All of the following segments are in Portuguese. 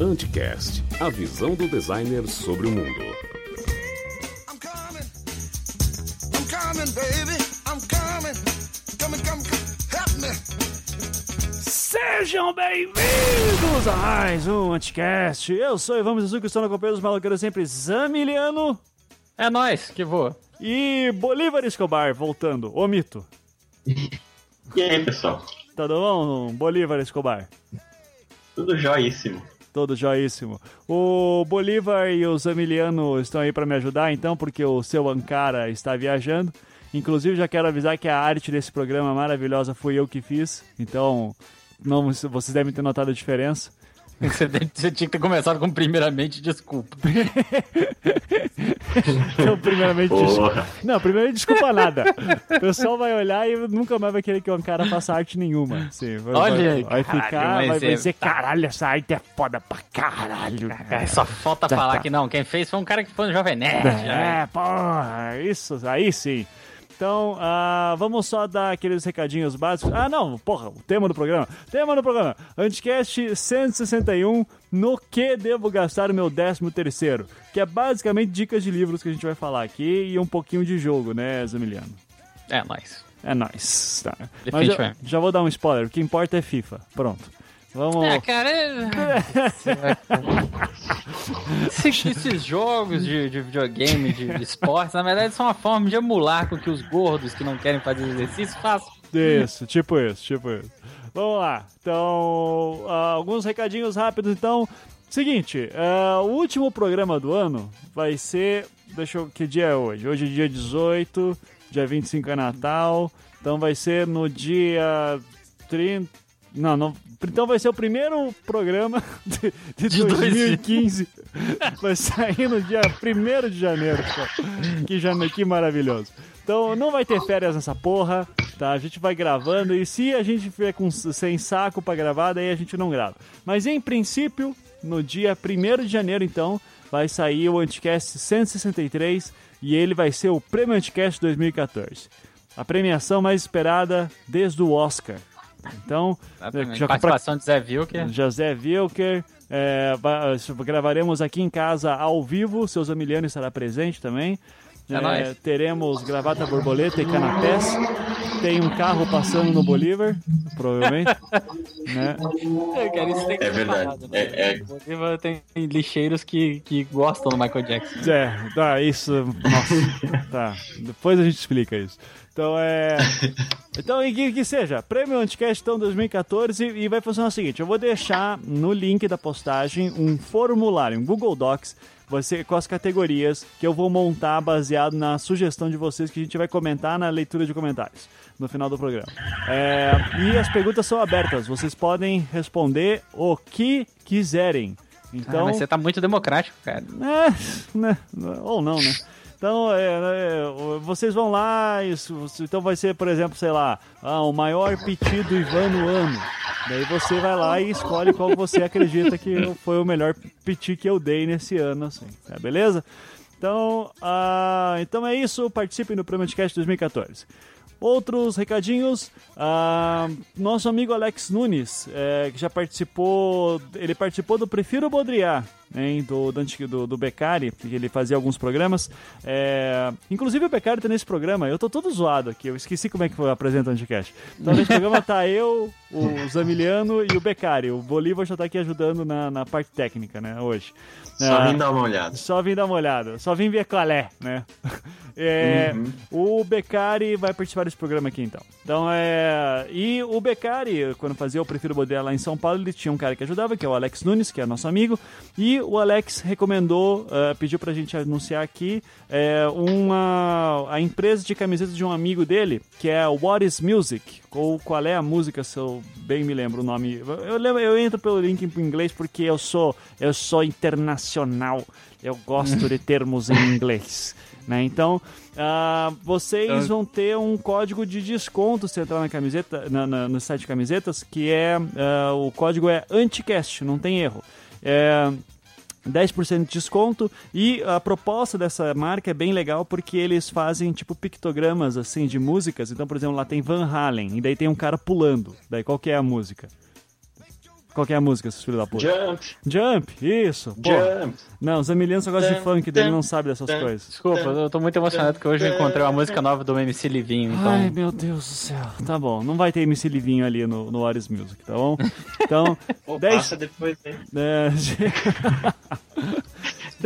Anticast, a visão do designer sobre o mundo. I'm coming. I'm coming, baby. I'm coming. Coming, coming, coming. Help me. Sejam bem-vindos a mais um Anticast. Eu sou Ivan Mizuki, estou na companhia dos maloqueiros sempre Zamiliano É nóis, que voa. E Bolívar Escobar voltando. Ô mito. E aí, pessoal? Tudo bom, Bolívar Escobar? Tudo jóíssimo. Todo joíssimo. O Bolívar e o Zamiliano estão aí para me ajudar, então, porque o seu Ankara está viajando. Inclusive, já quero avisar que a arte desse programa maravilhosa fui eu que fiz. Então, não, vocês devem ter notado a diferença. Você, você tinha que ter começado com primeiramente, desculpa. Então, primeiramente, desculpa. Porra. Não, primeiro desculpa nada. O pessoal vai olhar e nunca mais vai querer que o Ankara faça arte nenhuma. Sim, vai, Olha vai, aí, vai caralho, ficar, vai, vai dizer, caralho, essa arte é foda pra caralho. É, só falta Tá, falar tá. que não. Quem fez foi um cara que foi no Jovem Nerd. né? É, porra, isso, aí sim. Então, ah, vamos só dar aqueles recadinhos básicos. Ah, não, porra, o tema do programa. Tema do programa. Anticast 161, no que devo gastar o meu décimo terceiro? Que é basicamente dicas de livros que a gente vai falar aqui e um pouquinho de jogo, né, Zamiliano? É nóis. É nóis. Tá. Mas já, já vou dar um spoiler. O que importa é FIFA. Pronto. Vamos. É, cara. é- Esse- Esses jogos de, de videogame, de, de esportes, na verdade, são uma forma de emular com que os gordos que não querem fazer exercício façam. Isso, tipo isso, tipo isso. Vamos lá. Então, ah, alguns recadinhos rápidos, então. Seguinte, ah, o último programa do ano vai ser. Deixa eu. Que dia é hoje? Hoje é dia 18, dia 25 é Natal. Então vai ser no dia 30. Não, não. Então vai ser o primeiro programa de, de De dois- 2015. Vai sair no dia 1 de janeiro. cara. Que, jane... que maravilhoso. Então não vai ter férias nessa porra, tá? A gente vai gravando e se a gente ficar com, sem saco pra gravar, daí a gente não grava. Mas em princípio, no dia 1 de janeiro, então, vai sair o Anticast 163 e ele vai ser o Prêmio Anticast 2014. A premiação mais esperada desde o Oscar. Então, Exatamente. já- Participação de Zé Vilker. José Wilker. é, va- gravaremos aqui em casa ao vivo. Seu Zamiliano estará presente também. É teremos gravata borboleta e canapés. Tem um carro passando no Bolívar, provavelmente. né? Cara, isso tem que É verdade. né? É, é- O Bolívar tem lixeiros que, que gostam do Michael Jackson. É, tá, isso. Nossa. tá, depois a gente explica isso. Então é. Então, e que, que seja, Prêmio Anticast então 2014 e vai funcionar o seguinte: eu vou deixar no link da postagem um formulário, um Google Docs, você, com as categorias que eu vou montar baseado na sugestão de vocês que a gente vai comentar na leitura de comentários no final do programa. É, e as perguntas são abertas, vocês podem responder o que quiserem. Então, Ah, mas você tá muito democrático, cara. é, né? Ou não, né? Então, é, é, vocês vão lá, isso, então vai ser, por exemplo, sei lá, ah, o maior piti do Ivan no ano. Daí você vai lá e escolhe qual você acredita que foi o melhor piti que eu dei nesse ano, assim. Tá, beleza? Então, ah, então é isso. Participem do Prêmio Podcast 2014. Outros recadinhos, ah, nosso amigo Alex Nunes, é, que já participou, ele participou do Prefiro Bodriar, hein, do, do, do, do Beccari, que ele fazia alguns programas. É, inclusive o Beccari tá nesse programa, eu tô todo zoado aqui, eu esqueci como é que foi apresenta o Anticast. Então nesse programa tá eu, o Zamiliano e o Beccari. O Bolívar já tá aqui ajudando na, na parte técnica, né, hoje. Só Ah, vim dar uma olhada. só vim dar uma olhada, só vim ver qual é, né? É, O Beccari vai participar desse programa aqui então. Então é. E o Beccari, quando fazia o Prefiro Bodear lá em São Paulo, ele tinha um cara que ajudava, que é o Alex Nunes, que é nosso amigo. E o Alex recomendou, eh, pediu pra gente anunciar aqui eh, uma. a empresa de camisetas de um amigo dele, que é What is Music, ou qual é a música, se eu bem me lembro o nome. Eu, lembro, eu entro pelo link em inglês porque eu sou, eu sou internacional. Eu gosto de termos em inglês. Né? Então, ah, vocês vão ter um código de desconto se entrar na camiseta, na- na- no site de camisetas, que é ah, o código é Anticast, não tem erro. É, 10% de desconto e a proposta dessa marca é bem legal porque eles fazem tipo pictogramas assim de músicas. Então, por exemplo, lá tem Van Halen e daí tem um cara pulando. Daí qual que é a música? Qual que é a música, seus filhos da puta? Jump, Jump, isso. Pô. jump. Não, os Emiliano só gostam de funk, dele não sabe dessas coisas. Desculpa, eu tô muito emocionado porque hoje eu encontrei uma música nova do MC Livinho, então... Ai, meu Deus do céu. Tá bom, não vai ter MC Livinho ali no, no Ares Music, tá bom? Então, Pô, 10, passa depois, hein? é,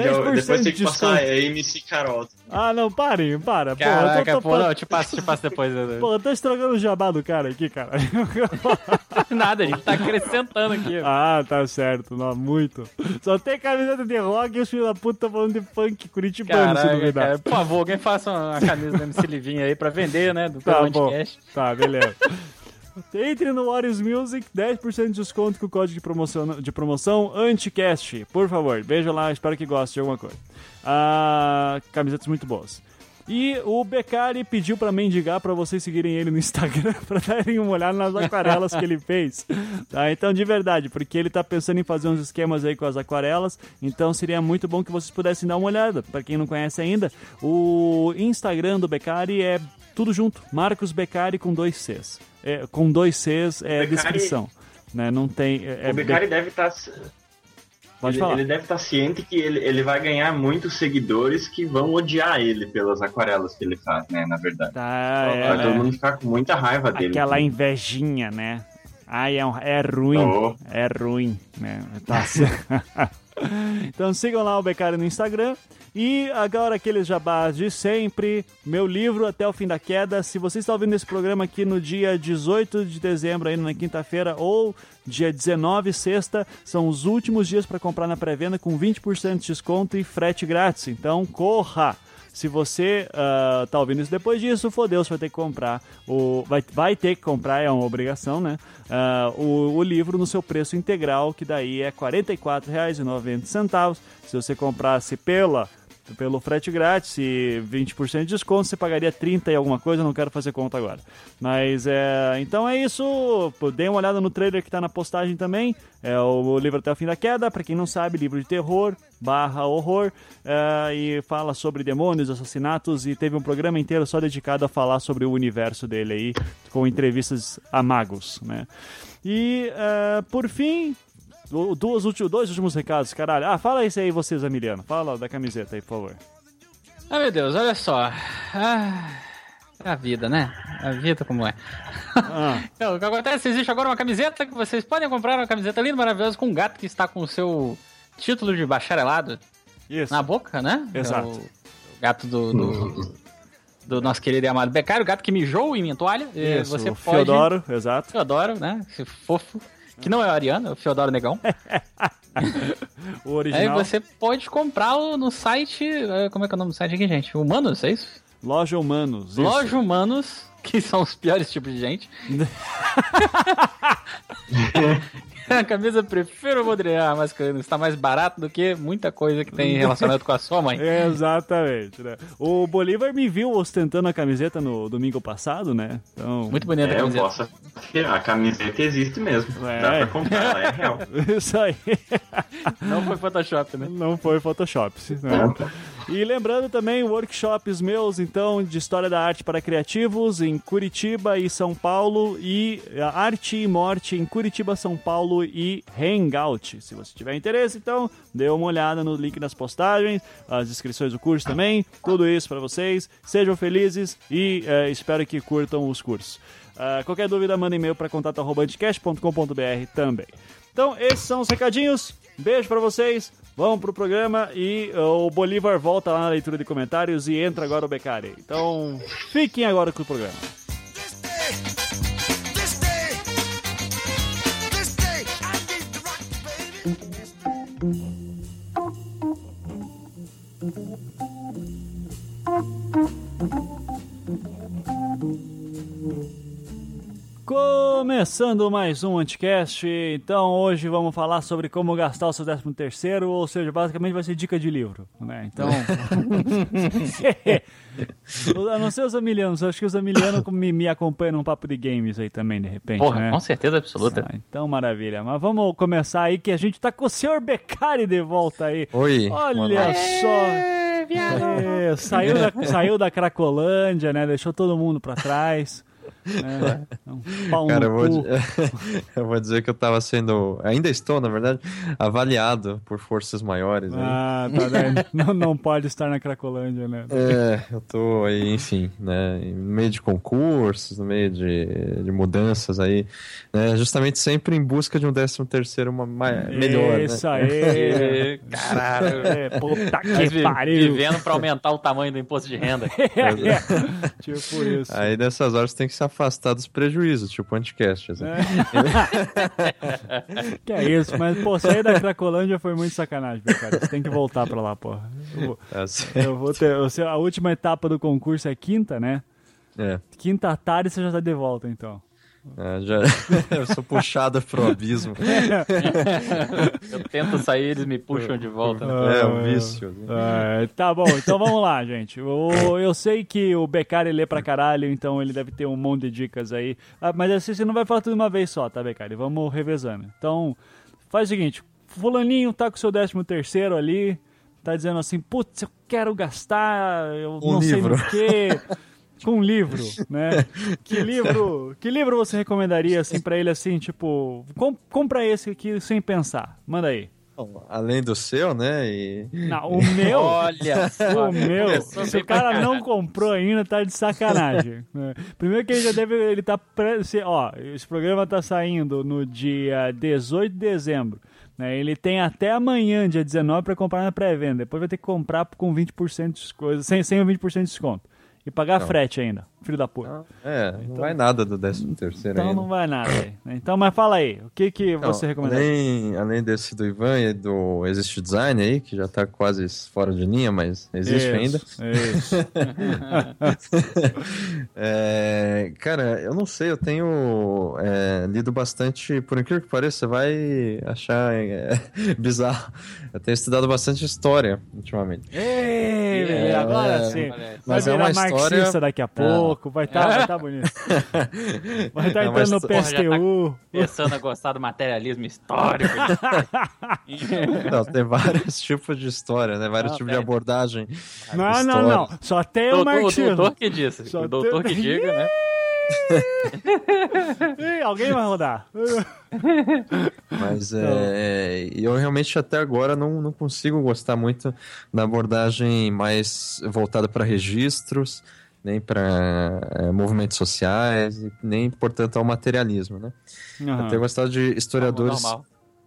10% depois de tem que passar é MC Carol. Ah, não, parem, para. Pô, Caraca, eu tô, pô, tô, não, eu te passo, te passo depois. né? Pô, eu tô estragando o jabá do cara aqui, cara. Nada, a gente tá acrescentando aqui. ah, tá certo, não, muito. Só tem camiseta de rock e os filhos da puta falando de funk curitibano, se duvidar. cara, por favor, alguém faça uma camisa do MC Livinho aí pra vender, né? Do Tá bom. podcast. Tá, beleza. Entre no Warriors Music, 10% de desconto com o código de promoção, de promoção Anticast. Por favor, veja lá, espero que goste de alguma coisa. Ah, camisetas muito boas. E o Beccari pediu pra mendigar pra vocês seguirem ele no Instagram pra darem uma olhada nas aquarelas que ele fez. Tá? Então, de verdade, porque ele tá pensando em fazer uns esquemas aí com as aquarelas, então seria muito bom que vocês pudessem dar uma olhada. Pra quem não conhece ainda, o Instagram do Beccari é tudo junto, Marcos Beccari com dois Cs. É, com dois Cs é a descrição. Né? Não tem. É, é o Beccari Be- deve estar. Pode ele, falar. ele deve estar ciente que ele, ele vai ganhar muitos seguidores que vão odiar ele pelas aquarelas que ele faz, né? Na verdade. Tá, é, vai né? todo mundo ficar com muita raiva dele. Aquela invejinha, né? Ai, é, um- é ruim. Oh. É ruim, né? Tá certo. então sigam lá o Becari no Instagram. E agora aqueles jabás de sempre. Meu livro Até o Fim da Queda. Se você está ouvindo esse programa aqui no dia 18 de dezembro, aí na quinta-feira, ou dia 19, sexta, são os últimos dias para comprar na pré-venda com 20% de desconto e frete grátis. Então corra! Se você ah, tá ouvindo isso depois disso, fodeu, você vai ter que comprar. O, vai, vai ter que comprar, é uma obrigação, né? Ah, o, o livro no seu preço integral, que daí é R$ 44,90. Se você comprasse pela pelo frete grátis e 20% de desconto, você pagaria 30 e alguma coisa, não quero fazer conta agora. Mas é, então é isso, dê uma olhada no trailer que tá na postagem também. É o livro até o fim da queda, para quem não sabe, livro de terror barra horror é, e fala sobre demônios, assassinatos e teve um programa inteiro só dedicado a falar sobre o universo dele aí, com entrevistas a magos, né? E é, por fim, Duas, dois últimos recados, caralho. Ah, fala isso aí, vocês, Emiliano. Fala da camiseta aí, por favor. Ah, meu Deus, olha só. Ah, é a vida, né? A vida como é. Ah, Então, o que acontece? Existe agora uma camiseta que vocês podem comprar, uma camiseta linda, maravilhosa, com um gato que está com o seu título de bacharelado isso. na boca, né? Exato. É o gato do, do, do nosso querido e amado Becário, o gato que mijou em minha toalha. Isso, você o pode... Feodoro, exato. Feodoro, né? Esse fofo. Que não é o Ariano, é o Feodoro Negão. O Aí original. você pode comprá-lo no site. eh, Como é que é o nome do site aqui, gente? Humanos, é isso? Loja Humanos. isso. Loja Humanos, que são os piores tipos de gente. A camisa prefiro o Modriar masculino. Está mais barato do que muita coisa que tem relacionado com a sua mãe. Exatamente, né? O Bolívar me viu ostentando a camiseta no domingo passado, né? Então, Muito bonita a É, eu camiseta. posso afirmar, a camiseta existe mesmo. É. Dá pra comprar, ela é real. isso aí. Não foi Photoshop, né? Não foi Photoshop. Né? E lembrando também workshops meus, então, de História da Arte para Criativos em Curitiba e São Paulo e a Arte e Morte em Curitiba, São Paulo e Hangout. Se você tiver interesse, então, dê uma olhada no link das postagens, as inscrições do curso também, tudo isso para vocês. Sejam felizes e eh, espero que curtam os cursos. Ah, qualquer dúvida, manda e-mail para contato.anticast.com.br também. Então, esses são os recadinhos. Beijo pra vocês. Vamos pro programa e uh, o Bolívar volta lá na leitura de comentários e entra agora o Becari. Então, fiquem agora com o programa. Começando mais um Anticast, então hoje vamos falar sobre como gastar o seu 13 terceiro, ou seja, basicamente vai ser dica de livro, né? Então, a não ser os amilianos, acho que os amilianos me, me acompanham num papo de games aí também, de repente, Porra, né? com certeza absoluta. Ah, então, maravilha. Mas vamos começar aí que a gente tá com o senhor Beccari de volta aí. Oi. Olha só. É, saiu, da, saiu da Cracolândia, né? Deixou todo mundo pra trás. Né? Um pau Cara, eu vou, eu vou dizer que eu tava sendo, ainda estou, na verdade, avaliado por forças maiores. aí. Ah, tá vendo? Não, não pode estar na Cracolândia, né? É, eu tô aí, enfim, né, no meio de concursos, no meio de, de mudanças aí, né, justamente sempre em busca de um 13 terceiro uma, ma- melhor, Isso né? aí. Caralho. É, puta que pariu. Vivendo pra aumentar o tamanho do imposto de renda. É, tipo isso. Aí nessas horas tem que se afastar dos prejuízos, tipo anticast, assim. Que é isso, mas pô, sair da Cracolândia foi muito sacanagem, meu cara. Você tem que voltar pra lá, porra. Eu vou, Assim, eu vou ter, eu sei, a última etapa do concurso é quinta, né? é, Quinta tarde você já tá de volta, então. É, já, eu sou puxado pro abismo. Eu tento sair, eles me puxam de volta. É, o vício. né? É, tá bom, então vamos lá, gente. O- eu sei que o Beccari lê pra caralho, então ele deve ter um monte de dicas aí. Ah, mas assim, você não vai falar tudo de uma vez só, tá, Beccari? Vamos revezando. Então, faz o seguinte: Fulaninho tá com o seu 13 terceiro ali, tá dizendo assim, putz, eu quero gastar, eu Um não livro. sei no quê. Com um livro, né? Que livro, que livro você recomendaria assim para ele assim, tipo, com, compra esse aqui sem pensar. Manda aí. Bom, Além do seu, né, e... Não, o meu, Olha o meu, se o cara não comprou ainda, tá de sacanagem. né? Primeiro que ele já deve, ele tá, pré, se- ó, esse programa tá saindo no dia 18 de dezembro. Né? Ele tem até amanhã, dia 19, pra comprar na pré-venda. Depois vai ter que comprar com 20% de desconto, sem, sem o 20% de desconto. E pagar frete ainda, filho da puta. É, não vai nada do 13 terceiro Então ainda. não vai nada aí. Então, mas fala aí, o que que Não, você recomendaria? além, além desse do Ivan e do Existe Design aí, que já tá quase fora de linha, mas existe ainda. Isso. É, cara, eu não sei, eu tenho é, lido bastante, por incrível que pareça, você vai achar é, bizarro. Eu tenho estudado bastante história ultimamente. Ei, É, agora sim. Vai mas é virar uma marxista história- daqui a pouco, vai estar vai tá bonito. Vai estar É uma entrando no história- PSTU. Começando a gostar do materialismo histórico. Não, tem vários tipos de história, né? Vários Não, tipos tem. de abordagem. Não, não, não. Só tem o Doutor- o marxismo. doutor que disse. Só o doutor tem- que diga, né? Ih, alguém vai rodar. Mas é, eu realmente até agora não, não consigo gostar muito da abordagem mais voltada para registros, nem para movimentos sociais, nem, portanto, ao materialismo, né? Eu tenho gostado de historiadores... Normal.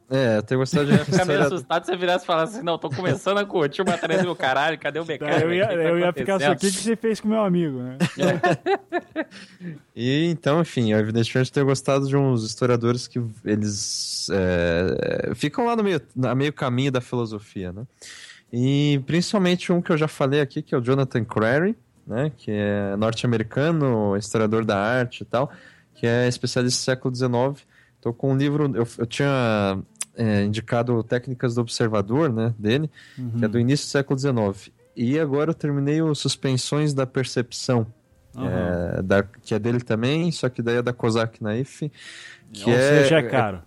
É, eu tenho gostado de Ficar meio assustado se você virasse e falasse assim, não, tô começando a curtir o materialismo do caralho, cadê o becado? Eu ia, O tá eu ia ficar só acontecendo? aqui que você fez com meu amigo, né? E então, enfim, eu evidentemente tenho gostado de uns historiadores que eles é, ficam lá no meio, a meio caminho da filosofia, né? E principalmente um que eu já falei aqui, que é o Jonathan Crary, né? Que é norte-americano, historiador da arte e tal, que é especialista do século XIX. Tô com um livro, eu, eu tinha é, indicado Técnicas do Observador, né? Dele, que é do início do século XIX. E agora eu terminei o Suspensões da Percepção, é, da- que é dele também, só que daí é da Kozak Naif. Que Ou é, seja, é caro.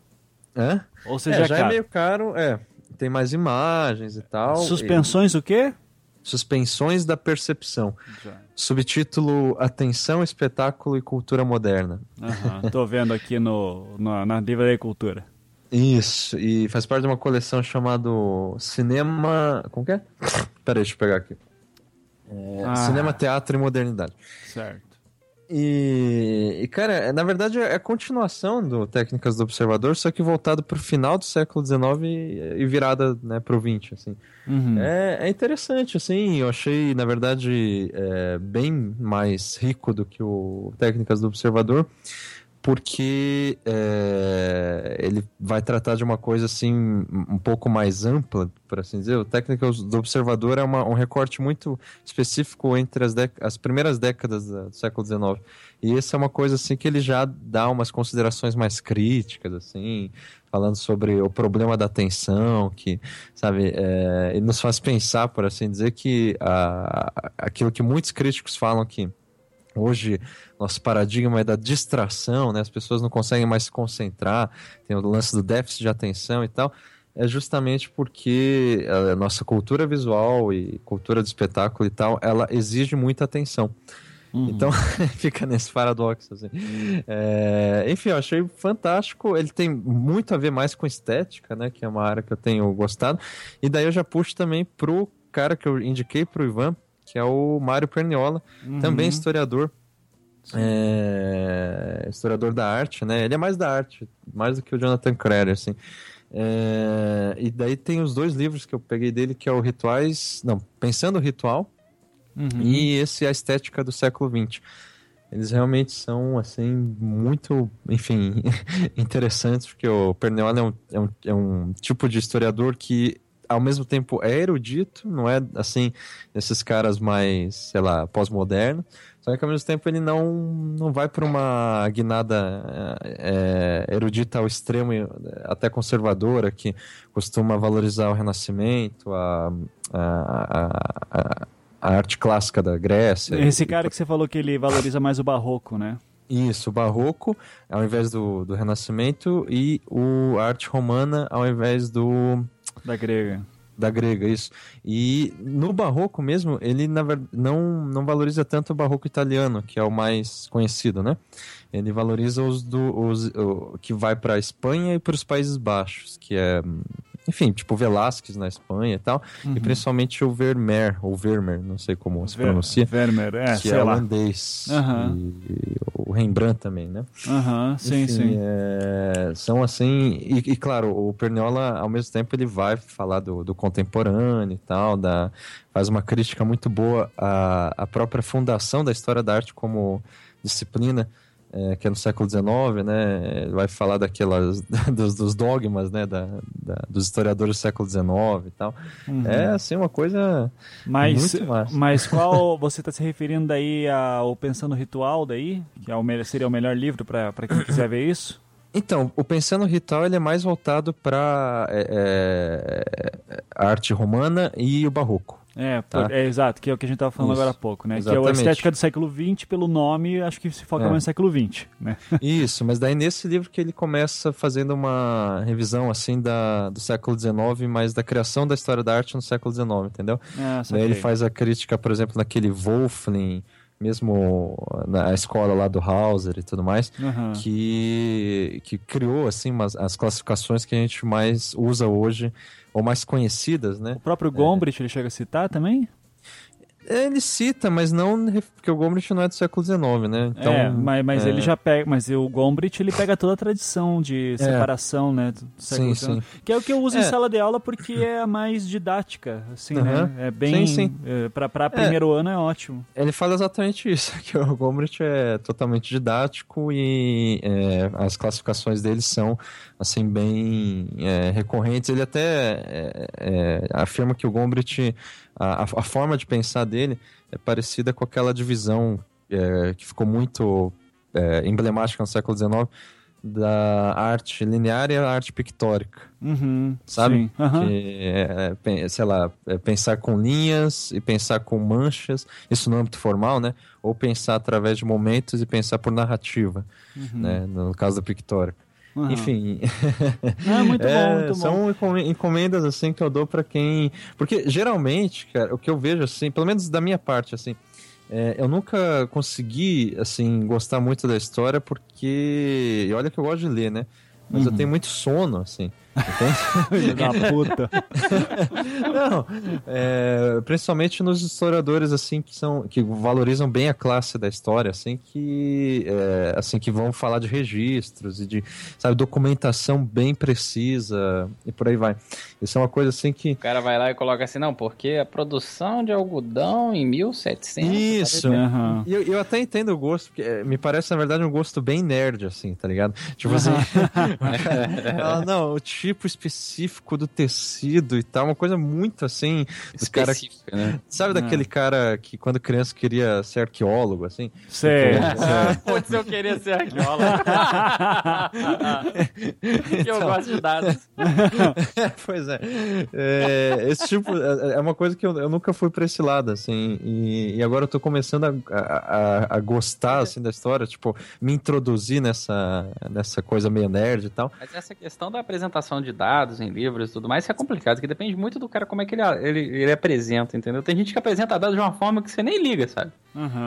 Hã? Ou É, seja, é já é caro. meio caro, é. Tem mais imagens e tal. Suspensões o quê? Suspensões da Percepção. Subtítulo Atenção, Espetáculo e Cultura Moderna. Aham, tô vendo aqui no, no- na Livraria Cultura. Isso, e faz parte de uma coleção chamada Cinema. Como que é? Peraí, deixa eu pegar aqui. É, Ah. Cinema, Teatro e Modernidade. Certo. E, e, cara, na verdade é a continuação do Técnicas do Observador, só que voltado pro final do século XIX e, e virada né, pro XX, assim. Uhum. É, é interessante, assim, eu achei, na verdade, é, bem mais rico do que o Técnicas do Observador, porque é, ele vai tratar de uma coisa assim um pouco mais ampla, por assim dizer. O técnica do observador é uma, um recorte muito específico entre as, as primeiras décadas do século XIX. E essa é uma coisa assim que ele já dá umas considerações mais críticas, assim, falando sobre o problema da atenção, que, sabe, é, ele nos faz pensar, por assim dizer, que a, aquilo que muitos críticos falam que Hoje, nosso paradigma é da distração, né? As pessoas não conseguem mais se concentrar, tem o lance do déficit de atenção e tal. É justamente porque a nossa cultura visual e cultura do espetáculo e tal, ela exige muita atenção. Uhum. Então, fica nesse paradoxo, assim. É, enfim, eu achei fantástico. Ele tem muito a ver mais com estética, né? Que é uma área que eu tenho gostado. E daí eu já puxo também pro cara que eu indiquei pro Ivan, que é o Mário Perniola, uhum. também historiador. É, historiador da arte, né? Ele é mais da arte, mais do que o Jonathan Cryer, assim. É, e daí tem os dois livros que eu peguei dele, que é o Rituais... Não, Pensando o Ritual uhum. e esse A Estética do Século XX. Eles realmente são, assim, muito, enfim, interessantes, porque o Perniola é um, é, um, é um tipo de historiador que ao mesmo tempo é erudito, não é assim, esses caras mais, sei lá, pós-modernos, só que ao mesmo tempo ele não, não vai para uma guinada é, erudita ao extremo, até conservadora, que costuma valorizar o Renascimento, a, a, a, a arte clássica da Grécia. Esse cara que você falou que ele valoriza mais o barroco, né? Isso, o barroco ao invés do, do renascimento e o arte romana ao invés do da grega. Da grega, isso. E no barroco mesmo, ele na verdade, não, não valoriza tanto o barroco italiano, que é o mais conhecido, né? Ele valoriza os do os, o, que vai para a Espanha e para os Países Baixos, que é enfim, tipo Velázquez na Espanha e tal, uhum. e principalmente o Vermeer, ou Vermeer, não sei como se pronuncia. Vermeer, é, que é holandês. Uhum. E, e, o Rembrandt também, né? Aham, uhum, sim, sim. É, são assim, e, e, claro, o Perniola, ao mesmo tempo, ele vai falar do, do contemporâneo e tal, da, faz uma crítica muito boa à, à própria fundação da história da arte como disciplina, é, que é no século XIX, né? Ele vai falar daquelas dos, dos dogmas, né? Da, da, dos historiadores do século XIX e tal. Uhum. É assim uma coisa mas, muito massa. Mas qual você está se referindo daí ao Pensando Ritual daí, que é o, seria o melhor livro para quem quiser ver isso? Então, o Pensando Ritual ele é mais voltado para é, é, a arte romana e o barroco. É, tá? é, exato, que é o que a gente estava falando Isso, agora há pouco, né? Exatamente. Que é a estética do século XX, pelo nome, acho que se foca é. mais no século XX, né? Isso, mas daí nesse livro que ele começa fazendo uma revisão, assim, da, do século XIX, mas da criação da história da arte no século XIX, entendeu? Ah, daí ele faz a crítica, por exemplo, naquele Wolfling, mesmo na escola lá do Hauser e tudo mais, uhum. que, que criou assim umas, as classificações que a gente mais usa hoje ou mais conhecidas, né? O próprio Gombrich é. ele chega a citar também? Ele cita, mas não porque o Gombrich não é do século XIX, né? Então, é, mas, mas é... ele já pega, mas o Gombrich ele pega toda a tradição de é. separação, é. né, do século sim, XIX, sim. que é o que eu uso em é. sala de aula porque é a mais didática, assim, né? É bem, sim, sim. É, para para primeiro ano é ótimo. Ele fala exatamente isso, que o Gombrich é totalmente didático e as classificações dele são assim bem recorrentes. Ele até afirma que o Gombrich a, a, forma de pensar dele é parecida com aquela divisão é, que ficou muito é, emblemática no século XIX da arte linear e a arte pictórica. Uhum, sabe? Uhum. Que é, é, sei lá, é pensar com linhas e pensar com manchas, isso no âmbito formal, né? Ou pensar através de momentos e pensar por narrativa, uhum. né? No caso da pictórica. Uhum. Enfim. Ah, muito é, bom, muito são bom. encomendas assim que eu dou para quem. Porque geralmente, cara, o que eu vejo assim, pelo menos da minha parte, assim, é, eu nunca consegui assim gostar muito da história porque. E olha que eu gosto de ler, né? Mas uhum. eu tenho muito sono, assim. Filho da puta. Não, é, principalmente nos historiadores assim que são que valorizam bem a classe da história, assim que é, assim que vão falar de registros e de sabe documentação bem precisa e por aí vai. Isso é uma coisa assim que O cara vai lá e coloca assim, não, porque a produção de algodão em 1700... Isso. E eu, eu até entendo o gosto, porque é, me parece, na verdade, um gosto bem nerd, assim, tá ligado? Tipo assim. ah, não, o tipo específico do tecido e tal, uma coisa muito assim. Dos cara, Específica, né? sabe daquele cara que quando criança queria ser arqueólogo, assim? Sei. Pode ser eu querer ser arqueólogo. que eu gosto de dados. pois é. É, Esse tipo. É é uma coisa que eu, eu nunca fui pra esse lado, assim. E, e agora eu tô começando a, a, a gostar, assim, da história, tipo, me introduzir nessa, nessa coisa meio nerd e tal. Mas essa questão da apresentação de dados em livros e tudo mais, isso é complicado, que depende muito do cara como é que ele, ele, ele apresenta, entendeu? Tem gente que apresenta dados de uma forma que você nem liga, sabe?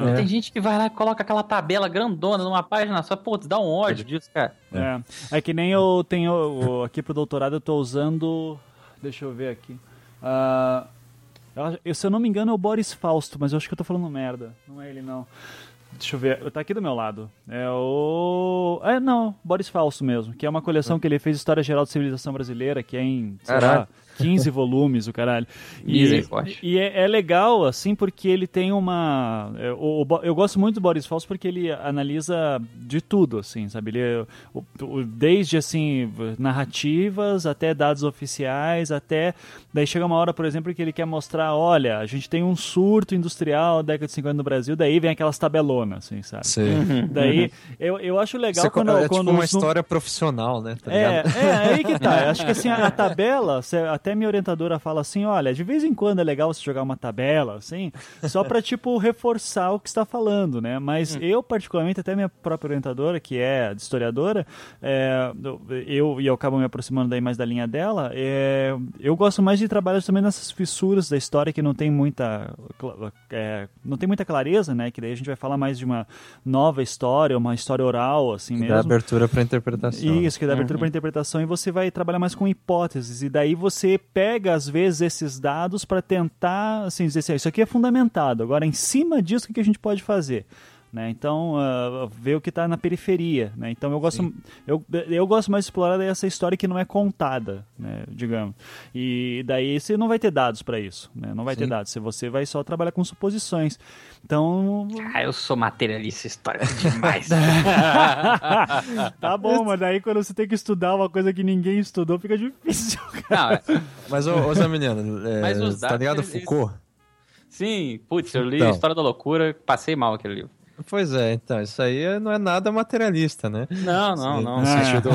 É. Tem gente que vai lá e coloca aquela tabela grandona numa página só, putz, dá um ódio disso, cara. É. é que nem eu tenho aqui pro doutorado eu tô usando. Deixa eu ver aqui. Acho- eu, se eu não me engano é o Boris Fausto, mas eu acho que eu tô falando merda. Não é ele não. Deixa eu ver, tá aqui do meu lado. É o. É, não, Boris Fausto mesmo, que é uma coleção que ele fez História Geral da Civilização Brasileira, que é em, sei lá, 15 volumes, o caralho. E, Misericórdia. e é, é legal, assim, porque ele tem uma. é, o- o Bo- eu gosto muito do Boris Fausto porque ele analisa de tudo, assim, sabe? Ele, é, o- o- desde, assim, narrativas até dados oficiais, até. Daí chega uma hora, por exemplo, que ele quer mostrar: olha, a gente tem um surto industrial na década de 50 no Brasil, daí vem aquelas tabelonas, assim, sabe? Sei. Daí eu, eu acho legal Você- quando. é quando tipo uma os história profissional, né? Tá é, é, é aí que tá. Eu acho que assim, a, a tabela, cê- até minha orientadora fala assim, olha, de vez em quando é legal você jogar uma tabela, assim, só pra, tipo, reforçar o que está falando, né? Mas eu, particularmente, até minha própria orientadora, que é historiadora, é, eu, e eu acabo me aproximando daí mais da linha dela, é, eu gosto mais de trabalhar também nessas fissuras da história que não tem muita, é, não tem muita clareza, né? Que daí a gente vai falar mais de uma nova história, uma história oral, assim Dá mesmo. abertura pra interpretação. Isso, que dá abertura para interpretação e você vai trabalhar mais com hipóteses. E daí você pega, às vezes, esses dados para tentar assim, dizer assim, "Ah, isso aqui é fundamentado. Agora, em cima disso, o que a gente pode fazer? Né? Então, ah, ver o que está na periferia. Né? Então, eu gosto, eu, eu gosto mais de explorar essa história que não é contada, né? digamos. E daí você não vai ter dados para isso. Né? Não vai ter Sim. dados. Se Você vai só trabalhar com suposições. Então, Ah, eu sou materialista histórico demais. tá bom, mas daí quando você tem que estudar uma coisa que ninguém estudou, fica difícil. Não, é- Mas, ô, ô Zé Menino, é, Mas os tá dados, ligado eles- Foucault? sim, putz, eu li Então. a História da Loucura, passei mal aquele livro. Pois é, então, isso aí não é nada materialista, né? Não, não, não. No sentido...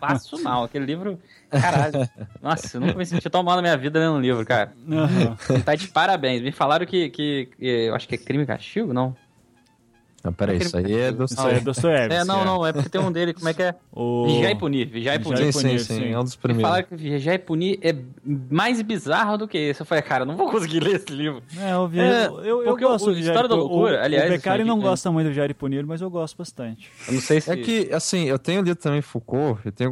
Passo mal, aquele livro. Caralho. Nossa, eu nunca me senti tão mal na minha vida lendo um livro, cara. Aham. Tá de parabéns. Me falaram que, que, que eu acho que é crime e castigo, não? Não, peraí, isso aí é do... Isso aí é Dostoiévski. É, não, não, é porque tem um dele, como é que é? O... Vigiar e punir, vigiar e punir. Vigiar e Sim, sim, punir, sim, sim. é um dos Me primeiros. falaram que vigiar e punir é mais bizarro do que esse. Eu falei, cara, eu não vou conseguir ler esse livro. É, eu, vi, É, eu, eu gosto o de História da Loucura, o, aliás, O Beccari isso não aqui, gosta muito de Jair e Punir, mas eu gosto bastante. Eu não sei se. É que, assim, eu tenho lido também Foucault, eu tenho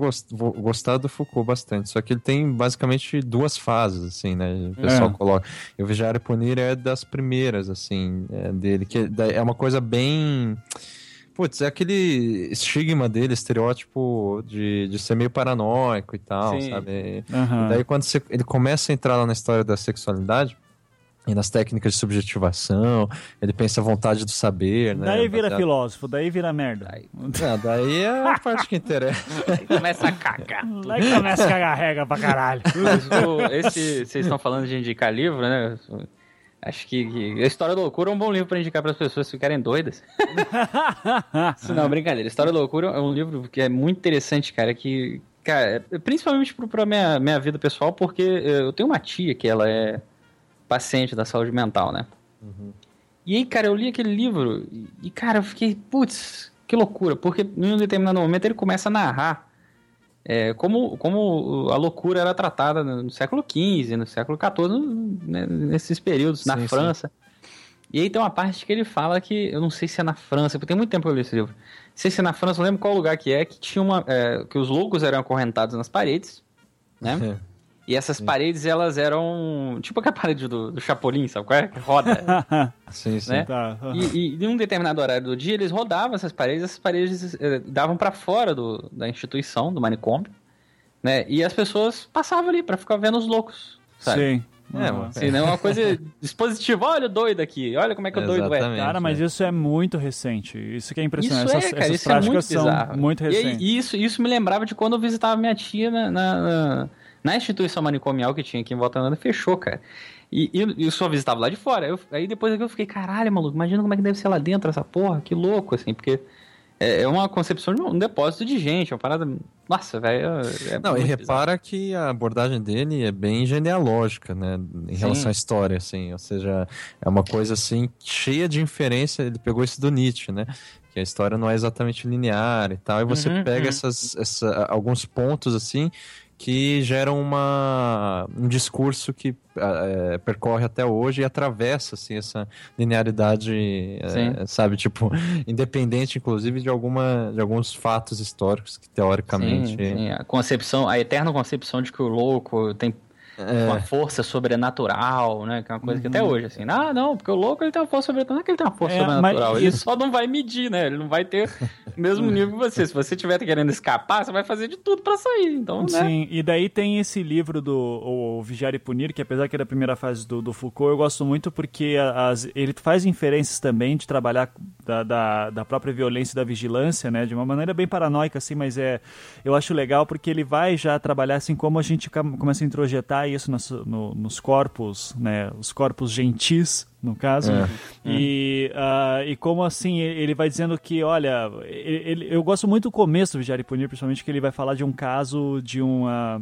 gostado do Foucault bastante, só que ele tem basicamente duas fases, assim, né, o pessoal É. coloca. E o Vigiar e Punir é das primeiras, assim, é, dele, que é- é uma coisa bem... Putz, é aquele estigma dele, estereótipo de, de ser meio paranoico e tal, Sim. sabe? Aham. E daí quando você- ele começa a entrar lá na história da sexualidade, e nas técnicas de subjetivação, ele pensa a vontade do saber, né? Daí vira filósofo, daí vira merda. Aí. Não, daí é a parte que interessa. Começa a cagar. Que começa a cagar regra pra caralho. Mas o- esse, vocês estão falando de indicar livro, né? Acho que, que A História da Loucura é um bom livro pra indicar para as pessoas ficarem doidas. Não, brincadeira. História da Loucura é um livro que é muito interessante, cara, que... Cara, é- principalmente pra minha, minha vida pessoal, porque eu tenho uma tia que ela é paciente da saúde mental, né? E aí, cara, eu li aquele livro e, cara, eu fiquei, putz, que loucura, porque em um determinado momento ele começa a narrar é, como, como a loucura era tratada no século XV, no século XIV, né, nesses períodos, na Sim, sim. França. E aí tem uma parte que ele fala que, eu não sei se é na França, porque tem muito tempo que eu li esse livro. Não sei se é na França, não lembro qual lugar que é, que tinha uma. é, que os loucos eram acorrentados nas paredes né? E essas paredes, elas eram tipo aquela parede do, do Chapolin, sabe qual é? Que roda. Sim, sim. Né? Tá. E, e em um determinado horário do dia, eles rodavam essas paredes, essas paredes eh, davam pra fora do, da instituição, do manicômio, né? E as pessoas passavam ali pra ficar vendo os loucos, sabe? Sim. É, mano. Assim, não é uma coisa dispositiva. Olha o doido aqui, olha como é que o doido é. Cara, mas né? isso é muito recente. Isso que é impressionante. Isso essas é, cara, essas isso é muito práticas são bizarro. muito E aí, recentes. isso, isso me lembrava de quando eu visitava minha tia na, na, na- na instituição manicomial que tinha aqui em Volta fechou, cara. E, e eu só visitava lá de fora. Eu- aí depois eu fiquei, caralho, maluco, imagina como é que deve ser lá dentro essa porra, que louco, assim, porque é, é uma concepção de um depósito de gente, uma parada. Nossa, velho. É Não, e repara que a abordagem dele é bem genealógica, né? Em Sim. relação à história, assim. Ou seja, é uma coisa, assim, cheia de inferência. Ele pegou isso do Nietzsche, né? Que a história não é exatamente linear e tal. E você Uhum, pega uhum. essas, essa- alguns pontos, assim, que geram uma, um discurso que ah, é, percorre até hoje e atravessa, assim, essa linearidade, é, sabe? Tipo, independente, inclusive, de, alguma, de alguns fatos históricos que, teoricamente... Sim, sim, a concepção, a eterna concepção de que o louco tem É. uma força sobrenatural, né? Que é uma coisa que até hoje, assim, ah, não, porque o louco ele tem uma força sobrenatural, não é que ele tem uma força É, sobrenatural, mas ele isso- só não vai medir, né? Ele não vai ter o mesmo nível que você. Se você estiver querendo escapar, você vai fazer de tudo pra sair, então, né? Sim, e daí tem esse livro do o Vigiar e Punir, que apesar que é da primeira fase do, do Foucault, eu gosto muito porque as, ele faz inferências também de trabalhar da, da, da própria violência e da vigilância, né, de uma maneira bem paranoica, assim, mas é, eu acho legal porque ele vai já trabalhar assim como a gente começa a introjetar isso nas- no- nos corpos, né, os corpos gentis, no caso, É. e, ah, e como assim, ele vai dizendo que, olha, ele- ele- eu gosto muito do começo do Vigiar e Punir, principalmente que ele vai falar de um caso de uma...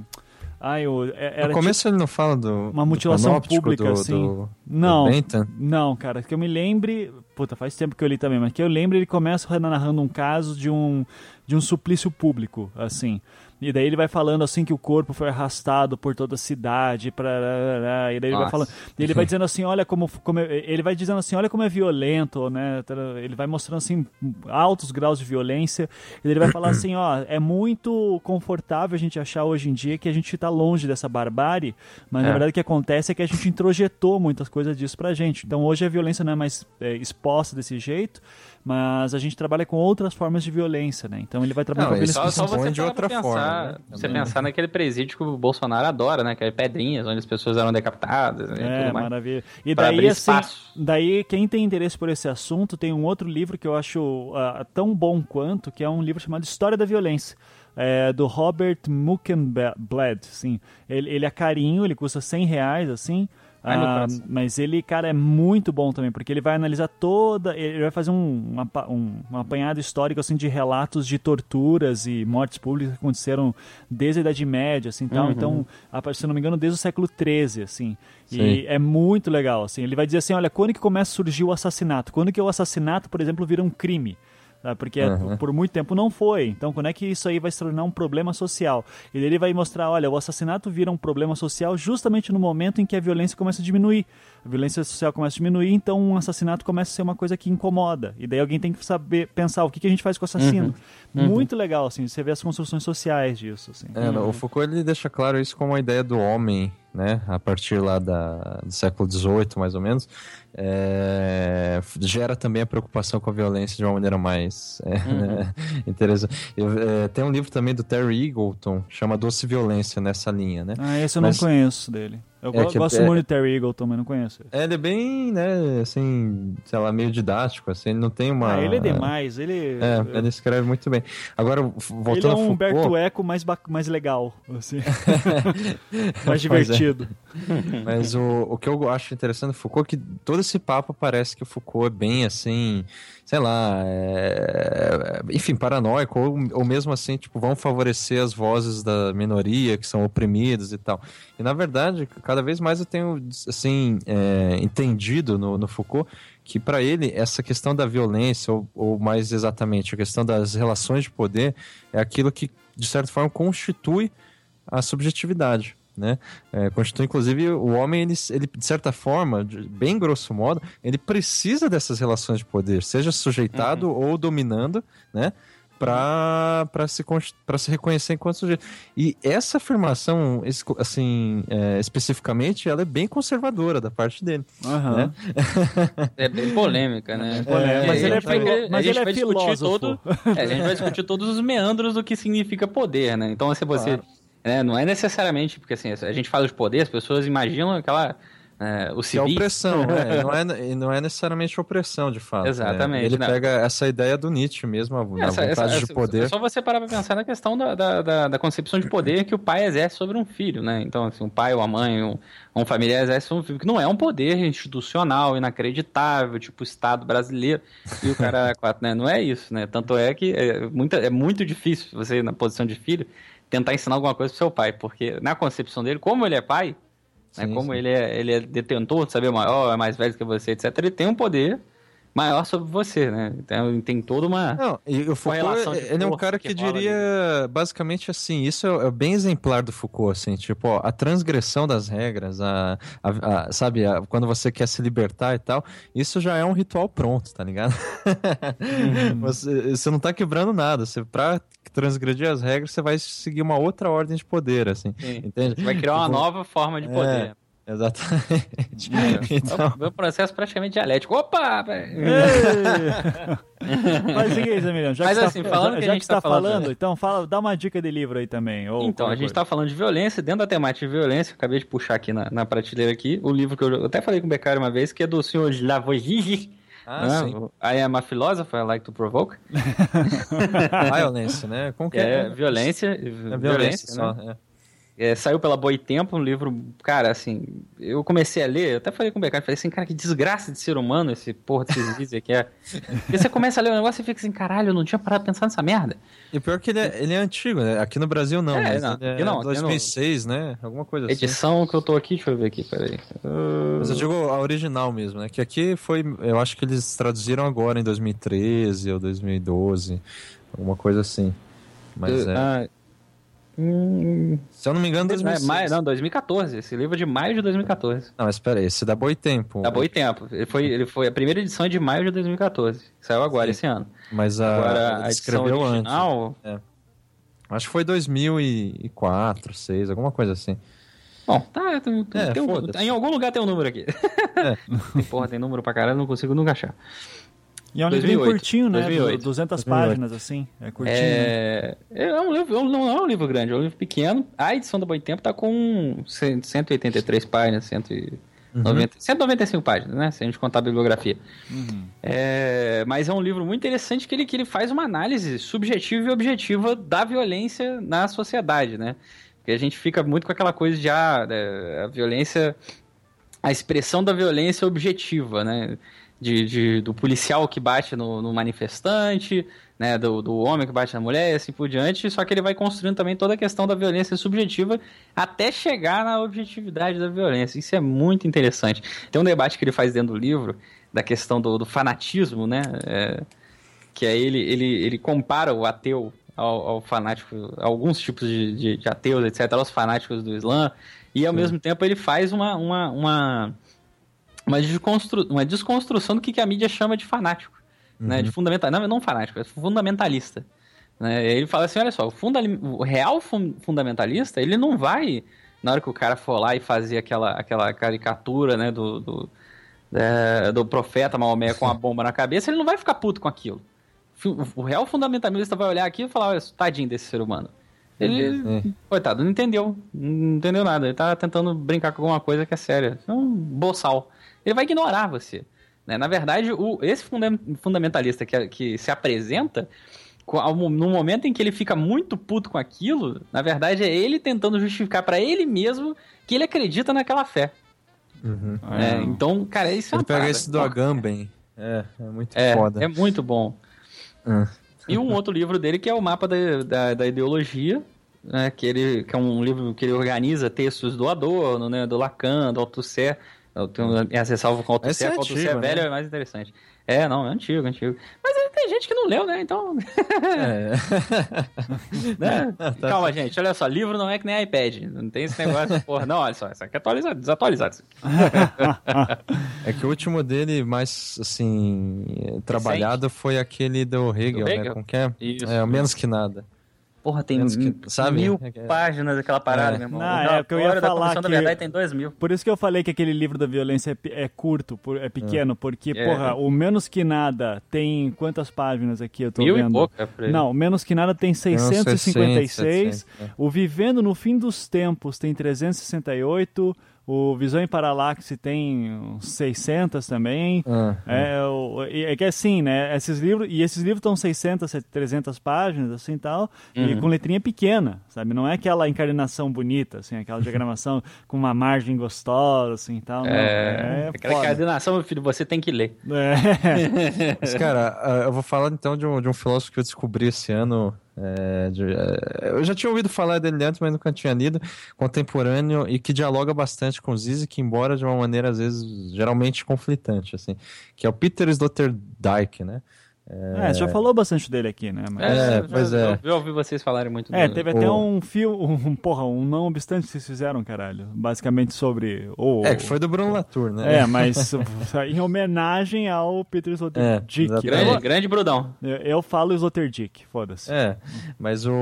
Ai, o- é- era No começo ele não fala do. uma do mutilação panóptico pública, do, assim. do- Não, do não, cara, que eu me lembre. Puta, faz tempo que eu li também, mas que eu lembro ele começa narrando um caso de um, de um suplício público, assim. E daí ele vai falando assim que o corpo foi arrastado por toda a cidade, pra, e daí ele vai falando, ele vai dizendo assim, olha como, como é- ele vai dizendo assim, olha como é violento, né? Ele vai mostrando assim altos graus de violência. E daí ele vai falar assim, ó, é muito confortável a gente achar hoje em dia que a gente tá longe dessa barbárie, mas na É. verdade o que acontece é que a gente introjetou muitas coisas disso pra gente. Então hoje a violência não é mais é, exposta desse jeito, mas a gente trabalha com outras formas de violência, né? Então ele vai trabalhar Não, com violência Só, só você de outra pra forma, pensar, né? você Também. pensar naquele presídio que o Bolsonaro adora, né? Que é Pedrinhas, onde as pessoas eram decapitadas né, e É, tudo mais. maravilha. E Pra daí, abrir assim, espaço. daí, quem tem interesse por esse assunto, tem um outro livro que eu acho ah, tão bom quanto, que é um livro chamado História da Violência. é, do Robert Muckenblad, assim. Ele, ele é carinho, ele custa 100 reais, assim. Ai, ah, mas ele, cara, é muito bom também, porque ele vai analisar toda. Ele vai fazer um, um, apa- um, um apanhado histórico assim, de relatos de torturas e mortes públicas que aconteceram desde a Idade Média, assim, tal. Uhum. Então, se não me engano, desde o século XIII, assim. Sim. E é muito legal, assim. Ele vai dizer assim, olha, quando que começa a surgir o assassinato? Quando que o assassinato, por exemplo, vira um crime? Tá? Porque Uhum. por muito tempo não foi. Então, quando é que isso aí vai se tornar um problema social? E ele vai mostrar, olha, o assassinato vira um problema social justamente no momento em que a violência começa a diminuir. A violência social começa a diminuir, então um assassinato começa a ser uma coisa que incomoda. E daí alguém tem que saber pensar o que, que a gente faz com o assassino. Muito legal, assim, você vê as construções sociais disso, assim. É, não, o Foucault ele deixa claro isso como a ideia do homem, né? A partir lá da, do século XVIII, mais ou menos, é, gera também a preocupação com a violência de uma maneira mais é, né, interessante. Eu, é, tem um livro também do Terry Eagleton, chama Doce Violência, nessa linha, né? Ah, esse eu Mas- não conheço dele. Eu É go- que- gosto é- muito de Terry Eagleton, mas não conheço. É, Ele é bem, né, assim, sei lá, meio didático, assim, ele não tem uma... Ah, ele é demais, ele... É, ele escreve muito bem. Agora, voltando Ele é um Foucault... Humberto Eco mais, mais legal, assim. mais é. divertido. Mas o, o que eu acho interessante do Foucault é que todo esse papo parece que o Foucault é bem assim, sei lá, é- enfim, paranoico, ou, ou mesmo assim, tipo, vão favorecer as vozes da minoria que são oprimidas e tal. E na verdade, cada vez mais eu tenho, assim, é, entendido no, no Foucault que para ele essa questão da violência, ou, ou mais exatamente a questão das relações de poder, é aquilo que, de certa forma, constitui a subjetividade. Né? É, constitui, inclusive, o homem, ele, ele, de certa forma, de- bem grosso modo, ele precisa dessas relações de poder, seja sujeitado ou dominando, né? pra, pra, se, pra se reconhecer enquanto sujeito. E essa afirmação, assim, é, especificamente, ela é bem conservadora da parte dele. Aham. né? É bem polêmica, né? polêmica. Mas a ele é vai mas a gente ele é vai discutir filósofo. todo, é, a gente vai discutir todos os meandros do que significa poder, né? Então, se você, né, não é necessariamente porque assim, a gente fala de poder, as pessoas imaginam aquela é, o Que é civil. opressão, né? Não é, não é necessariamente opressão, de fato. né? Exatamente, Ele não. pega essa ideia do Nietzsche mesmo, a Essa- vontade essa- de poder. É só você parar pra pensar na questão da, da, da, da concepção de poder que o pai exerce sobre um filho, né? Então, assim, um pai ou a mãe, um, um familiar exerce sobre um filho, que não é um poder institucional, inacreditável, tipo o Estado brasileiro e o cara quatro, né? Não é isso, né? Tanto é que é, muita, é muito difícil você, na posição de filho, tentar ensinar alguma coisa pro seu pai, porque na concepção dele, como ele é pai, né, Sim, como sim. ele é, ele é detentor de saber maior, é mais velho que você, etc., ele tem um poder maior sobre você, né? Então tem toda uma... Não, e o Foucault, relação de ele é um cara que que, diria basicamente assim, isso é, é bem exemplar do Foucault, assim, tipo, ó, a transgressão das regras, a, a- a- sabe, a- quando você quer se libertar e tal, isso já é um ritual pronto, tá ligado? Uhum. você, você não tá quebrando nada, você, pra transgredir as regras, você vai seguir uma outra ordem de poder, assim, Sim. entende? Você vai criar uma Tipo, nova forma de poder. Exatamente. É. então, É um processo praticamente dialético. Opa! Mas seguinte, Emiliano, já Mas que assim, você falando já, que a gente que você tá tá falando- falando, então fala, dá uma dica de livro aí também. Ou Então, a gente coisa. tá falando de violência, dentro da temática de violência, eu acabei de puxar aqui na, na prateleira aqui, o livro que eu, eu até falei com o Beccario uma vez, que é do senhor Lavoisier, ah, né? sim. O I am a philosopher, I like to provoke. Violence, né? Como que É, violência, É violência, né? só, é. É, saiu pela Boitempo, um livro, cara, assim, eu comecei a ler, eu até falei com o Beccario, falei assim, cara, que desgraça de ser humano esse porra desses vídeos aqui é. Porque você começa a ler o negócio e fica assim, caralho, eu não tinha parado de pensar nessa merda. E pior que ele é, ele é antigo, né? Aqui no Brasil não, É, mas não, ele é não, aqui 2006, né? Alguma coisa assim. Edição que eu tô aqui, deixa eu ver aqui, peraí. Uh, Mas eu digo a original mesmo, né? Que aqui foi, eu acho que eles traduziram agora em 2013 ou 2012, alguma coisa assim. Mas é, ah, hum, se eu não me engano, não, é 2006. maio, não, 2014. Esse livro é de maio de 2014. Não, mas aí, esse dá boi tempo. Dá boi tempo. Ele foi, ele foi, a primeira edição é de maio de 2014. Saiu agora, Sim. esse ano. Mas a, Agora, a edição escreveu original... antes. Acho que foi 2004, 2006, alguma coisa assim. Bom, tá, tem, tem- É, tem um- em algum lugar tem um número aqui. É. Tem, porra, tem número pra caralho, não consigo nunca achar. E é um livrinho 2008, curtinho, né? 2008. 200 2008. páginas, assim. É curtinho. né? É, é um livro, não é um livro grande, é um livro pequeno. A edição do Boitempo tá com 100 183 páginas, 190, 195 páginas, né? Se a gente contar a bibliografia. É, mas é um livro muito interessante que ele, que ele faz uma análise subjetiva e objetiva da violência na sociedade, né? Porque a gente fica muito com aquela coisa de ah, é, a violência, a expressão da violência objetiva, né? De, de- do policial que bate no, no manifestante, né? Do, do homem que bate na mulher e assim por diante. Só que ele vai construindo também toda a questão da violência subjetiva até chegar na objetividade da violência. Isso é muito interessante. Tem um debate que ele faz dentro do livro da questão do, do fanatismo, né? É, que aí ele, ele, ele compara o ateu ao, ao fanático, alguns tipos de, de, de ateus, etc., aos fanáticos do Islã, e ao mesmo tempo ele faz uma, uma, uma, uma, desconstru, uma desconstrução do que, que a mídia chama de fanático, né? De fundamental, não, não fanático, é fundamentalista. Né? Ele fala assim, olha só, o, funda, o real fun- fundamentalista, ele não vai, na hora que o cara for lá e fazer aquela, aquela caricatura, né, do, do, é, do profeta Maomé com a bomba na cabeça, ele não vai ficar puto com aquilo. O- O real fundamentalista vai olhar aqui e falar, olha, tadinho desse ser humano. Ele, É. coitado, não entendeu. Não entendeu nada. Ele tá tentando brincar com alguma coisa que é séria. É um boçal. Ele vai ignorar você. né? Na verdade, o, esse funda- fundamentalista que, que se apresenta, no momento em que ele fica muito puto com aquilo, na verdade é ele tentando justificar pra ele mesmo que ele acredita naquela fé. Uhum. né? Então, cara, isso é Ele uma pega esse do Agamben. É, é muito É, foda. é muito bom. Ah. E um outro livro dele que é o Mapa da, da, da Ideologia, né, que, ele, que é um livro que ele organiza textos do Adorno, né, do Lacan, do Althusser. Eu tenho as ressalvas com o Esse Althusser, é que o Althusser antigo, velho né? é mais interessante. É, não, é antigo, antigo. Mas tem gente que não leu, né? Então. É. né? Calma, gente, olha só, livro não é que nem iPad. Não tem esse negócio, porra. Não, olha só, isso aqui é atualizado, desatualizado. É que o último dele, mais assim, trabalhado foi aquele do Hegel, Do né? Hegel? Com que é? Isso. É, menos que nada. Porra, tem que- sabe? mil É que- páginas daquela parada, É. meu irmão. Não, é, porque eu ia da falar da que- Verdade tem dois mil. Por isso que eu falei que aquele livro da violência é, é curto, é pequeno, porque, É. porra, o Menos Que Nada tem quantas páginas aqui eu tô Mil vendo? e pouco, é. Não, o Menos Que Nada tem Tem uns 656, 700, é. o Vivendo no Fim dos Tempos tem 368, o Visão em Paralaxe tem uns 600 também. Ah, É, o- e é que assim, né? Esses livros, e esses livros estão 600, 300 páginas, assim e tal, e Uhum. com letrinha pequena, sabe? Não é aquela encarnação bonita, assim, aquela diagramação com uma margem gostosa, assim e tal. Não. É, É, aquela foda. coordenação, meu filho, você tem que ler. É. Mas, cara, ah, eu vou falar então de um, de um filósofo que eu descobri esse ano. É, de- é, eu já tinha ouvido falar dele antes, mas nunca tinha lido. Contemporâneo e que dialoga bastante com Zizek, embora de uma maneira, às vezes, geralmente conflitante, assim. Que é o Peter Sloterdijk, né? É, você já falou bastante dele aqui, né? Mas- É, eu- pois é. Eu, eu ouvi vocês falarem muito É, do- teve até O- um fio, um, porra, um não obstante que vocês fizeram, caralho. Basicamente sobre. o É, que foi do Bruno Latour, né? É, mas em homenagem ao Peter Sloterdijk. É. Grande, eu, grande Brudão. eu, eu falo Sloterdijk, foda-se. É, mas o,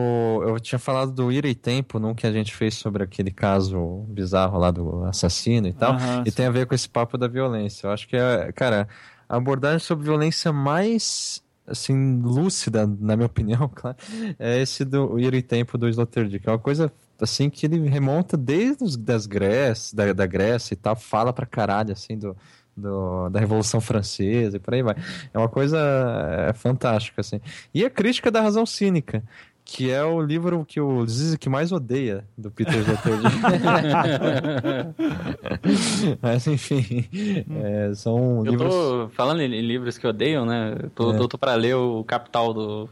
eu tinha falado do Ira e Tempo, num que a gente fez sobre aquele caso bizarro lá do assassino e tal, Aham, e sim. tem a ver com esse papo da violência. Eu acho que é, cara, a abordagem sobre violência mais, assim, lúcida, na minha opinião, claro, é esse do Ira e Tempo do Sloterdijk. É uma coisa, assim, que ele remonta desde os, das Grécia, da, da Grécia e tal, fala pra caralho, assim, do... do- da Revolução Francesa e por aí vai. É uma coisa é, fantástica, assim. E a crítica da razão cínica, que é o livro que o Zizek mais odeia do Peter Sloterdijk. Mas, enfim, é, são Eu livros... tô falando em livros que odeiam, né? Eu Tô, É. tô, tô pra ler o Capital do,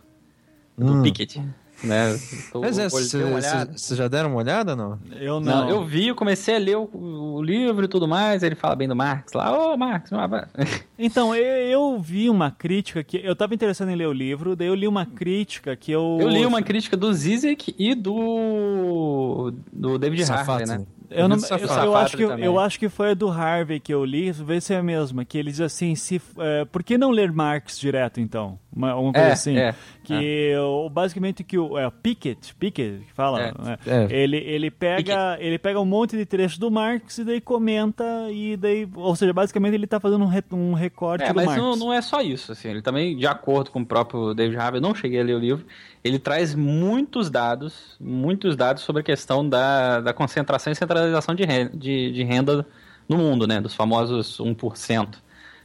do Hum. Piketty, né? Tô, Mas é, vocês já deram uma olhada, não? Eu não. Não, eu vi, eu comecei a ler o, o livro e tudo mais, ele fala bem do Marx lá, ô Marx. Então, eu, eu vi uma crítica que. Eu tava interessado em ler o livro, daí eu li uma crítica que eu. Eu li uma crítica do Zizek e do do David Harvey, né? Eu, não, eu, eu acho que, também. eu acho que foi a do Harvey que eu li, vê se é a mesma, que ele diz assim, se, é, por que não ler Marx direto, então? Uma, uma coisa É, assim. é, que o- basicamente que o é, Pickett, Pickett que fala, É, né? é. ele, ele, pega, ele pega um monte de trechos do Marx e daí comenta, e daí, ou seja, basicamente ele tá fazendo um, re- um recorte É, do mas Marx. não, não é só isso, assim, ele também, de acordo com o próprio David Harvey, eu não cheguei a ler o livro, ele traz muitos dados, muitos dados sobre a questão da, da concentração e centralização de renda, de, de renda no mundo, né, dos famosos 1%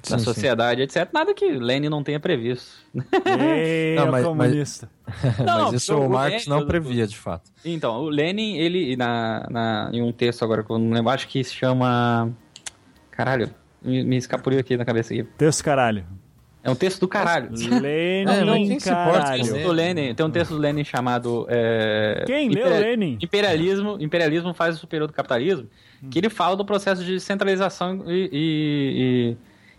da Sim, sim. sociedade, etc. Nada que Lenin não tenha previsto. Ei, Não, é o mas- comunista. Mas isso o Marx Lenin- não previa, de fato. Então, o Lenin, ele, na, na, em um texto agora que eu não lembro, acho que se chama... Caralho, me, me escapuliu aqui na cabeça aqui. Texto caralho. É um texto do caralho. Lenin, É, mas quem se caralho. texto do Lenin, tem um texto do Lenin chamado. é, Quem leu Lenin? Imperialismo, imperialismo faz o superior do capitalismo, que ele fala do processo de centralização e, e-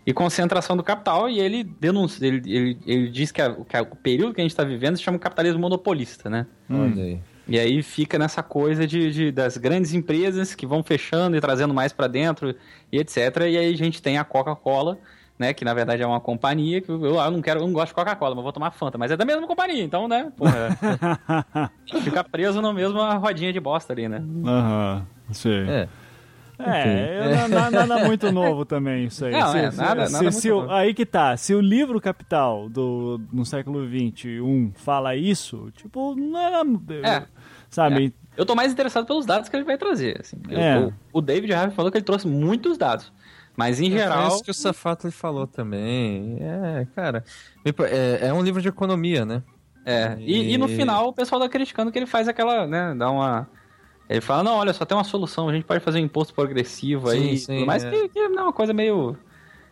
e- concentração do capital, e ele denuncia, ele, ele, ele diz que, a- que a- o período que a gente está vivendo se chama capitalismo monopolista, né? Olha aí. E aí fica nessa coisa de, de- das grandes empresas que vão fechando e trazendo mais para dentro e etc. E aí a gente tem a Coca-Cola, né? Que na verdade é uma companhia que eu, eu não quero, eu não gosto de Coca-Cola, mas vou tomar Fanta, mas é da mesma companhia, então, né? Porra, fica preso na mesma rodinha de bosta ali, né? Aham, sim. É. É, eu- na- na- nada muito novo também isso aí. Não, é, nada- se- nada muito se o- aí que tá, se o livro Capital do, no século XXI fala isso, tipo, não era... É. Sabe? Eu tô mais interessado pelos dados que ele vai trazer. Assim. É. tô- o David Harvey falou que ele trouxe muitos dados. Mas em É, geral. Foi isso que o Safato ele falou também. É, cara. É, é um livro de economia, né? É, e, e no E- final o pessoal tá criticando que ele faz aquela, né, dá uma... Ele fala, não, olha, só tem uma solução, a gente pode fazer um imposto progressivo aí, Sim, mais é. que, que é uma coisa meio...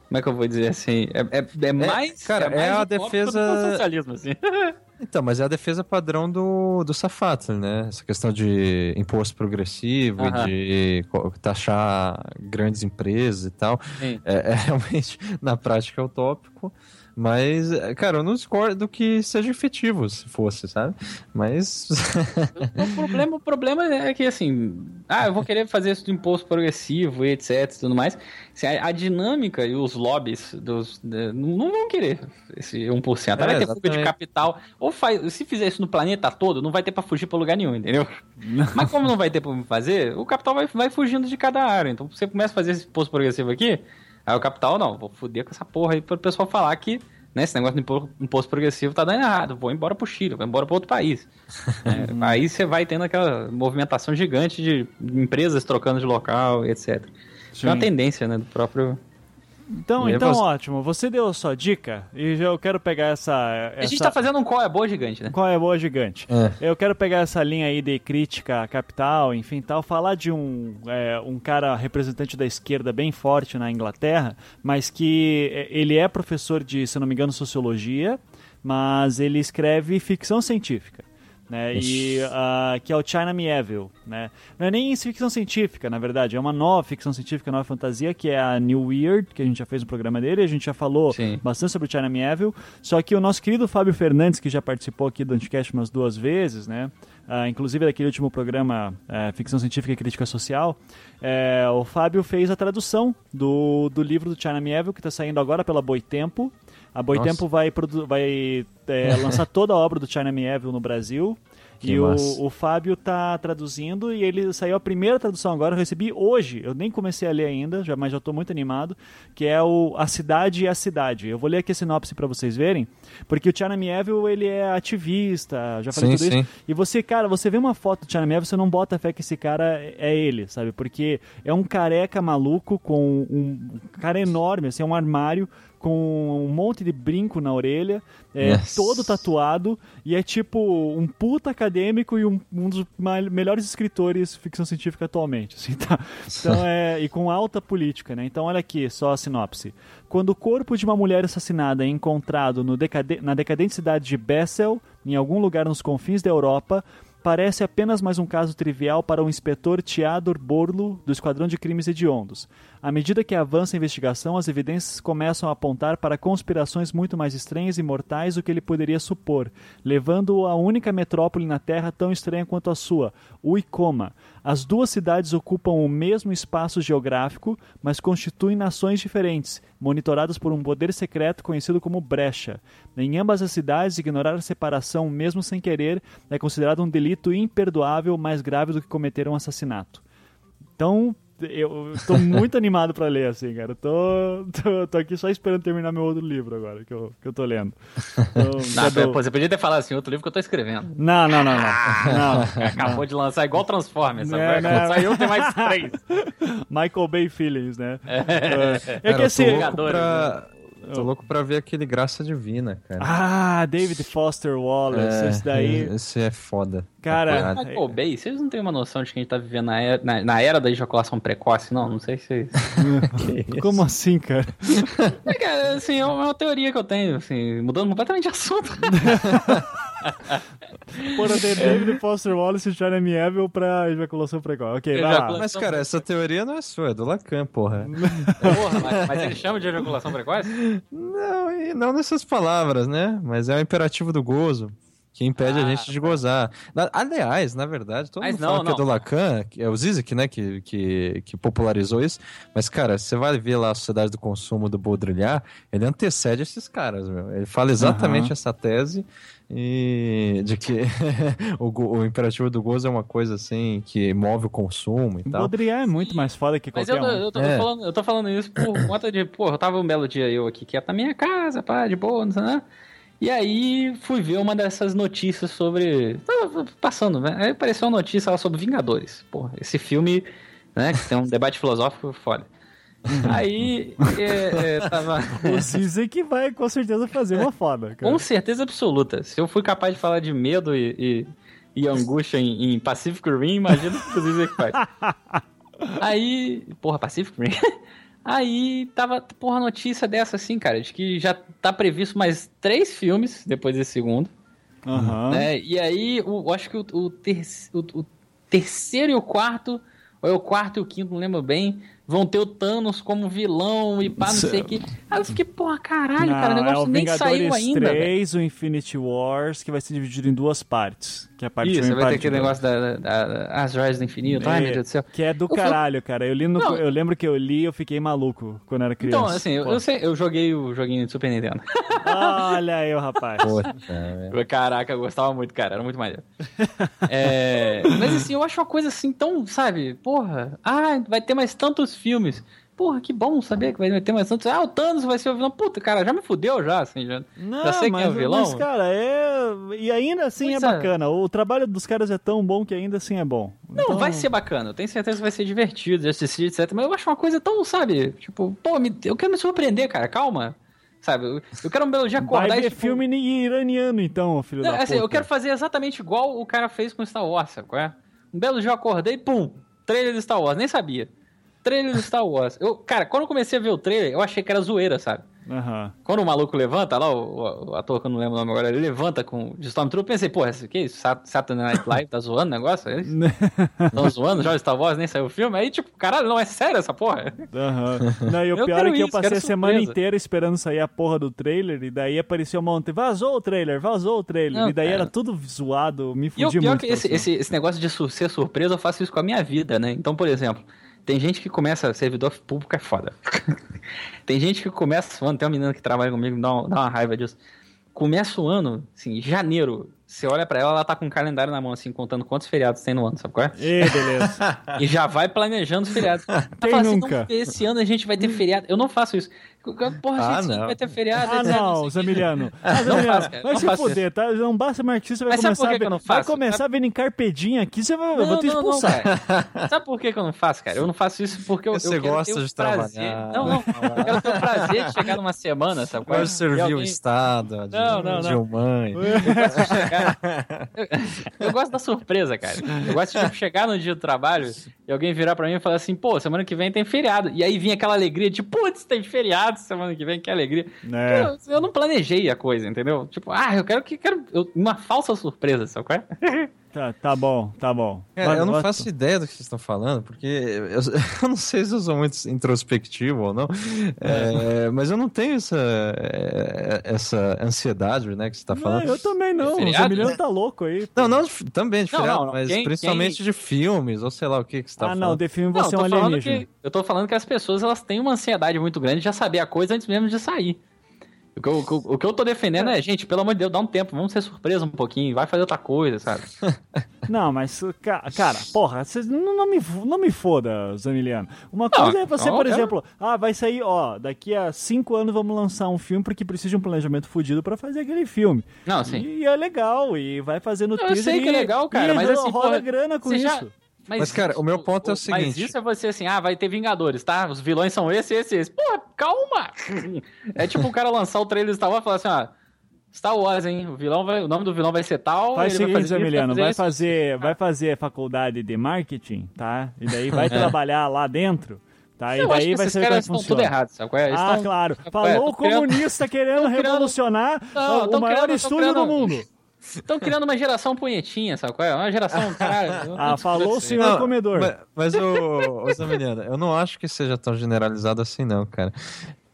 Como é que eu vou dizer assim? É, é, é mais. cara, é mais a defesa- socialismo, assim. Então, mas é a defesa padrão do, do Safatli, né? Essa questão de imposto progressivo Aham. de taxar grandes empresas e tal. É, é realmente, na prática, é utópico. Mas, cara, eu não discordo que seja efetivo, se fosse, sabe? Mas. O problema, o problema é que, assim, ah, eu vou querer fazer isso do imposto progressivo e etc e tudo mais. Assim, a, a dinâmica e os lobbies dos, de- não não vão querer esse 1%. É, vai ter fuga de capital. Ou faz, se fizer isso no planeta todo, não vai ter pra fugir pra lugar nenhum, entendeu? Mas como não vai ter pra fazer, o capital vai, vai fugindo de cada área. Então você começa a fazer esse imposto progressivo aqui, aí o capital, não, vou foder com essa porra aí pro pessoal falar que né, esse negócio de impo- imposto progressivo tá dando errado, vou embora pro Chile, vou embora pra outro país. É, aí você vai tendo aquela movimentação gigante de empresas trocando de local, etc. É uma Sim. tendência, né, do próprio... Então, então ótimo. Você deu a sua dica e eu quero pegar essa. A gente essa- tá fazendo um qual é boa gigante, né? Qual é a boa gigante? É. Eu quero pegar essa linha aí de crítica à capital, enfim, tal, falar de um, é, um cara representante da esquerda bem forte na Inglaterra, mas que é, ele é professor de, se não me engano, sociologia, mas ele escreve ficção científica. Né, e ah, que é o China Mieville, né? Não é nem ficção científica, na verdade, é uma nova ficção científica, nova fantasia, que é a New Weird, que a gente já fez um programa dele, a gente já falou Sim. bastante sobre o China Mieville, só que o nosso querido Fábio Fernandes, que já participou aqui do Anticast umas duas vezes, né? Ah, inclusive daquele último programa eh, Ficção Científica e Crítica Social, eh, o Fábio fez a tradução do, do livro do China Mieville, que está saindo agora pela Boitempo. A Boitempo Nossa. vai, vai eh, lançar toda a obra do China Mieville no Brasil. Que e massa. o, o Fábio tá traduzindo e ele saiu a primeira tradução agora, eu recebi hoje, eu nem comecei a ler ainda, já, mas já estou muito animado, que é o A Cidade e a Cidade. Eu vou ler aqui a sinopse para vocês verem, porque o Tiana Mieville, ele é ativista, já falei Sim, tudo sim. isso. E você, cara, você vê uma foto do Tiana Mieville, você não bota fé que esse cara é ele, sabe? Porque é um careca maluco com um um cara enorme, assim, é um armário com um monte de brinco na orelha, é Yes. todo tatuado e é tipo um puta acadêmico e um, um dos melhores escritores de ficção científica atualmente, assim, tá? Então é e com alta política, né? Então olha aqui só a sinopse. Quando o corpo de uma mulher assassinada é encontrado decade- na decadente cidade de Bessel, em algum lugar nos confins da Europa, parece apenas mais um caso trivial para o inspetor Teodor Borlo do Esquadrão de Crimes Hediondos. À medida que avança a investigação, as evidências começam a apontar para conspirações muito mais estranhas e mortais do que ele poderia supor, levando-o à única metrópole na Terra tão estranha quanto a sua, o Icoma. As duas cidades ocupam o mesmo espaço geográfico, mas constituem nações diferentes, monitoradas por um poder secreto conhecido como Brecha. Em ambas as cidades, ignorar a separação, mesmo sem querer, é considerado um delito imperdoável mais grave do que cometer um assassinato. Então, eu tô muito animado pra ler, assim, cara. Tô, tô, tô aqui só esperando terminar meu outro livro agora, que eu, que eu tô lendo. Então, dou- pô, você podia ter falado assim, outro livro que eu tô escrevendo. Não, não, não, não. não. Acabou de lançar igual Transformers? É, né? saiu tem mais três. Michael Bay Feelings, né? É, é Cara, que assim... tô louco, Vingadores, pra... tô louco pra ver aquele Graça Divina, cara. Ah, David Foster Wallace, É, esse daí... Esse é foda. Cara, Pra Michael Bay, vocês não têm uma noção de que a gente tá vivendo na era, na, na era da ejaculação precoce, não? Não sei se... Como assim, cara? É, cara, assim, é uma, é uma teoria que eu tenho, assim, mudando completamente de assunto. Porra, de David Foster Wallace e Jeremy Mieville pra ejaculação precoce. Ok, vai lá. Mas, cara, essa teoria não é sua, é do Lacan, porra. Porra, mas, mas ele chama de ejaculação precoce? Não, e não nessas palavras, né? Mas é o imperativo do gozo. Que impede a Ah, gente de gozar. Na- aliás, na verdade, todo mundo não, fala que é não. do Lacan, que é o Zizek, né, que, que, que popularizou isso. Mas, cara, você vai ver lá a Sociedade do Consumo do Baudrillard, ele antecede esses caras, meu. Ele fala exatamente Aham. essa tese e de que o, o imperativo do gozo é uma coisa, assim, que move o consumo e tal. Baudrillard é muito mais foda que Mas qualquer eu, tô- um. eu, tô, É. falando, eu tô falando isso por conta de, porra, eu tava um belo dia eu aqui quieto na minha casa, pá, de boa, não sei né? E aí fui ver uma dessas notícias sobre. Tava passando, né? Aí apareceu uma notícia lá sobre Vingadores. Porra, esse filme, né? Que tem um debate filosófico foda. Aí é, é, tava. O Zizek vai com certeza fazer uma foda, cara. Com certeza absoluta. Se eu fui capaz de falar de medo e, e, e angústia em, em Pacific Rim, imagina o que o Zizek faz. Aí. Porra, Pacific Rim. Aí tava, porra, notícia dessa assim, cara, de que já tá previsto mais três filmes depois desse segundo. Aham. né? E aí, o, eu acho que o, o, ter- o- o terceiro e o quarto, ou é o quarto e o quinto, não lembro bem, vão ter o Thanos como vilão e pá, não sei o que. Aí eu fiquei, porra, caralho, cara, o Não, negócio é o nem Vingadores saiu ainda, velho. 3, o Infinity Wars, que vai ser dividido em duas partes. Que é a parte Isso, um e vai ter parte aquele dois. negócio da, da, da- as joias do infinito. Ai, meu Deus do céu. Que é do Eu fui- caralho, cara. Eu, li no- Não. eu lembro que eu li eu fiquei maluco quando era criança. Então, assim, eu, eu sei, eu joguei o joguinho de Super Nintendo. Olha aí, o rapaz. Velho. Caraca, eu gostava muito, cara, era muito maneiro. É, mas assim, eu acho uma coisa assim tão, sabe, porra, ah, vai ter mais tantos filmes. Porra, que bom saber que vai ter mais tantos. Ah, o Thanos vai ser o vilão. Puta, cara, já me fudeu já, assim, já. Não, Já sei quem mas, é o vilão. mas, cara, é. E ainda assim Pois é é. bacana. O trabalho dos caras é tão bom que ainda assim é bom. Não, Então, vai ser bacana, eu tenho certeza que vai ser divertido de assistir, etc. Mas eu acho uma coisa tão, sabe, tipo, pô, me- eu quero me surpreender, cara, calma. Sabe, eu, quero um belo dia acordar Vai e ver tipo, filme iraniano, então, filho Não, da assim, puta. eu quero fazer exatamente igual o cara fez com Star Wars, sabe é? Um belo dia eu acordei, pum, trailer de Star Wars, nem sabia. Trailer de Star Wars. Eu, cara, quando eu comecei a ver o trailer, eu achei que era zoeira, sabe? Aham. Quando o maluco levanta lá, o, o ator que eu não lembro o nome agora, ele levanta com de Stormtrooper, eu pensei, porra, isso que é isso? Sat- Saturday Night Live tá zoando o negócio? Eles Estão zoando já o Star Wars, nem saiu o filme? Aí, tipo, caralho, não, é sério essa porra? Aham. Não, e o Eu pior é que eu isso, passei quero a semana surpresa. inteira esperando sair a porra do trailer, e daí apareceu um monte. Vazou o trailer, vazou o trailer. Não, e daí cara. era tudo zoado, me E fudi o pior muito. que esse, isso. esse, esse negócio de ser surpresa, eu faço isso com a minha vida, né? Então, por exemplo, tem gente que começa, servidor público é foda. tem gente que começa o ano, tem uma menina que trabalha comigo, me dá uma, dá uma raiva disso. Começa o ano, assim, janeiro, você olha pra ela, ela tá com um calendário na mão, assim, contando quantos feriados tem no ano, sabe qual é? Ê, beleza. E já vai planejando os feriados. Quem fala assim, nunca? "Não, esse ano a gente vai ter feriado. Eu não faço isso. Porra, Ah, gente, esse ano não. vai ter feriado. Ah, etc, não. Zamiliano. Ah, Zamiliano, vai não se faço fuder, tá? Não basta marxista, vai Mas sabe começar, por que a que eu não ver- vai começar vendo encarpedinha aqui, você vai, eu vou te não, expulsar. Sabe por que, que eu não faço, cara? Eu não faço isso porque eu, eu Você quero gosta de prazer. trabalhar. Não, não. Eu quero ter o prazer de chegar numa semana, sabe? qual é? Pode servir E o alguém- Estado, a Não, não, não. Dilmãe. Eu gosto da surpresa, cara. Eu gosto de tipo, chegar no dia do trabalho e alguém virar pra mim e falar assim, pô, semana que vem tem feriado. E aí vinha aquela alegria, tipo, putz, tem feriado semana que vem, que alegria. É. Eu, eu não planejei a coisa, entendeu? Tipo, ah, eu quero que. Quero, eu- uma falsa surpresa, sabe qual é? Tá, tá bom, tá bom. Cara, Vai- eu não vai- faço ideia do que vocês estão falando, porque eu, eu não sei se eu sou muito introspectivo ou não, é, mas eu não tenho essa, é, essa ansiedade, né, que você está Não, falando. eu também não. O Feriado, Zamiliano né? tá louco aí. pô. Não, não, também de Não, feriado, não, não. mas Quem- principalmente de filmes, ou sei lá o que, que você tá ah, não, falando. de filme Não, você é eu um alienígena. que, eu tô falando que as pessoas elas têm uma ansiedade muito grande de já saber a coisa antes mesmo de sair. O que, eu, o que eu- eu tô defendendo é, gente, pelo amor de Deus, dá um tempo, vamos ser surpresa um pouquinho, vai fazer outra coisa, sabe? Não, mas, ca- cara, porra, vocês não, não me, não me foda, Zamiliano. Uma coisa é você, não, por eu quero- exemplo, ah, vai sair, ó, daqui a cinco anos vamos lançar um filme porque precisa de um planejamento fudido pra fazer aquele filme. Não, assim. E é legal, e vai fazendo Eu teaser sei que é e- legal, cara, e mas assim, rola porra, grana com isso. já- Mas, cara, o meu ponto é o Mas seguinte. isso é você assim, ah, vai ter Vingadores, tá? Os vilões são esse, esse, esse. Pô, calma! É tipo o cara lançar o trailer de Star Wars e falar assim, ó, Star Wars, hein? O, vilão vai, o nome do vilão vai ser tal. Faz o ele vai seguinte, fazer isso, vai isso. fazer, vai fazer faculdade de marketing, tá? E daí vai trabalhar lá dentro, tá? E É. Eu daí vai ser caras estão funciona. tudo errado, sabe? qual é? Eles Ah, tão- claro. é? Falou o comunista querendo criando- revolucionar Não, o maior criando- estúdio do mundo. Estão criando uma geração punhetinha, sabe qual é? Uma geração, caralho. eu não Ah, falou o senhor Não, comedor. Mas, mas o, o Zamiliano, eu não acho que seja tão generalizado assim, não, cara.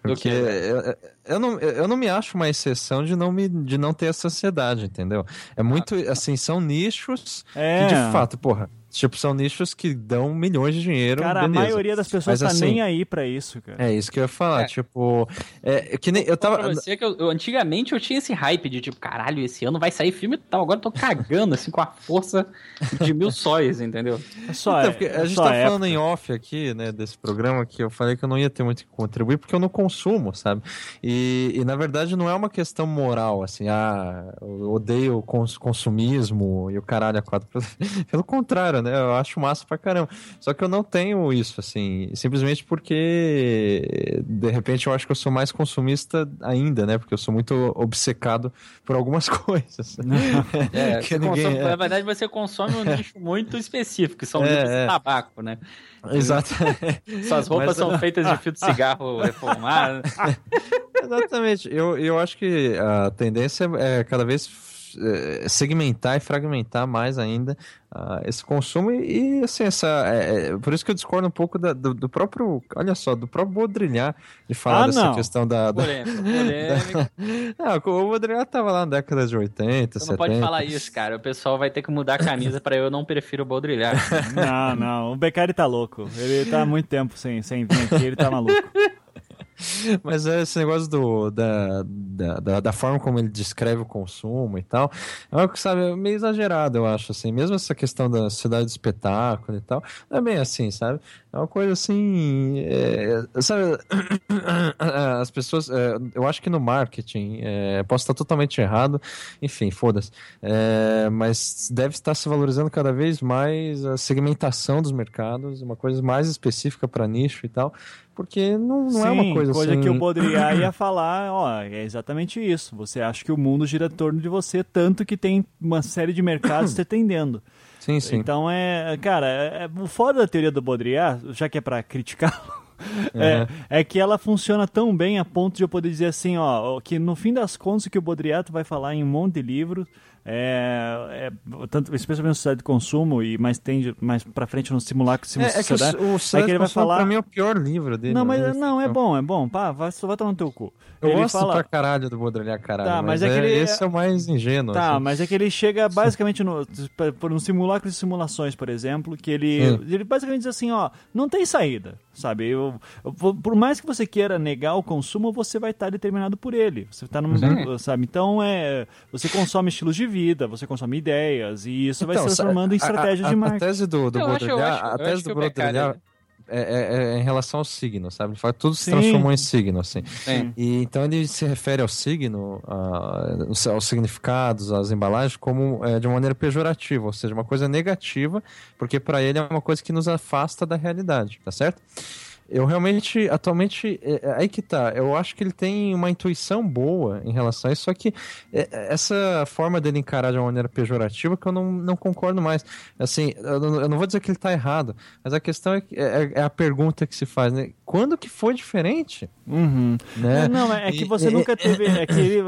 Porque eu, eu, não, eu não me acho uma exceção de não, me, de não ter essa ansiedade, entendeu? É muito, assim, são nichos É. que, de fato, porra, tipo, são nichos que dão milhões de dinheiro, Cara, beleza. a maioria das pessoas Mas, tá assim, nem aí pra isso, cara. É isso que eu ia falar, É. tipo, é, que nem, eu Pra tava... você que eu, eu- antigamente eu tinha esse hype de tipo, caralho, esse ano vai sair filme e tal. Agora eu tô cagando assim com a força de mil sóis, entendeu? É só, Então, é, é a gente só tá época. falando em off aqui, né, desse programa, que eu falei que eu não ia ter muito que contribuir, porque eu não consumo, sabe? E, e, na verdade não é uma questão moral, assim, ah, eu odeio o cons- consumismo e o caralho a quatro. Pelo contrário, né? Eu acho massa pra caramba. Só que eu não tenho isso, assim, simplesmente porque de repente eu acho que eu sou mais consumista ainda, né? Porque eu sou muito obcecado por algumas coisas. É, Que você ninguém consome- é. Na verdade, você consome um nicho muito específico, que são É, livros de é. tabaco, né? Exato. Suas roupas Mas- são feitas de fio de cigarro reformado. Exatamente. Eu, eu acho que a tendência é cada vez segmentar e fragmentar mais ainda ah, esse consumo e, e, assim, essa, é, é, por isso que eu discordo um pouco da- do, do próprio, olha só, do próprio Baudrillard de falar Ah, dessa não. questão da... da... Polêmica, polêmica. Não, o Baudrillard tava lá na década de 80, Você 70. não pode falar isso, cara. O pessoal vai ter que mudar a camisa pra eu não prefiro o Baudrillard. Não, não. O Beccari tá louco. Ele tá há muito tempo sem, sem vir aqui, ele tá maluco. Mas é esse negócio do, da, da, da, forma como ele descreve o consumo e tal, é algo que, sabe, meio exagerado, eu acho, assim. Mesmo essa questão da cidade de espetáculo e tal, é bem assim, sabe? É uma coisa assim, é, sabe, as pessoas, é, eu acho que no marketing, é, posso estar totalmente errado, enfim, foda-se, é, mas deve estar se valorizando cada vez mais a segmentação dos mercados, uma coisa mais específica para nicho e tal, porque não, não é uma Sim, coisa, assim... que o Baudrillard ia falar, ó, é exatamente isso. Você acha que o mundo gira em torno de você, tanto que tem uma série de mercados te atendendo. Sim, sim. Então é, cara, é, é- o foda da teoria do Baudrillard, já que é pra criticá-lo, é, é que ela funciona tão bem a ponto de eu poder dizer assim, ó, que no fim das contas o que o Baudrillard vai falar em um monte de livros, é, é, tanto, especialmente no Sociedade de Consumo e mais tende mais pra frente no Simulacro de É, é que o, o Sociedade que ele vai falar- pra mim é o pior livro dele. não, mas né? não, é bom, é bom. Pá, vai, só vai tomar no teu cu. Eu ele gosto fala, pra caralho do Baudrillard, caralho. Tá, mas, mas é que ele- esse é o mais ingênuo. Tá, assim. mas é que ele chega basicamente no, um simulacro de simulações, por exemplo, que ele, ele basicamente diz assim, ó, não tem saída, sabe? Eu, eu- por mais que você queira negar o consumo, você vai estar determinado por ele. Você tá num, Sim. sabe? Então é, você consome estilos de vida, você consome ideias e isso vai Então, se transformando em a- a- estratégias a, de A marketing. tese do, do Baudrillard, a tese do Baudrillard é, é- é em relação ao signo, sabe? Ele fala que tudo se Sim. transformou em signo, assim. Sim. E então ele se refere ao signo, a- aos aos significados, às embalagens, como é, de uma maneira pejorativa, ou seja, uma coisa negativa, porque para ele é uma coisa que nos afasta da realidade, tá certo? Eu realmente, atualmente, é, é aí que tá. Eu acho que ele tem uma intuição boa em relação a isso, só que é, é, essa forma dele encarar de uma maneira pejorativa que eu não, não concordo mais. Assim, eu não, eu não vou dizer que ele tá errado, mas a questão é, é, é a pergunta que se faz, né? Quando que foi diferente? Uhum. Né? É, não, é, é que você e- nunca teve. É que ele.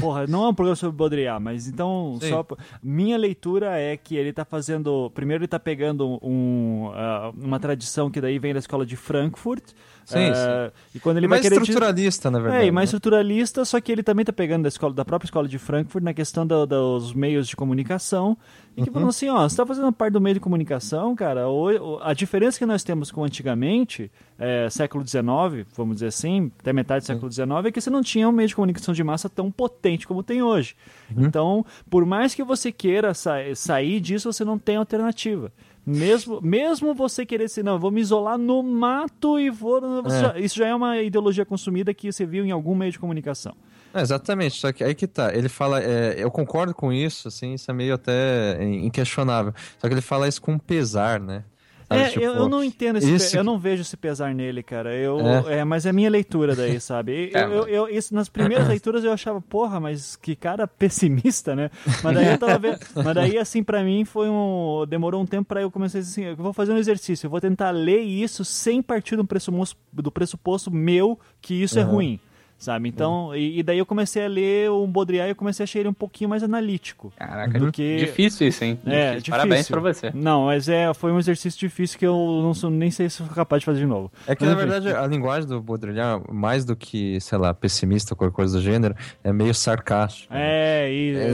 Porra, não é um programa sobre Baudrillard, mas então. Sim. Só, minha leitura é que ele tá fazendo. Primeiro, ele tá pegando um, ah, uma tradição que daí vem da escola de Frankfurt. Sim, ah, E quando ele mais vai querer. estruturalista, na verdade. É, e mais né? estruturalista, só que ele também tá pegando da, escola, da própria escola de Frankfurt na questão do- dos meios de comunicação. E Uhum. que falando assim, ó, você tá fazendo parte do meio de comunicação, cara, o- o- a diferença que nós temos com antigamente, é, século XIX, vamos dizer assim, até metade do século XIX, é que você não tinha um meio de comunicação de massa tão potente como tem hoje. Uhum. Então, por mais que você queira sa sair disso, você não tem alternativa. Mesmo, mesmo você querer ser, não, eu vou me isolar no mato e vou. É. já- isso já é uma ideologia consumida que você viu em algum meio de comunicação. É, exatamente, só que aí que tá. Ele fala, é, eu concordo com isso, assim, isso é meio até inquestionável. Só que ele fala isso com pesar, né? Sabe, É, tipo, eu, eu não entendo esse, isso pe- eu não vejo esse pesar nele, cara. Eu, É. é. mas é minha leitura daí, sabe? Eu, É, eu, eu- isso, nas primeiras leituras eu achava, porra, mas que cara pessimista, né? Mas daí eu vendo, mas daí assim pra mim foi um, demorou um tempo pra eu começar assim, eu vou fazer um exercício, eu vou tentar ler isso sem partir do pressuposto, do pressuposto meu que isso é ruim. Sabe? Então, e, e daí eu comecei a ler o Baudrillard e eu comecei a achar ele um pouquinho mais analítico. Caraca, Do que- difícil isso, hein? É, Difícil. difícil. Parabéns pra você. Não, mas é, foi um exercício difícil que eu não sou, nem sei se eu sou capaz de fazer de novo. É que, Mas, na enfim. verdade, a linguagem do Baudrillard, mais do que, sei lá, pessimista ou qualquer coisa do gênero, é meio sarcástico. É, e- Então,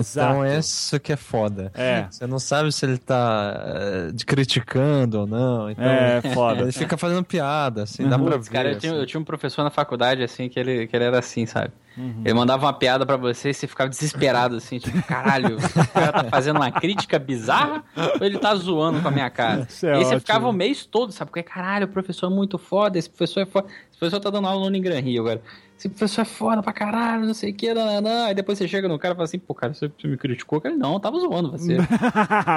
exato. isso que é foda. É. Você não sabe se ele tá eh, criticando ou não. Então, É, foda. Ele fica fazendo piada, assim, dá Uhum. pra Putz, ver. cara, eu tinha, assim. eu tinha um professor na faculdade, assim, que ele, que ele era assim, sabe? Uhum. Ele mandava uma piada pra você e você ficava desesperado, assim, tipo, caralho, o cara tá fazendo uma crítica bizarra ou ele tá zoando com a minha cara? Isso é e aí você ótimo. ficava o mês todo, sabe? Porque, caralho, o professor é muito foda, esse professor é foda. Esse professor tá dando aula no Unigran Rio agora. Esse professor é foda pra caralho, não sei o que, nananã. Aí depois você chega no cara e fala assim, pô, cara, você me criticou? Cara, não, eu tava zoando você.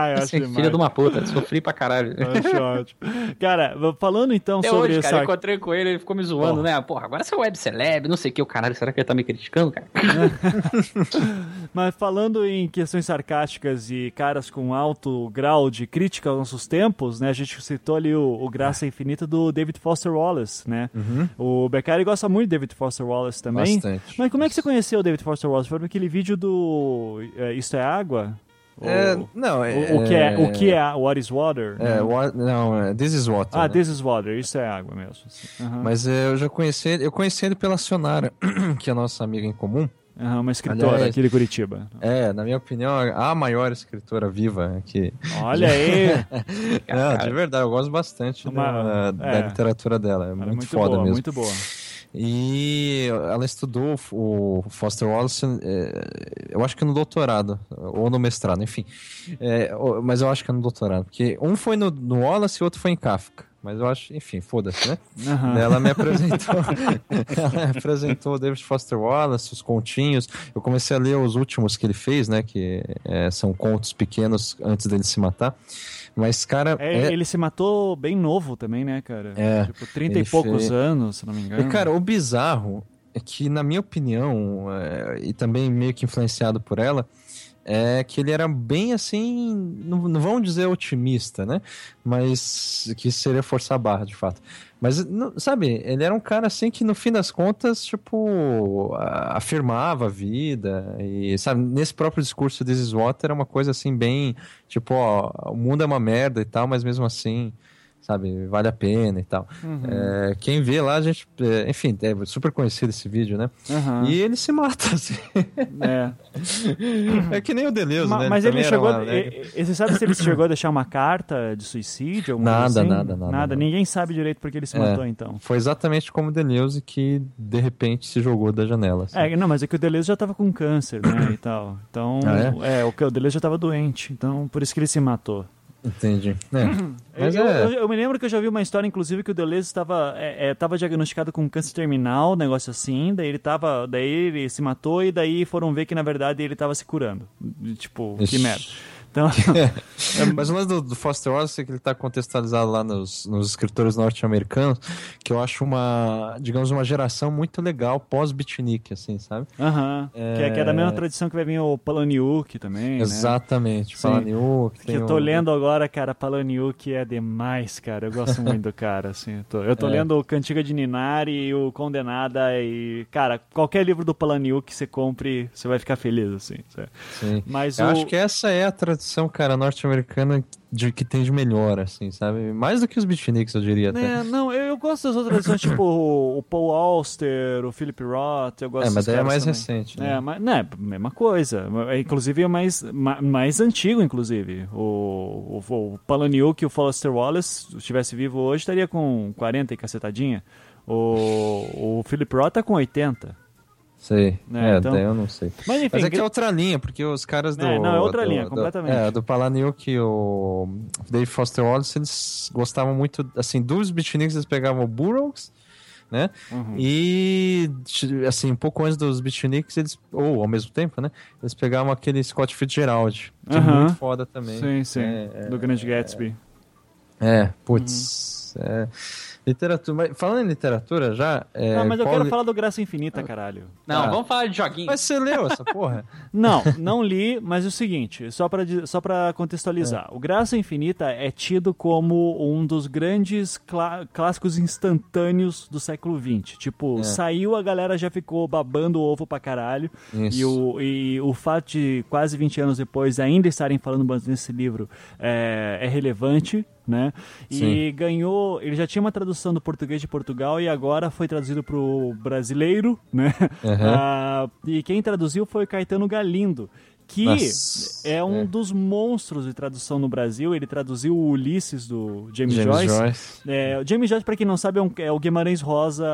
Eu é filha de uma puta, sofri pra caralho. Eu acho ótimo. Cara, falando então Até sobre hoje, cara, eu essa... encontrei com ele, ele ficou me zoando, Porra. né? Porra, agora você é web celeb, não sei o que, o caralho, será que ele tá me criticando, cara? Mas falando em questões sarcásticas e caras com alto grau de crítica aos nossos tempos, né? A gente citou ali o, o Graça Infinita do David Foster Wallace, né? O Beccari gosta muito de David Foster Wallace também. Bastante. Mas como é que você conheceu o David Foster Wallace? Foi naquele vídeo do é, Isto é Água? É, O- não, é, o, o que é, o que é What is Water? É, né? what- não, é This is Water. Ah, né? This is Water, isso é água mesmo. assim. Aham. Mas é, eu já conheci ele, eu conheci ele pela Sionara, que é a nossa amiga em comum. Aham, uma escritora Aliás- aqui de Curitiba. É, na minha opinião, a maior escritora viva que. Olha aí! Não, de verdade, eu gosto bastante Uma- da, da é. literatura dela. É Ela é muito, muito foda boa, mesmo. muito boa. E ela estudou o Foster Wallace, é, eu acho que no doutorado, ou no mestrado, enfim. É, mas eu acho que é no doutorado, porque um foi no, no Wallace e o outro foi em Kafka. Mas eu acho, enfim, foda-se, né? Daí Ela me apresentou, ela me apresentou o David Foster Wallace, os continhos. Eu comecei a ler os últimos que ele fez, né? Que é, são contos pequenos antes dele se matar. Mas, cara, É, é- Ele se matou bem novo também, né, cara? É, Tipo, 30 e poucos fez- anos, se não me engano. E, cara, o bizarro é que, na minha opinião, é, e também meio que influenciado por ela, é que ele era bem assim, não, não vamos dizer otimista, né? Mas que seria forçar a barra, de fato. Mas, sabe, ele era um cara assim que no fim das contas, tipo, afirmava a vida. E, sabe, nesse próprio discurso de Water era uma coisa assim, bem, tipo, ó, o mundo é uma merda e tal, mas mesmo assim, sabe, vale a pena e tal. Uhum. É, quem vê lá, a gente. é, enfim, é super conhecido esse vídeo, né? Aham. E ele se mata, assim. É. É que nem o Deleuze, Ma- né? Mas ele era chegou. um alegre. e- Você sabe se ele chegou a deixar uma carta de suicídio? Nada, assim? nada, nada, nada. Ninguém sabe direito porque ele se É. matou, então. Foi exatamente como o Deleuze que, de repente, se jogou da janela. assim. É, não, mas é que o Deleuze já tava com câncer, né, e tal. Então, Ah, é? o, que- o Deleuze já tava doente, então por isso que ele se matou. Entendi. É. Mas eu, é. eu- eu me lembro que eu já vi uma história, inclusive, que o Deleuze estava é, é, diagnosticado com câncer terminal, um negócio assim, daí ele tava. Daí ele se matou e daí foram ver que, na verdade, ele tava se curando. Tipo, que Ixi. merda. Então, Mas o lance do, do Foster Wallace é que ele está contextualizado lá nos, nos escritores norte-americanos, que eu acho uma, digamos, uma geração muito legal pós-beatnik, assim, sabe? aham. Que, é, que é da mesma tradição que vai vir o Palaniuk também, né? Exatamente. Sim. Palaniuk, Que eu tô o- lendo agora, cara, Palaniuk é demais, cara. Eu gosto muito do cara, assim. Eu tô, eu tô É. lendo o Cantiga de Ninari e o Condenada e, cara, qualquer livro do Palaniuk que você compre, você vai ficar feliz, assim. sabe? Mas Eu o... acho que essa é a tradição, cara, norte-americana de, que tem de melhor, assim, sabe? Mais do que os beatniks, eu diria até. É, não, eu, eu gosto das outras edições, tipo o, o Paul Auster, o Philip Roth, eu gosto É, mas daí é mais também. recente, né? É, mas, né, mesma coisa. É, Inclusive é mais, ma- mais antigo, inclusive. O, o, o Palahniuk e o Foster Wallace, se estivesse vivo hoje, estaria com 40 e cacetadinha. O, o Philip Roth tá com 80. Sei. É, É, então- eu não sei. Mas enfim, Mas é que é outra linha, porque os caras do. É, não, é outra do- linha, do- completamente. É, do Palahniuk e o Dave Foster Wallace, eles gostavam muito, assim, dos beatniks eles pegavam o Burroughs, né? Uhum. E, assim, um pouco antes dos beatniks, eles, ou ao mesmo tempo, né? Eles pegavam aquele Scott Fitzgerald, que é Aham. muito foda também. sim, sim, É, do Grande Gatsby. É, putz. é. Literatura. Mas falando em literatura já. É, não, mas eu quero li- falar do Graça Infinita, caralho. Não, Ah. vamos falar de joguinho. Mas você leu essa porra? Não, não li, mas é o seguinte, só pra só para contextualizar. O Graça Infinita é tido como um dos grandes clá- clássicos instantâneos do século XX. Tipo, É. saiu, a galera já ficou babando o ovo pra caralho. Isso. E o, e o fato de quase 20 anos depois ainda estarem falando bastante nesse livro é, é relevante. Né? E Sim. ganhou. Ele já tinha uma tradução do português de Portugal e agora foi traduzido para o brasileiro, né? Ah, e quem traduziu foi o Caetano Galindo, que é um é. dos monstros de tradução no Brasil. Ele traduziu o Ulisses do James, James Joyce. Joyce. É, o James Joyce, pra quem não sabe, é, um- é o Guimarães Rosa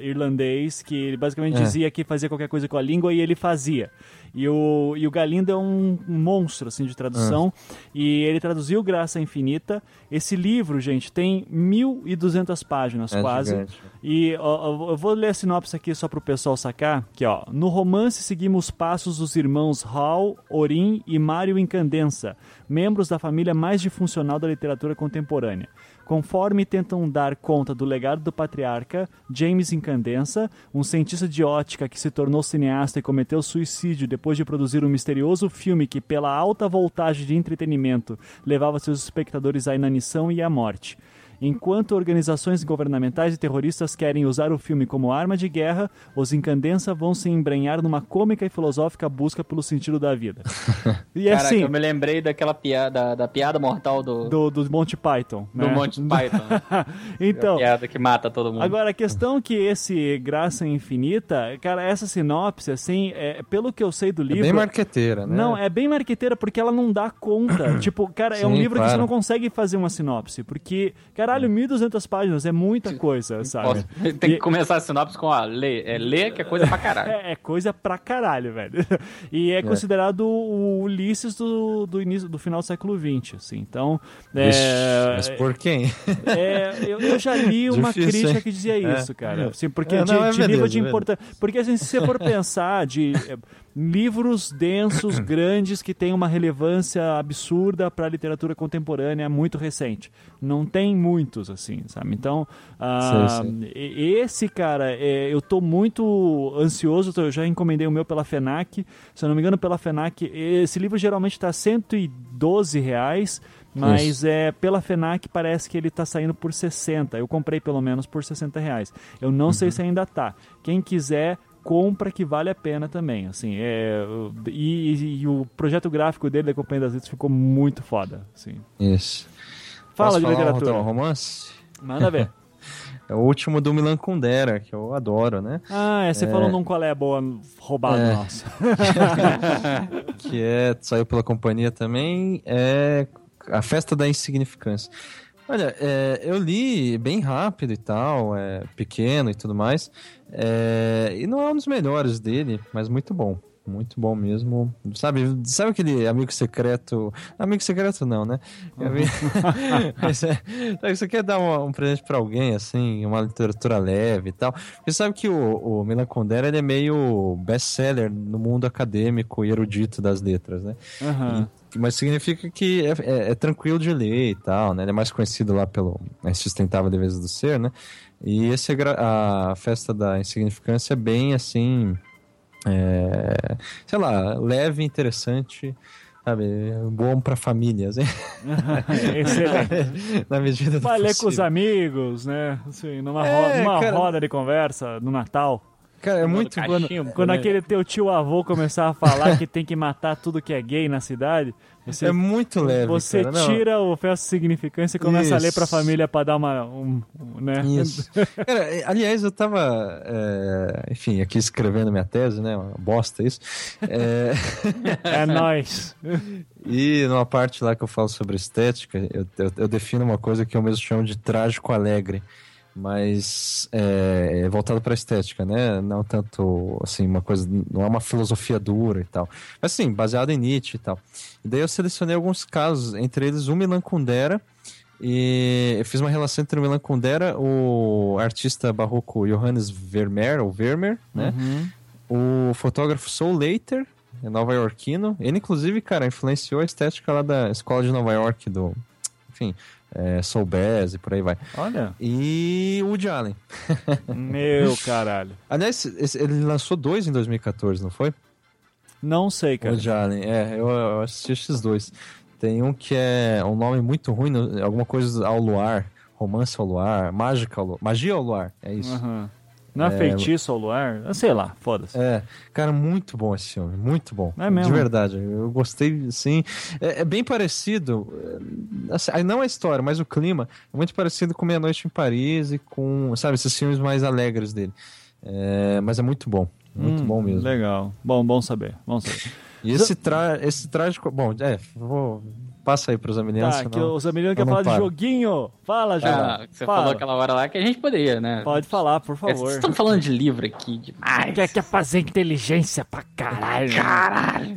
irlandês, que ele basicamente É. dizia que fazia qualquer coisa com a língua e ele fazia. E o, e o Galindo é um, monstro, assim, de tradução. E ele traduziu Graça Infinita. Esse livro, gente, tem 1.200 páginas, É quase. gigante. E ó, eu vou ler a sinopse aqui só pro pessoal sacar. Que, ó, no romance seguimos os passos dos irmãos Hal, Orin e Mário Incandensa, membros da família mais disfuncional da literatura contemporânea. Conforme tentam dar conta do legado do patriarca, James Incandensa, um cientista de ótica que se tornou cineasta e cometeu suicídio depois de produzir um misterioso filme que, pela alta voltagem de entretenimento, levava seus espectadores à inanição e à morte. Enquanto organizações governamentais e terroristas querem usar o filme como arma de guerra, os Incandensa vão se embrenhar numa cômica e filosófica busca pelo sentido da vida. E Caraca, assim, eu me lembrei daquela piada, da, da piada mortal do, do, do Monty Python. do né? Monty Python. né? então, a piada que mata todo mundo. Agora, a questão que esse Graça Infinita, cara, essa sinopse, assim, é, pelo que eu sei do É livro. bem marqueteira, né? Não, é bem marqueteira porque ela não dá conta. tipo, cara, é um Sim, livro que você claro. não consegue fazer uma sinopse. Porque, caralho, 1.200 páginas é muita coisa, sabe? Posso- Tem E- que começar a sinopse com a lê. É lê que é coisa pra caralho. É, é coisa pra caralho, velho. E é, considerado o Ulisses do, do início do final do século XX, assim. Então, é, Vixe, mas por quem? é, eu, eu já li uma Difícil, crítica hein? que dizia É. isso, cara. Assim, porque É, de, não, é de nível de importância. Porque assim, se você for pensar de é, livros densos, grandes, que têm uma relevância absurda para a literatura contemporânea muito recente. Não tem muitos, assim, sabe? Então, ah, Sei, e- esse, cara, é, eu tô muito ansioso, eu já encomendei o meu pela FENAC, se eu não me engano, pela FENAC, esse livro geralmente está 112 reais, mas Isso. é, pela FENAC parece que ele está saindo por 60. Eu comprei pelo menos por 60 reais. Eu não sei se ainda tá. Quem quiser compra que vale a pena também, assim, é, e, e- e o projeto gráfico dele da Companhia das Letras ficou muito foda, assim. Isso. Fala Posso de um literatura. rom- romance? Manda ver. É o último do Milan Kundera, que eu adoro, né? Ah, é, você falou num qual é boa roubado É. nosso. que é saiu pela companhia também, é a festa da insignificância. Olha, é, eu li bem rápido e tal, é pequeno e tudo mais, é, e não é um dos melhores dele, mas muito bom. Muito bom mesmo. Sabe, sabe aquele amigo secreto? Amigo secreto não, né? Mas é, você quer dar um, um presente pra alguém, assim, uma literatura leve e tal. Porque sabe que o, o Milan Kundera ele é meio best-seller no mundo acadêmico e erudito das letras, né? Aham. E- mas significa que é, é- é tranquilo de ler e tal, né? Ele é mais conhecido lá pelo Sustentável Leveza do Ser, né? E esse é a festa da insignificância é bem assim, é, sei lá, leve, interessante, sabe? Bom pra famílias, hein? Excelente. Na medida do Vai ler com os amigos, né? Assim, numa, É, roda, numa cara. roda de conversa no Natal. Cara, é muito quando, Quando aquele teu tio avô começar a falar que tem que matar tudo que é gay na cidade, você, é muito leve, você cara. Não, tira o festa de significância e começa a ler pra Isso. família pra dar uma. Um, um, né? Isso. Cara, aliás, eu tava, é, enfim, aqui escrevendo minha tese, né? Uma bosta isso. É, É nóis. e numa parte lá que eu falo sobre estética, eu, eu, eu defino uma coisa que eu mesmo chamo de trágico alegre. Mas é, é voltado para estética, né? Não tanto assim, uma coisa, não é uma filosofia dura e tal. Mas sim, baseado em Nietzsche e tal. E daí eu selecionei alguns casos, entre eles o Milan Kundera, e eu fiz uma relação entre o Milan Kundera, o artista barroco Johannes Vermeer, ou Vermeer, né? Uhum. O fotógrafo Saul Leiter, é nova-iorquino. Ele, inclusive, cara, influenciou a estética lá da escola de Nova York, do. Enfim, é, Soul Bass e por aí vai. Olha. E o Woody Allen. Meu caralho. Aliás, ele lançou dois em 2014, não foi? Não sei, cara. Woody Allen, é, eu, eu assisti esses dois. Tem um que é um nome muito ruim, alguma coisa ao luar, romance ao luar, mágica ao luar, magia ao luar, é isso. Uhum. Não é, É, feitiço ao luar? Ah, Sei lá, foda-se. É, cara, muito bom esse filme, muito bom. É mesmo? De verdade, eu gostei, sim. É, é bem parecido, é, assim, não a história, mas o clima é muito parecido com Meia Noite em Paris e com, sabe, esses filmes mais alegres dele. É, mas é muito bom, muito Hum, bom mesmo. Legal. Bom, bom saber. Bom saber. E esse, tra esse trágico, bom, é, vou Passa aí pros amilianos, Tá, que senão os amigos eu querem não falar de joguinho. Fala, João. Ah, você Fala. falou aquela hora lá que a gente poderia, né? Pode falar, por É, favor. Vocês estão falando de livro aqui demais. Quer, quer fazer inteligência pra caralho. Caralho!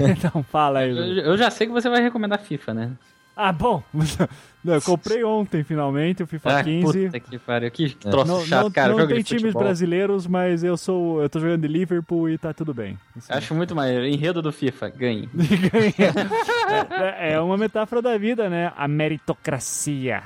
Então fala aí. Eu, eu já sei que você vai recomendar FIFA, né? Ah, bom. Não, eu comprei ontem, finalmente, o FIFA Ah, 15. puta que pariu. Que troço Não, chato, não, cara. não jogo tem de times futebol. brasileiros, mas eu sou. Eu tô jogando de Liverpool e tá tudo bem. Assim. Acho muito maneiro. Enredo do FIFA, ganhe. é, é uma metáfora da vida, né? A meritocracia.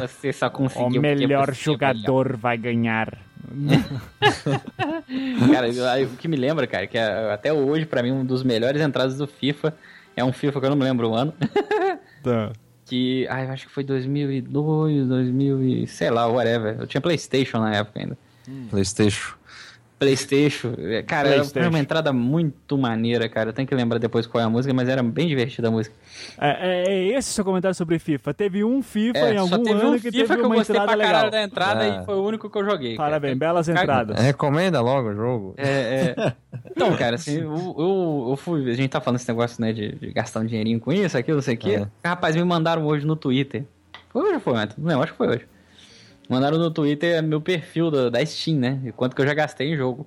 Você só O conseguiu. porque melhor você é jogador vai ganhar. melhor. Cara, o que me lembra, cara, que é, até hoje, pra mim, um dos melhores entradas do FIFA é um FIFA que eu não me lembro o ano. Tá. Que, ai, eu acho que foi 2002, 2000 e sei lá, whatever. Eu tinha PlayStation na época ainda. Playstation. PlayStation. É, Cara, era- PlayStation. foi uma entrada muito maneira, cara. Eu tenho que lembrar depois qual é a música, mas era bem divertida a música. É, é- é esse o seu comentário sobre FIFA. Teve um FIFA É, em algum só teve ano um que FIFA teve que eu uma gostei entrada pra caralho legal. da entrada É. e foi o único que eu joguei. cara. Parabéns, belas Cara, entradas. Recomenda logo o jogo. É, é. Então, cara, assim, eu, eu, eu fui. A gente tá falando esse negócio, né, de, de gastar um dinheirinho com isso, aquilo, não sei o quê. Rapaz, me mandaram hoje no Twitter. Foi hoje ou foi ontem? Não, acho que foi hoje. Mandaram no Twitter meu perfil da, da Steam, né? E quanto que eu já gastei em jogo.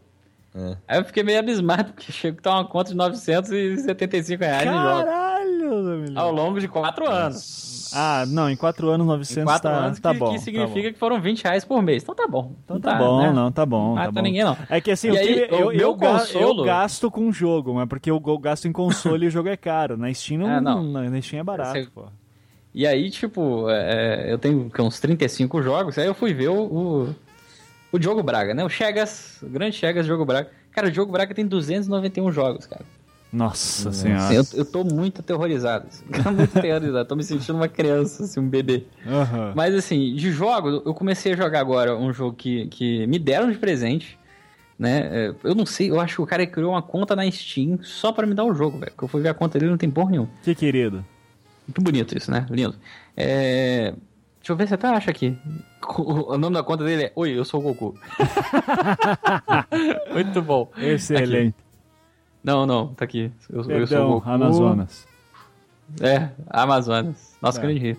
É. Aí eu fiquei meio abismado, porque chega que tá uma conta de 975 reais em. Caralho, Zamilhão. Ao longo de 4 anos. Ah, não, em 4 anos, Em 900 4 tá, anos, tá que, bom. que tá significa bom. que foram 20 reais por mês. Então tá bom. Então tá, bom, né? não, tá bom. Mata tá bom. ninguém, não. É que assim, E o aí, que- o eu, meu eu, consolo- eu gasto com jogo, mas porque eu, eu gasto em console e o jogo é caro. Na Steam não, Ah, não. na na Steam é barato, Você- pô. E aí, tipo, é, eu tenho uns 35 jogos, aí eu fui ver o, o, o Diogo Braga, né? O Chegas, o grande Chegas Diogo Braga. Cara, o Diogo Braga tem 291 jogos, cara. Nossa senhora. Assim, eu, eu tô muito aterrorizado. assim. Tô muito aterrorizado. Tô me sentindo uma criança, assim, um bebê. Aham. Mas assim, de jogos, eu comecei a jogar agora um jogo que, que me deram de presente. Né? É, Eu não sei, eu acho que o cara criou uma conta na Steam só pra me dar o jogo, velho. Porque eu fui ver a conta dele não tem porra nenhuma. Que querido. Muito bonito isso, né? Lindo. É... Deixa eu ver se até acha aqui. O nome da conta dele é Oi, eu sou o Goku. Muito bom. Excelente. Não, não, tá aqui. Eu, eu sou o Perdão, Goku. Amazonas. É, Amazonas. Nossa, É. grande rio.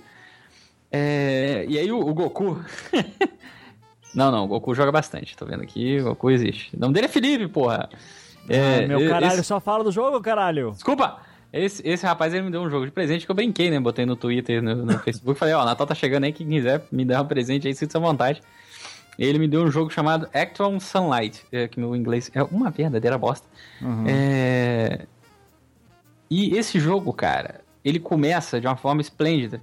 É, e aí o, o Goku. não, não, o Goku joga bastante. Tô vendo aqui, o Goku existe. O nome dele é Felipe, porra. É, Ah, meu caralho, esse- só fala do jogo, caralho. Desculpa! Esse, esse rapaz ele me deu um jogo de presente que eu brinquei, né? Botei no Twitter, no, no Facebook. Falei, ó, Natal tá chegando aí, quem quiser me dar um presente aí, sinta à vontade. Ele me deu um jogo chamado Actual Sunlight, é, que meu inglês é uma verdadeira bosta. Uhum. É... E esse jogo, cara, ele começa de uma forma esplêndida.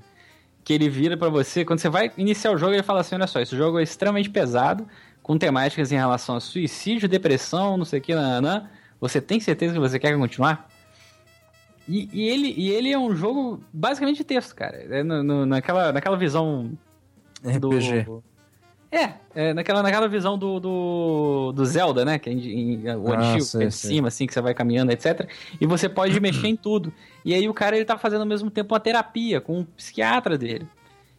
Que ele vira pra você, quando você vai iniciar o jogo, ele fala assim: olha só, esse jogo é extremamente pesado, com temáticas em relação a suicídio, depressão, não sei o que, nanã. Você tem certeza que você quer continuar? E, e ele, e ele é um jogo basicamente de texto, cara. É no- no- naquela, naquela visão do. RPG. É, é naquela, naquela visão do, do, do Zelda, né? Que é em, em- o Ah, antigo, sei, é de sei. cima, assim, que você vai caminhando, etc. E você pode mexer em tudo. E aí o cara, ele tá fazendo ao mesmo tempo uma terapia com o psiquiatra dele.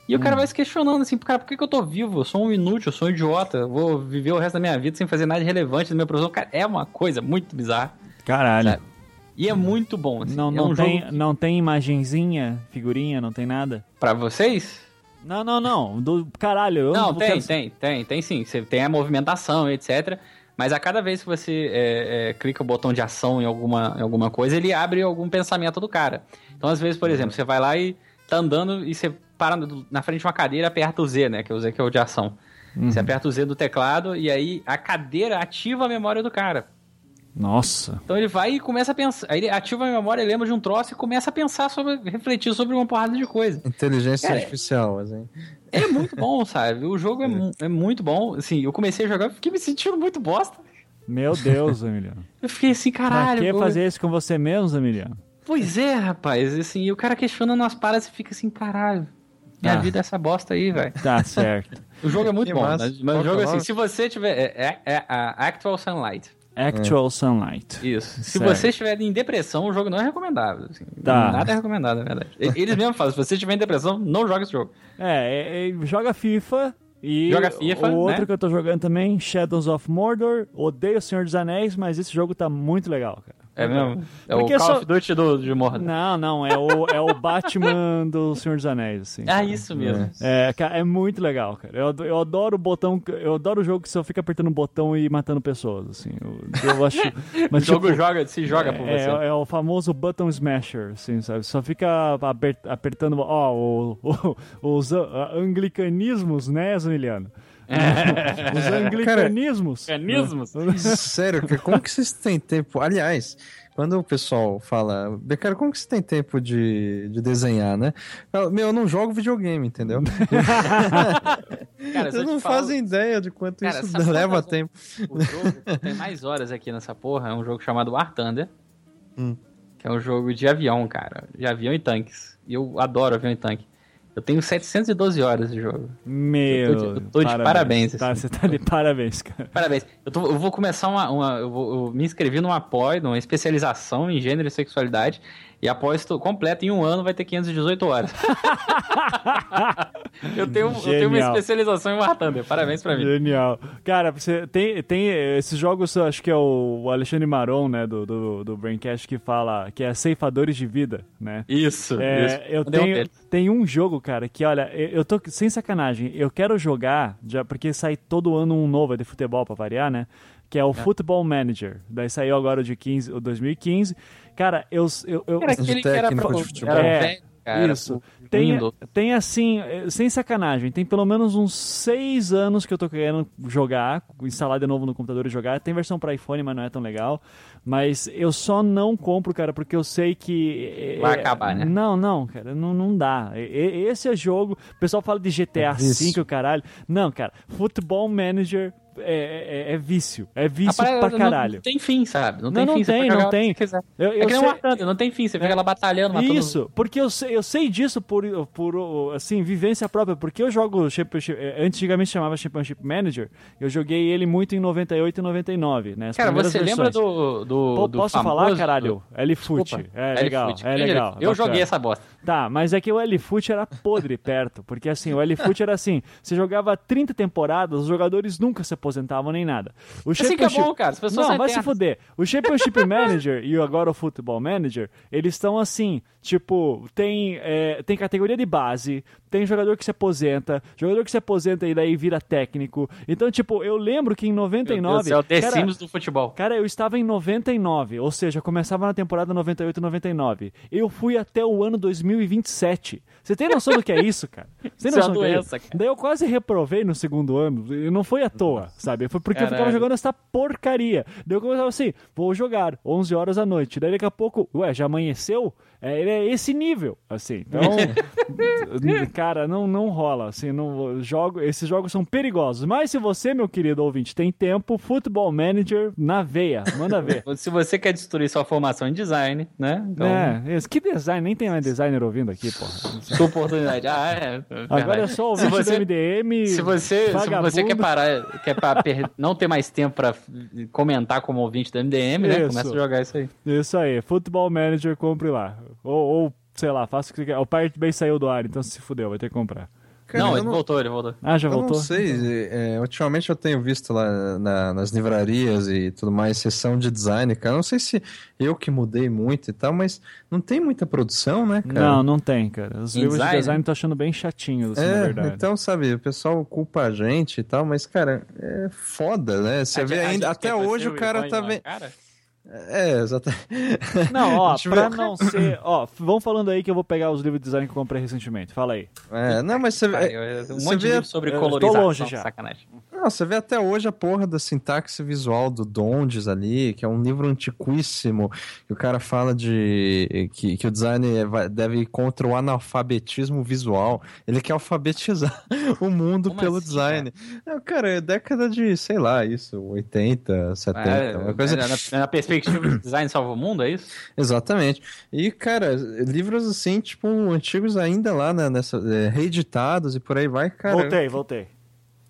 E o Hum. cara vai se questionando assim, cara, por que, que eu tô vivo? Eu sou um inútil, eu sou um idiota, eu vou viver o resto da minha vida sem fazer nada de relevante na minha profissão. Cara, é uma coisa muito bizarra. Caralho. Sabe? E é muito bom, assim. Não, é não, um tem, jogo não tem imagenzinha, figurinha, não tem nada? pra vocês? Não, não, não. Do caralho. Eu Não, tem, quero- tem, tem, tem sim. Você tem a movimentação, etc. Mas a cada vez que você é, é, clica o botão de ação em alguma, em alguma coisa, ele abre algum pensamento do cara. Então, às vezes, por exemplo, você vai lá e tá andando e você para na frente de uma cadeira e aperta o Z, né? Que é o Z que é o de ação. Você aperta o Z do teclado e aí a cadeira ativa a memória do cara. Nossa. Então ele vai e começa a pensar. Aí ele ativa a memória, lembra de um troço e começa a pensar sobre. refletir sobre uma porrada de coisa. Inteligência Cara, artificial, assim. É muito bom, sabe? O jogo é, mu- é muito bom. Assim, eu comecei a jogar e fiquei me sentindo muito bosta. Meu Deus, Emiliano. Eu fiquei assim, Pra caralho. que pô. fazer isso com você mesmo, Emiliano? Pois é, rapaz. Assim, e o cara questionando as paradas e fica assim, caralho. Minha Ah. vida é essa bosta aí, velho. Tá certo. O jogo é muito Que bom. massa. Mas, mas Qual o que é jogo o assim, se você tiver. É, é- é a Actual Sunlight. Actual Sunlight. Isso. Se Certo. você estiver em depressão, o jogo não é recomendável. assim. Tá. Nada é recomendado, na verdade. Eles mesmos falam, se você estiver em depressão, não joga esse jogo. É, é, é, joga FIFA e Joga FIFA, o outro né? que eu tô jogando também, Shadows of Mordor. Odeio o Senhor dos Anéis, mas esse jogo tá muito legal, cara. É mesmo? É Porque o Call só- of Duty do, de Morda. Não, não, é o, é o Batman do Senhor dos Anéis, assim. Ah, isso mesmo. É, cara, é muito legal, cara. Eu, eu adoro o botão, eu adoro o jogo que só fica apertando o botão e matando pessoas, assim. Eu, eu acho... O Mas, jogo tipo, joga, se joga por é, você. é, é o famoso button smasher, assim, sabe? Só fica apertando, ó, o, o- os anglicanismos, né, Zamiliano? Os anglicanismos. Mecanismos? Sério, cara, como que vocês têm tempo? Aliás, quando o pessoal fala, cara, como que você tem tempo de, de desenhar, né? Fala, Meu, eu não jogo videogame, entendeu? Cara, Vocês não falo- fazem ideia de quanto Cara, isso sabe leva tempo. O jogo que tem mais horas aqui nessa porra é um jogo chamado War Thunder. Hum. Que é um jogo de avião, cara. De avião e tanques. E eu adoro avião e tanque. Eu tenho 712 horas de jogo. Meu, Eu tô de- eu tô de parabéns, Tá, assim. você tá de parabéns, cara. Parabéns. Eu, tô- eu vou começar uma. uma- eu, vou, eu me inscrevi numa pós, numa especialização em gênero e sexualidade. E a pós tô- completa em um ano vai ter 518 horas. eu, tenho, eu tenho uma especialização em War Thunder. Parabéns pra mim. Genial. Cara, você tem, tem esses jogos, acho que é o Alexandre Maron, né, do, do, do Braincast, que fala que é ceifadores de vida, né? Isso, É, isso. eu um tenho, dele. tem um jogo, cara, que olha, eu eu tô sem sacanagem, eu quero jogar, já porque sai todo ano um novo é de futebol pra variar, né? Que é o Football Manager. Daí saiu agora o de 15, o 2015. Cara, eu eu, eu Era aquele que era, pro, de futebol. É, cara. isso. Tem, tem assim, eh, sem sacanagem, tem pelo menos uns seis anos que eu tô querendo jogar, instalar de novo no computador e jogar. Tem versão pra iPhone, mas não é tão legal. Mas eu só não compro, cara, porque eu sei que. eh, Vai eh, acabar, né? Não, não, cara, não, não dá. E- Esse é jogo. O pessoal fala de GTA É. V, o caralho. Não, cara, Football Manager é, é- é vício. É vício pra não- caralho. Não, tem fim, sabe? Não Não, tem não fim. tem, não jogar o que tem. quiser. Eu- é eu que sei- Thunder, não tem fim. Você fica lá batalhando, matando... Isso, porque eu sei, eu sei disso por, por assim, vivência própria, porque eu jogo Championship, eh, antigamente chamava Championship Manager, eu joguei ele muito em 98 e 99, né? as Cara, você lembra versões. do, do, Pô, do Posso famoso... falar, caralho? L-Foot. Desculpa. É legal, L-Foot. é legal. Eu joguei essa bosta. Tá, mas é que o L-Foot era podre perto, porque assim, o L-Foot era assim, você jogava 30 temporadas, os jogadores nunca se aposentavam nem nada. O Assim que é bom, cara, as pessoas Não, vai se fuder. O Championship Manager e agora o Football Manager, eles estão assim, tipo, tem, é, tem categoria de base, tem jogador que se aposenta, jogador que se aposenta e daí vira técnico. Então, tipo, eu lembro que em Meu Deus 99... do céu, cara, Sims do futebol. Cara, eu estava em 99, ou seja, começava na temporada 98 e 99. Eu fui até o ano 2027. Você tem noção do que é isso, cara? Você tem Isso é noção uma do que é doença, isso? cara. Daí eu quase reprovei no segundo ano, e não foi à toa, sabe? Foi porque eu ficava Caralho. jogando essa porcaria. Daí eu começava assim, vou jogar 11 horas da noite. Daí daqui a pouco, ué, já amanheceu? É, ele é esse nível, assim. Então, cara, não, não rola, assim, não jogo, esses jogos são perigosos. Mas se você, meu querido ouvinte, tem tempo, Football Manager na veia, manda ver. Se você quer destruir sua formação em design, né? Então, É, isso. que design, nem tem mais designer ouvindo aqui, porra. sua oportunidade. Ah, é. Agora verdade. é só Se ouvinte você- do MDM. Se você, se vagabundo. você quer parar, quer pa- per- não ter mais tempo pra comentar como ouvinte do MDM, né? Isso. Começa a jogar isso aí. Isso aí, Football Manager, compre lá. Ou, ou, sei lá, faça o que você quer. O Pirate Bay saiu do ar, então se fudeu, vai ter que comprar. Cara, não, ele não- voltou, ele voltou. Ah, já Eu voltou? não sei, é, ultimamente eu tenho visto lá na- nas livrarias e tudo mais, sessão de design, cara. Não sei se eu que mudei muito e tal, mas não tem muita produção, né, cara? Não, não tem, cara. Os livros design? de design eu tô achando bem chatinhos, assim, na É, verdade. então, sabe, o pessoal culpa a gente e tal, mas, cara, é foda, né? Você A vê a ainda, até fazer hoje o cara tá na vendo. É, exatamente. Não, ó, pra ver. não ser. Ó, vão falando aí que eu vou pegar os livros de design que eu comprei recentemente. Fala aí. É, não, mas você vê. um você monte de vê- livro sobre eu tô colorização. longe já. Sacanagem. Não, você vê até hoje a porra da sintaxe visual do Dondes ali, que é um livro antiquíssimo, que o cara fala de que, que o design é- deve ir contra o analfabetismo visual. Ele quer alfabetizar o mundo Como pelo assim, design. Não, cara, é década de, sei lá, isso, 80, 70, É, uma coisa... na, na perspectiva de design salva o mundo, é isso? Exatamente. E, cara, livros assim, tipo, antigos ainda lá, né, nessa, é, reeditados e por aí vai, cara. voltei, voltei.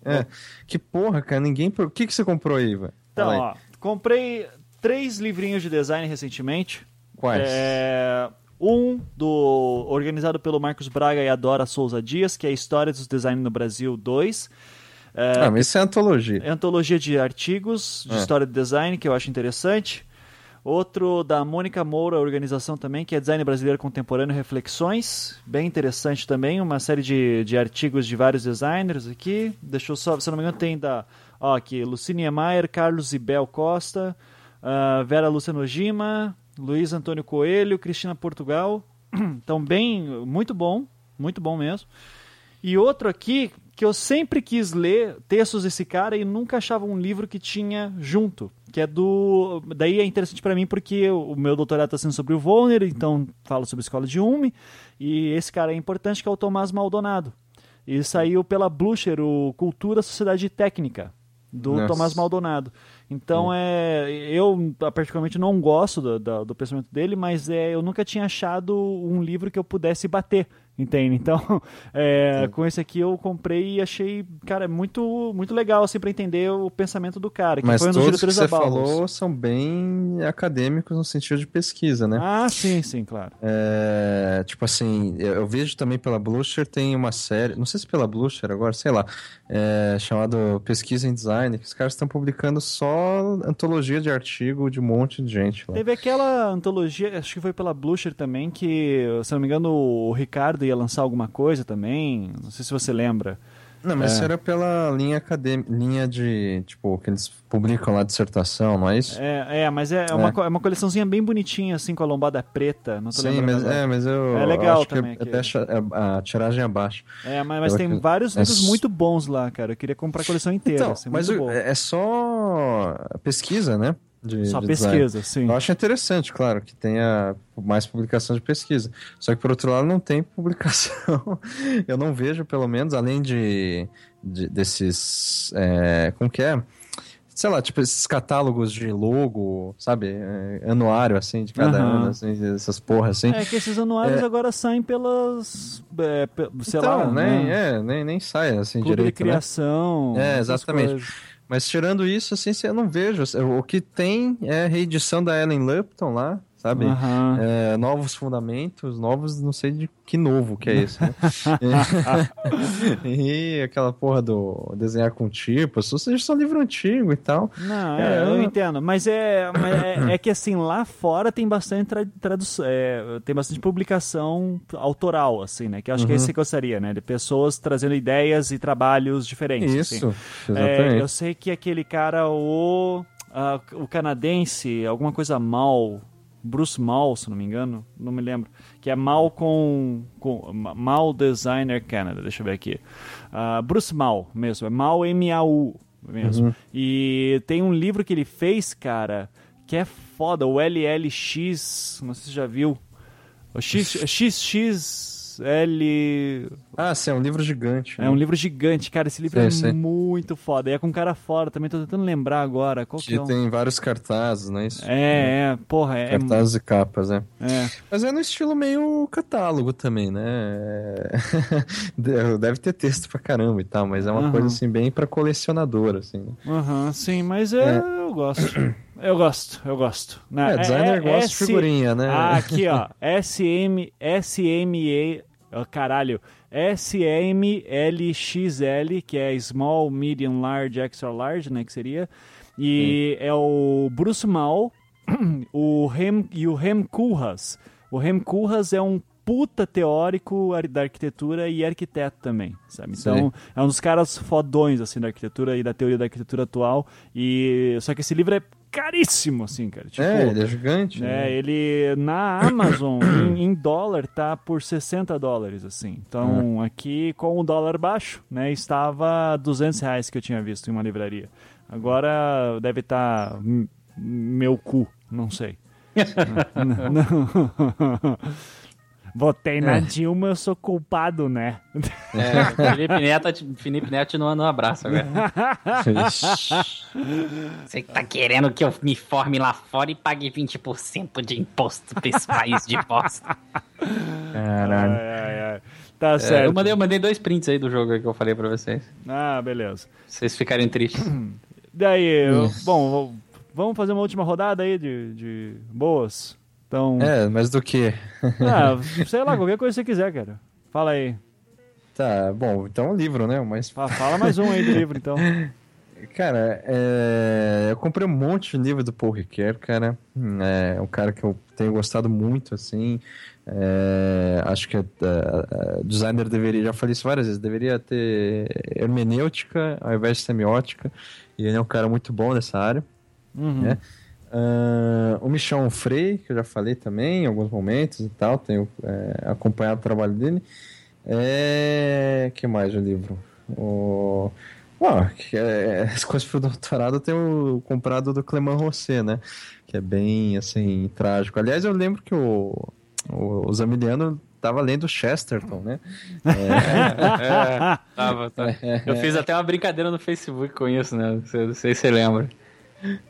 É, que porra, cara, ninguém... O que, que você comprou aí, velho? Então, ó, comprei três livrinhos de design recentemente. Quais? É, um do organizado pelo Marcos Braga e Adora Souza Dias, que é História dos Design no Brasil 2. É, Ah, mas isso é antologia. é antologia de artigos de É. história do design, que eu acho interessante. Outro da Mônica Moura, organização também, que é Design Brasileiro Contemporâneo Reflexões. Bem interessante também, uma série de, de artigos de vários designers aqui. Deixa eu só, se não me engano, tem da. Ó, aqui, Lucine Niemeyer, Carlos Ibel Costa, uh, Vera Lúcia Nojima, Luiz Antônio Coelho, Cristina Portugal. Então, bem, muito bom, muito bom mesmo. E outro aqui, que eu sempre quis ler textos desse cara e nunca achava um livro que tinha junto, que é do... Daí é interessante para mim porque o meu doutorado está sendo sobre o Volner, então falo sobre a escola de Ume, e esse cara é importante que é o Tomás Maldonado. E saiu pela Blucher, o Cultura, Sociedade Técnica, do Nossa. Tomás Maldonado. Então, é, eu particularmente não gosto do, do, do pensamento dele, mas é, eu nunca tinha achado um livro que eu pudesse bater, entende? Então, é, com esse aqui eu comprei e achei, cara, muito, muito legal, assim, pra entender o pensamento do cara, que Mas foi um dos todos que você falou são bem acadêmicos no sentido de pesquisa, né? Ah, sim, sim, claro. É, tipo assim, eu, eu vejo também pela Blucher tem uma série, não sei se pela Blucher agora, sei lá, é, chamado Pesquisa em Design, que os caras estão publicando só antologia de artigo de um monte de gente lá. Teve aquela antologia, acho que foi pela Blucher também, que, se não me engano, o Ricardo ia lançar alguma coisa também, não sei se você lembra. Não, mas É. isso era pela linha acadêmica, linha de, tipo, que eles publicam lá dissertação, não é isso? É, é mas é, Uma, co- é uma coleçãozinha bem bonitinha, assim, com a lombada preta, não tô Sim, lembrando mas, agora. é, mas eu É legal acho também, que que- a, a tiragem é abaixo. É, mas, mas Eu tem acho- vários é livros muito bons lá, cara. Eu queria comprar a coleção inteira. Então, assim, mas o- bom. é só pesquisa, né? De, Só de pesquisa, sim. Eu acho interessante, claro, que tenha mais publicação de pesquisa. Só que, por outro lado, não tem publicação. Eu não vejo, pelo menos, além de, de- desses. é, como que é? Sei lá, tipo esses catálogos de logo, sabe? É, anuário, assim, de cada Aham. ano, assim, essas porras, assim. É que esses anuários É. agora saem pelas. é, sei então, lá, nem, né? é, nem, nem sai assim Clube de direito, né? criação. É, essas exatamente. Mas tirando isso, assim, eu não vejo. O que tem é a reedição da Ellen Lupton lá, sabe? Aham. É, novos fundamentos, novos, não sei de que novo que é esse, né? e aquela porra do desenhar com tipos, ou seja, só livro antigo e tal. Não, É, eu eu- entendo. Mas é, mas é, é que assim, lá fora tem bastante tra- tradução, é, tem bastante publicação autoral, assim, né? Que eu acho que é Uhum. isso que eu gostaria, né? De pessoas trazendo ideias e trabalhos diferentes. assim. Isso, exatamente. eu sei que aquele cara, o, ah, o canadense, alguma coisa mal, Bruce Mal, se não me engano, não me lembro, que é mal com, com Mal Designer Canada, deixa eu ver aqui. Ah, Bruce Mal mesmo, é Mal M-A-U mesmo. E tem um livro que ele fez, cara, que é foda, o LLX, não sei se você já viu. O X, XXL. Ah, sim, é um livro gigante. É né? um livro gigante, cara. Esse livro Sei, é sei. muito foda. E é com um cara fora também, tô tentando lembrar agora. Qual que, Que é? o- tem vários cartazes, não é isso? É, é, porra, é. Cartazes e capas, é. é. Mas é no estilo meio catálogo também, né? É- Deve ter texto pra caramba e tal, mas é uma Aham. coisa assim bem pra colecionador, assim. né? Aham, sim, mas é, eu gosto. Eu gosto, eu gosto. Né? É, designer gosta de figurinha, né? Ah, aqui, ó. SM, SME, ó, caralho. SMLXL, que é Small, Medium, Large, Extra Large, né? Que seria. E é o Bruce Mal o Rem, e o Rem Koolhaas. O Rem Koolhaas é um puta teórico da arquitetura e arquiteto também, sabe? Então, é um dos caras fodões, assim, da arquitetura e da teoria da arquitetura atual. E... Só que esse livro é caríssimo, assim, cara. Tipo, é, ele é gigante. é, né? ele na Amazon em, em dólar tá por 60 dólares assim. Então aqui com o dólar baixo, né, estava 200 reais que eu tinha visto em uma livraria. Agora deve estar meu cu, não sei. Não- não. Votei na É. Dilma, eu sou culpado, né? É, Felipe Neto, Felipe Neto te não abraço agora. Você que tá querendo que eu me forme lá fora e pague 20% de imposto pra esse país de bosta. Caralho. Ai, ai, ai. Tá É, certo. eu, mandei, eu mandei dois prints aí do jogo que eu falei pra vocês. Ah, beleza. Pra vocês ficarem tristes. Daí, eu- bom, vou- vamos fazer uma última rodada aí de, de boas. Então, É, mas do que? ah, sei lá, qualquer coisa que você quiser, cara. Fala aí. Tá, bom, então é um livro, né? Mas Fa- Fala mais um aí do livro, então. Cara, é, eu comprei um monte de livro do Paul Ricoeur, cara. É um cara que eu tenho gostado muito, assim. É, acho que é, é, designer deveria, já falei isso várias vezes, deveria ter hermenêutica ao invés de semiótica. E ele é um cara muito bom nessa área. Uhum. né? Ah, o Michel Onfray, que eu já falei também em alguns momentos e tal, tenho é, acompanhado o trabalho dele. É, que mais o livro? O... Que é, as coisas pro doutorado eu tenho comprado do Clement Rosset, né? Que é bem, assim, trágico. Aliás, eu lembro que o, o, o Zamiliano tava lendo Chesterton, né? É, tava, tá. Eu fiz até uma brincadeira no Facebook com isso, né? Não sei, não sei se você lembra.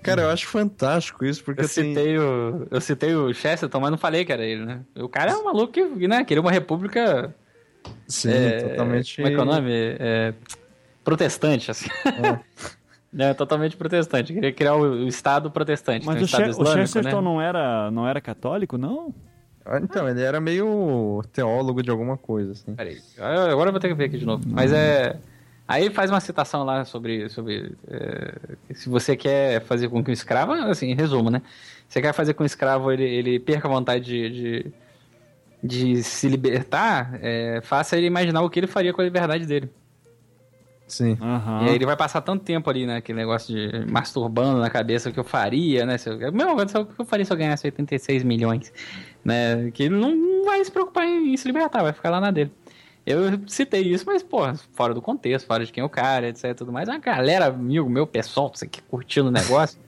Cara, eu acho fantástico isso, porque Eu assim... citei, o, eu citei o Chesterton, mas não falei que era ele, né? O cara é um maluco que, né, queria uma república. Sim, é, totalmente... Como é que é o nome? É, protestante, assim. É, totalmente protestante. Queria criar o, o Estado protestante. Mas né? o, Estado Che- o islâmico, Chesterton né? não, era, não era católico, não? Ah, Então, ele era meio teólogo de alguma coisa, assim. Peraí, agora agora eu vou ter que ver aqui de novo. Mas é. Aí ele faz uma citação lá sobre. sobre é, se você quer fazer com que um escravo, assim, em resumo, né? Você quer fazer com que um escravo ele, ele perca a vontade de, de, de se libertar, é, faça ele imaginar o que ele faria com a liberdade dele. Sim. Aham. E aí ele vai passar tanto tempo ali, né? Aquele negócio de masturbando na cabeça o que eu faria, né? Se eu, meu, o que eu faria se eu ganhasse 86 milhões? Né? Que ele não, não vai se preocupar em, em se libertar, vai ficar lá na dele. Eu citei isso, mas, porra, fora do contexto, fora de quem é o cara, etc. Tudo mais. Uma galera, amigo meu, pessoal, você que curtindo o negócio.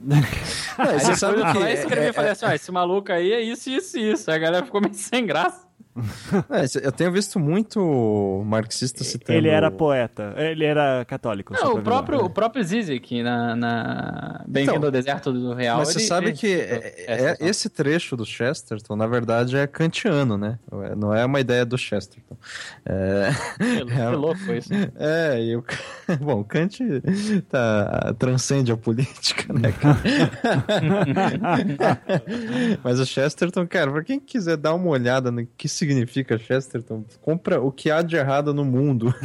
É, Aí você sabe eu que... fui lá e escrevi, é- falei assim, ó, esse maluco aí é isso, isso, isso. Aí a galera ficou meio sem graça. É, eu tenho visto muito marxista citando... Ele era poeta. Ele era católico. Não, o próprio, o próprio Zizek, na, na Bem-vindo Então, ao Deserto do Real. Mas você ele- sabe ele- que é- é- esse trecho do Chesterton, na verdade, é kantiano, né? Não é uma ideia do Chesterton. É, Que, que louco foi isso. é e o... Bom, Kant tá, transcende a política, né? Mas o Chesterton, cara, pra quem quiser dar uma olhada no que significa Chesterton, compra o que há de errado no mundo.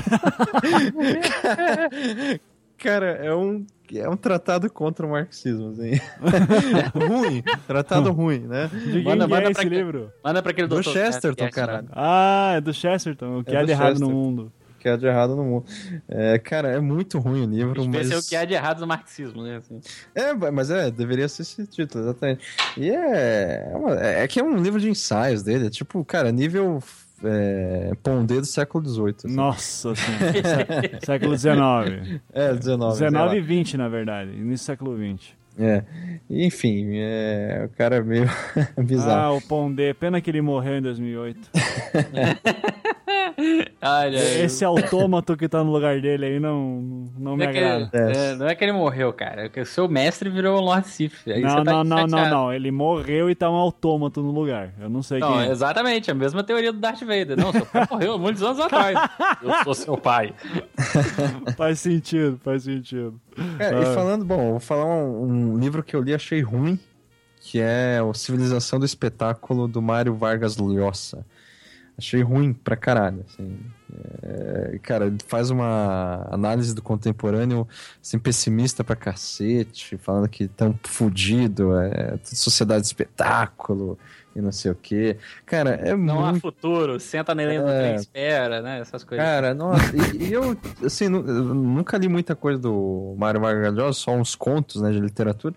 Cara, é um, é um tratado contra o marxismo, assim. ruim, tratado ruim, né? De quem Manda- que manda é pra esse livro? Manda pra aquele Do doutor. Chesterton, Cast, caralho. Ah, é do Chesterton. O que É há do de errado no mundo. O que há de errado no mundo. É, cara, é muito ruim o livro, ver mas... é o que há de errado no marxismo, né? assim. É, mas é, deveria ser esse título, exatamente. E é. É, uma- é que é um livro de ensaios dele, é tipo, cara, nível é, Pondé do século XVIII. assim. Nossa senhora. século XIX. É, 19. sei 19 e. 20, na verdade. Início do século 20. É. Enfim, é, o cara é meio bizarro. Ah, o Pondé. Pena que ele morreu em 2008. Olha, Esse autômato que tá no lugar dele aí não, não não me é, que ele, agrada. é, não é que ele morreu, cara. É que o seu mestre virou o Lord Sif. Aí Não, você tá não, não, não, não. Ele morreu e tá um autômato no lugar. Eu não sei Não, quem é. exatamente, a mesma teoria do Darth Vader. Não, seu pai morreu há muitos anos atrás. Eu sou seu pai. Faz sentido, faz sentido. Cara, Ah. e falando, bom, vou falar um, um livro que eu li e achei ruim, que é o Civilização do Espetáculo do Mário Vargas Llosa. Achei ruim pra caralho, assim. É, cara, ele faz uma análise do contemporâneo assim, pessimista pra cacete, falando que tão fudido, é sociedade de espetáculo e não sei o quê. Cara, é Não há muito futuro, senta na do É. trem, espera, né? Essas coisas. Cara, nossa, e, e eu, assim, eu nunca li muita coisa do Mário Vargas Llosa, só uns contos, né, de literatura.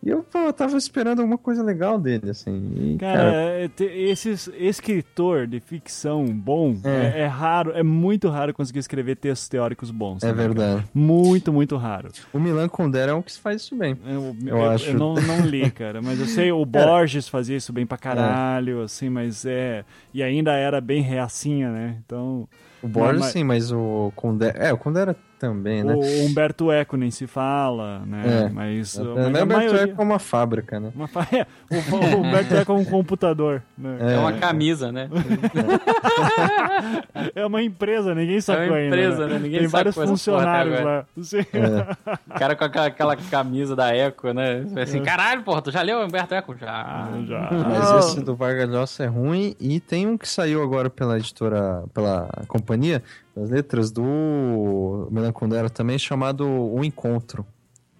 E eu, pô, eu tava esperando alguma coisa legal dele, assim. E, Cara, é, te- esses escritor de ficção bom É. é. é raro, é muito raro conseguir escrever textos teóricos bons. é né, cara? verdade. Muito, muito raro. O Milan Kundera é um que faz isso bem. Eu, Eu eu- acho. eu não, não li, cara, mas eu sei, o Borges fazia isso bem pra caralho, assim, mas é. E ainda era bem reacinha, né? Então. O Borges, mas- sim, mas o Kundera... É, o Kundera também, né? O Humberto Eco nem se fala, né? É. Mas, É, mas mas a Alberto maioria... é como uma fábrica, né? Uma fa- é, o, o Humberto Eco é um computador, né? É uma camisa, né? É uma empresa, ninguém sacou uma ainda. empresa, né? Ninguém Tem vários funcionários lá. Sim. É. O cara com aquela, aquela camisa da Eco, né? Assim, caralho, porra, tu já leu o Humberto Eco? Já. Já. Mas esse do Vargas Llosa é ruim e tem um que saiu agora pela editora, pela companhia, as letras do Milan Kundera também, chamado O Encontro.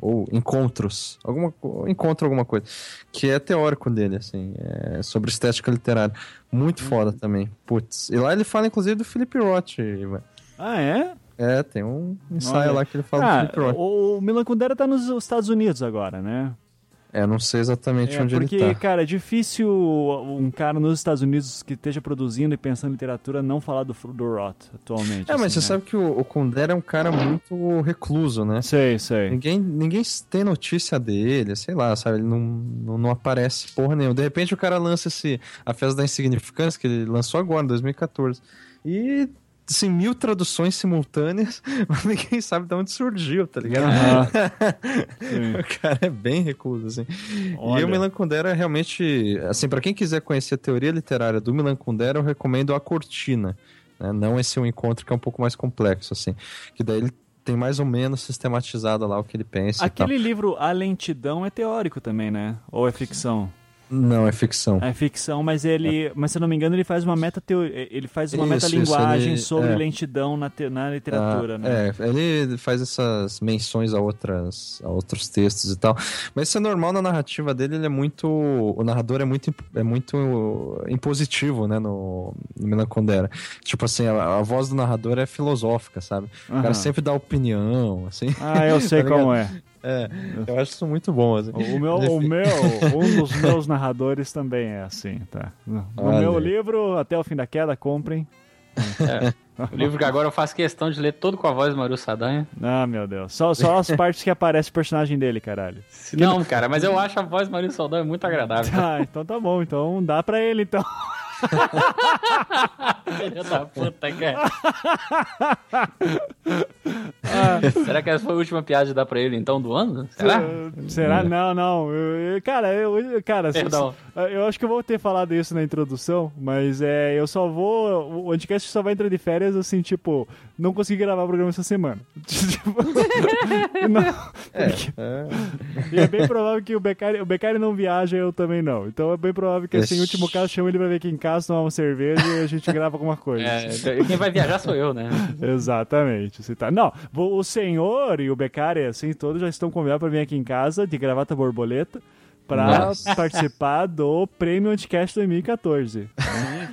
Ou Encontros. Alguma, co- encontro alguma coisa. Que é teórico dele, assim. é sobre estética literária. Muito foda também. Putz. E lá ele fala, inclusive, do Philip Roth. Ivan. Ah, é? É, tem um ensaio Olha. lá que ele fala do Ah, Philip Roth. o Milan Kundera tá nos Estados Unidos agora, né? É, não sei exatamente É, onde porque, ele tá. cara, é difícil um cara nos Estados Unidos que esteja produzindo e pensando em literatura não falar do, do Roth atualmente. É, mas assim, você né? sabe que o, o Kundera é um cara muito recluso, né? Sei, sei. Ninguém, ninguém tem notícia dele, sei lá, sabe? Ele não, não, não aparece porra nenhuma. De repente o cara lança esse A Festa da Insignificância, que ele lançou agora, em 2014. E, assim, mil traduções simultâneas, mas ninguém sabe de onde surgiu, tá ligado? Sim. o cara é bem recluso, assim. Olha. E o Milan Kundera é realmente, assim, pra quem quiser conhecer a teoria literária do Milan Kundera, eu recomendo a Cortina, né? Não esse um encontro que é um pouco mais complexo, assim. Que daí ele tem mais ou menos sistematizado lá o que ele pensa e tal. Aquele livro A Lentidão é teórico também, né? Ou é ficção? Não, é ficção. É ficção, mas ele, mas se eu não me engano, ele faz uma meta ele faz uma Isso, metalinguagem isso, ele- sobre é. lentidão na, te- na literatura, Ah, né? É, ele faz essas menções a, outras, a outros textos e tal. Mas isso é normal na narrativa dele, ele é muito. O narrador é muito, é muito impositivo, né, no, no Milan Kundera. Tipo assim, a, a voz do narrador é filosófica, sabe? O Aham. cara sempre dá opinião, assim. Ah, eu sei Tá como é. É, eu acho isso muito bom, assim. O meu, o meu, um dos meus narradores também é assim, tá? No Olha meu livro, Até o Fim da Queda, comprem. O livro que agora eu faço questão de ler todo com a voz do Maru Sadanha. Ah, meu Deus. Só, só as partes que aparece o personagem dele, caralho. Não, cara, mas eu acho a voz do Maru Sadanha muito agradável. Ah, então tá bom. Então dá pra ele, então. Filha da puta, cara. Será que essa foi a última piada de dar pra ele, então, do ano? Será? Será? Não, não. Eu- eu- cara, eu, cara, Perdão. eu acho que eu vou ter falado isso na introdução, mas é, eu só vou. O podcast só vai entrar de férias assim, tipo, não consegui gravar o programa essa semana. Tipo, não, porque- É, e é bem provável que o Beccari, o Beccari não viaja eu também não. Então é bem provável que, assim, em último caso, chama ele pra vir aqui em casa, tomar uma cerveja e a gente grava alguma coisa. É, quem vai viajar sou eu, né? Exatamente. Você tá... Não, o senhor e o Beccari, assim, todos já estão convidados para vir aqui em casa de gravata borboleta para Nossa. participar do Prêmio Anticast 2014.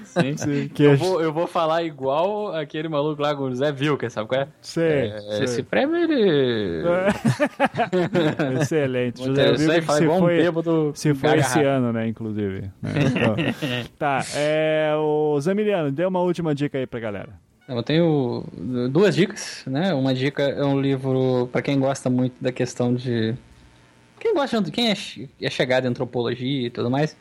Sim. Sim, que Eu vou, eu vou falar igual aquele maluco lá, o Zé Vilker, sabe qual é? Sei, É, sei. Esse prêmio, ele... Excelente. Muito José Wilber que se igual um foi, bêbado se foi esse ano, né, inclusive. né? Então, tá, é, o Zamiliano, dê uma última dica aí pra galera. Eu tenho duas dicas, né? Uma dica é um livro para quem gosta muito da questão de quem gosta de quem é, é chegado em antropologia e tudo mais.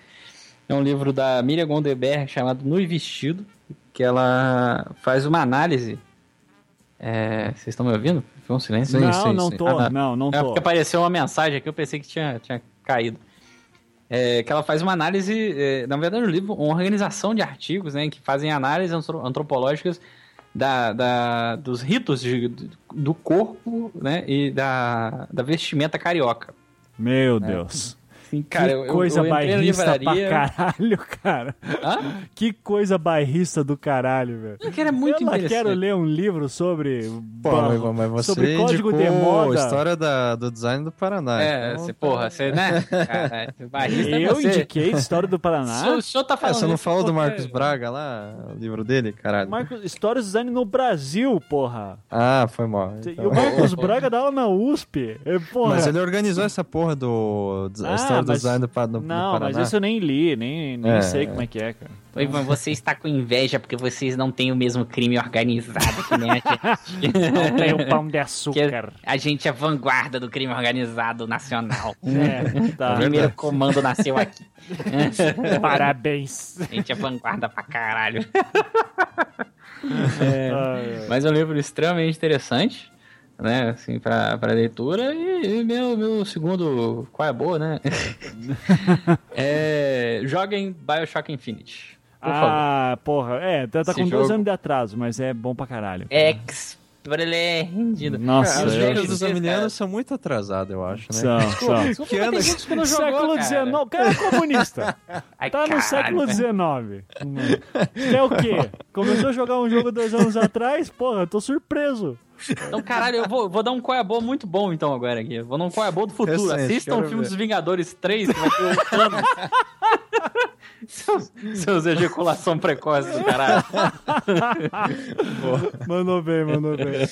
É um livro da Miriam Gondeberg chamado e Vestido, que ela faz uma análise. É, vocês estão me ouvindo? Foi um silêncio? Sim, não, sim, não sim. tô, Ah, tá. não, não É porque apareceu uma mensagem aqui, eu pensei que tinha, tinha caído. É, que ela faz uma análise, é, na verdade, um livro, uma organização de artigos, né, que fazem análises antro- antropológicas da, da- dos ritos de- do corpo, né, e da, da vestimenta carioca. Meu Deus. Assim, cara, que eu- eu- coisa eu na bairrista pra caralho, cara. Hã? Que coisa bairrista do caralho, velho. Muito eu lá interessante. quero ler um livro sobre. Pô, mas, mas você sobre código de moda. a história da, do design do Paraná. É, então você, porra, você, né? Cara, barrista é Eu você. indiquei história do Paraná. o senhor tá É, falando você não falou do Marcos Braga lá, o livro dele, caralho? Marcos, Histórias do Design no Brasil, porra. Ah, foi mal. E então. o Marcos Braga dá aula na USP. É, Porra. Mas ele organizou essa porra do. Ah, história do mas- do Não, Paraná. mas isso eu nem li, nem, nem É, sei é. como é que é, cara. Oi, Ivan, você está com inveja porque vocês não têm o mesmo crime organizado que nem a gente. Não tem o pão de Que açúcar. a gente é vanguarda do crime organizado nacional. É, tá. o primeiro comando nasceu aqui. Parabéns. A gente é vanguarda pra caralho. Ai. Mas é um livro extremamente interessante, né? Assim, pra, pra leitura. E, e meu, meu segundo. Qual é a boa, né? é. Joguem Bioshock Infinite. Por favor. Ah, porra. É, tá, tá com dois jogo- anos de atraso, mas é bom pra caralho. Ex Esplêndido. Nossa, Os eu- jogos dos amilianos são muito atrasados, eu acho, né? São, são. Desculpa, Que ano- gente que não jogou, século cara. XIX. O cara é comunista. Ai, Tá no século XIX. Quer o quê? Começou a jogar um jogo dois anos atrás? Porra, eu tô surpreso. Então, caralho, eu vou, vou dar um qual é boa muito bom então agora aqui. Vou dar um qual é boa do futuro. Recente, Assistam o filme ver. dos Vingadores 3, que vai ter o Thanos. seus, seus ejaculação precoce do caralho. Mandou bem, mandou bem.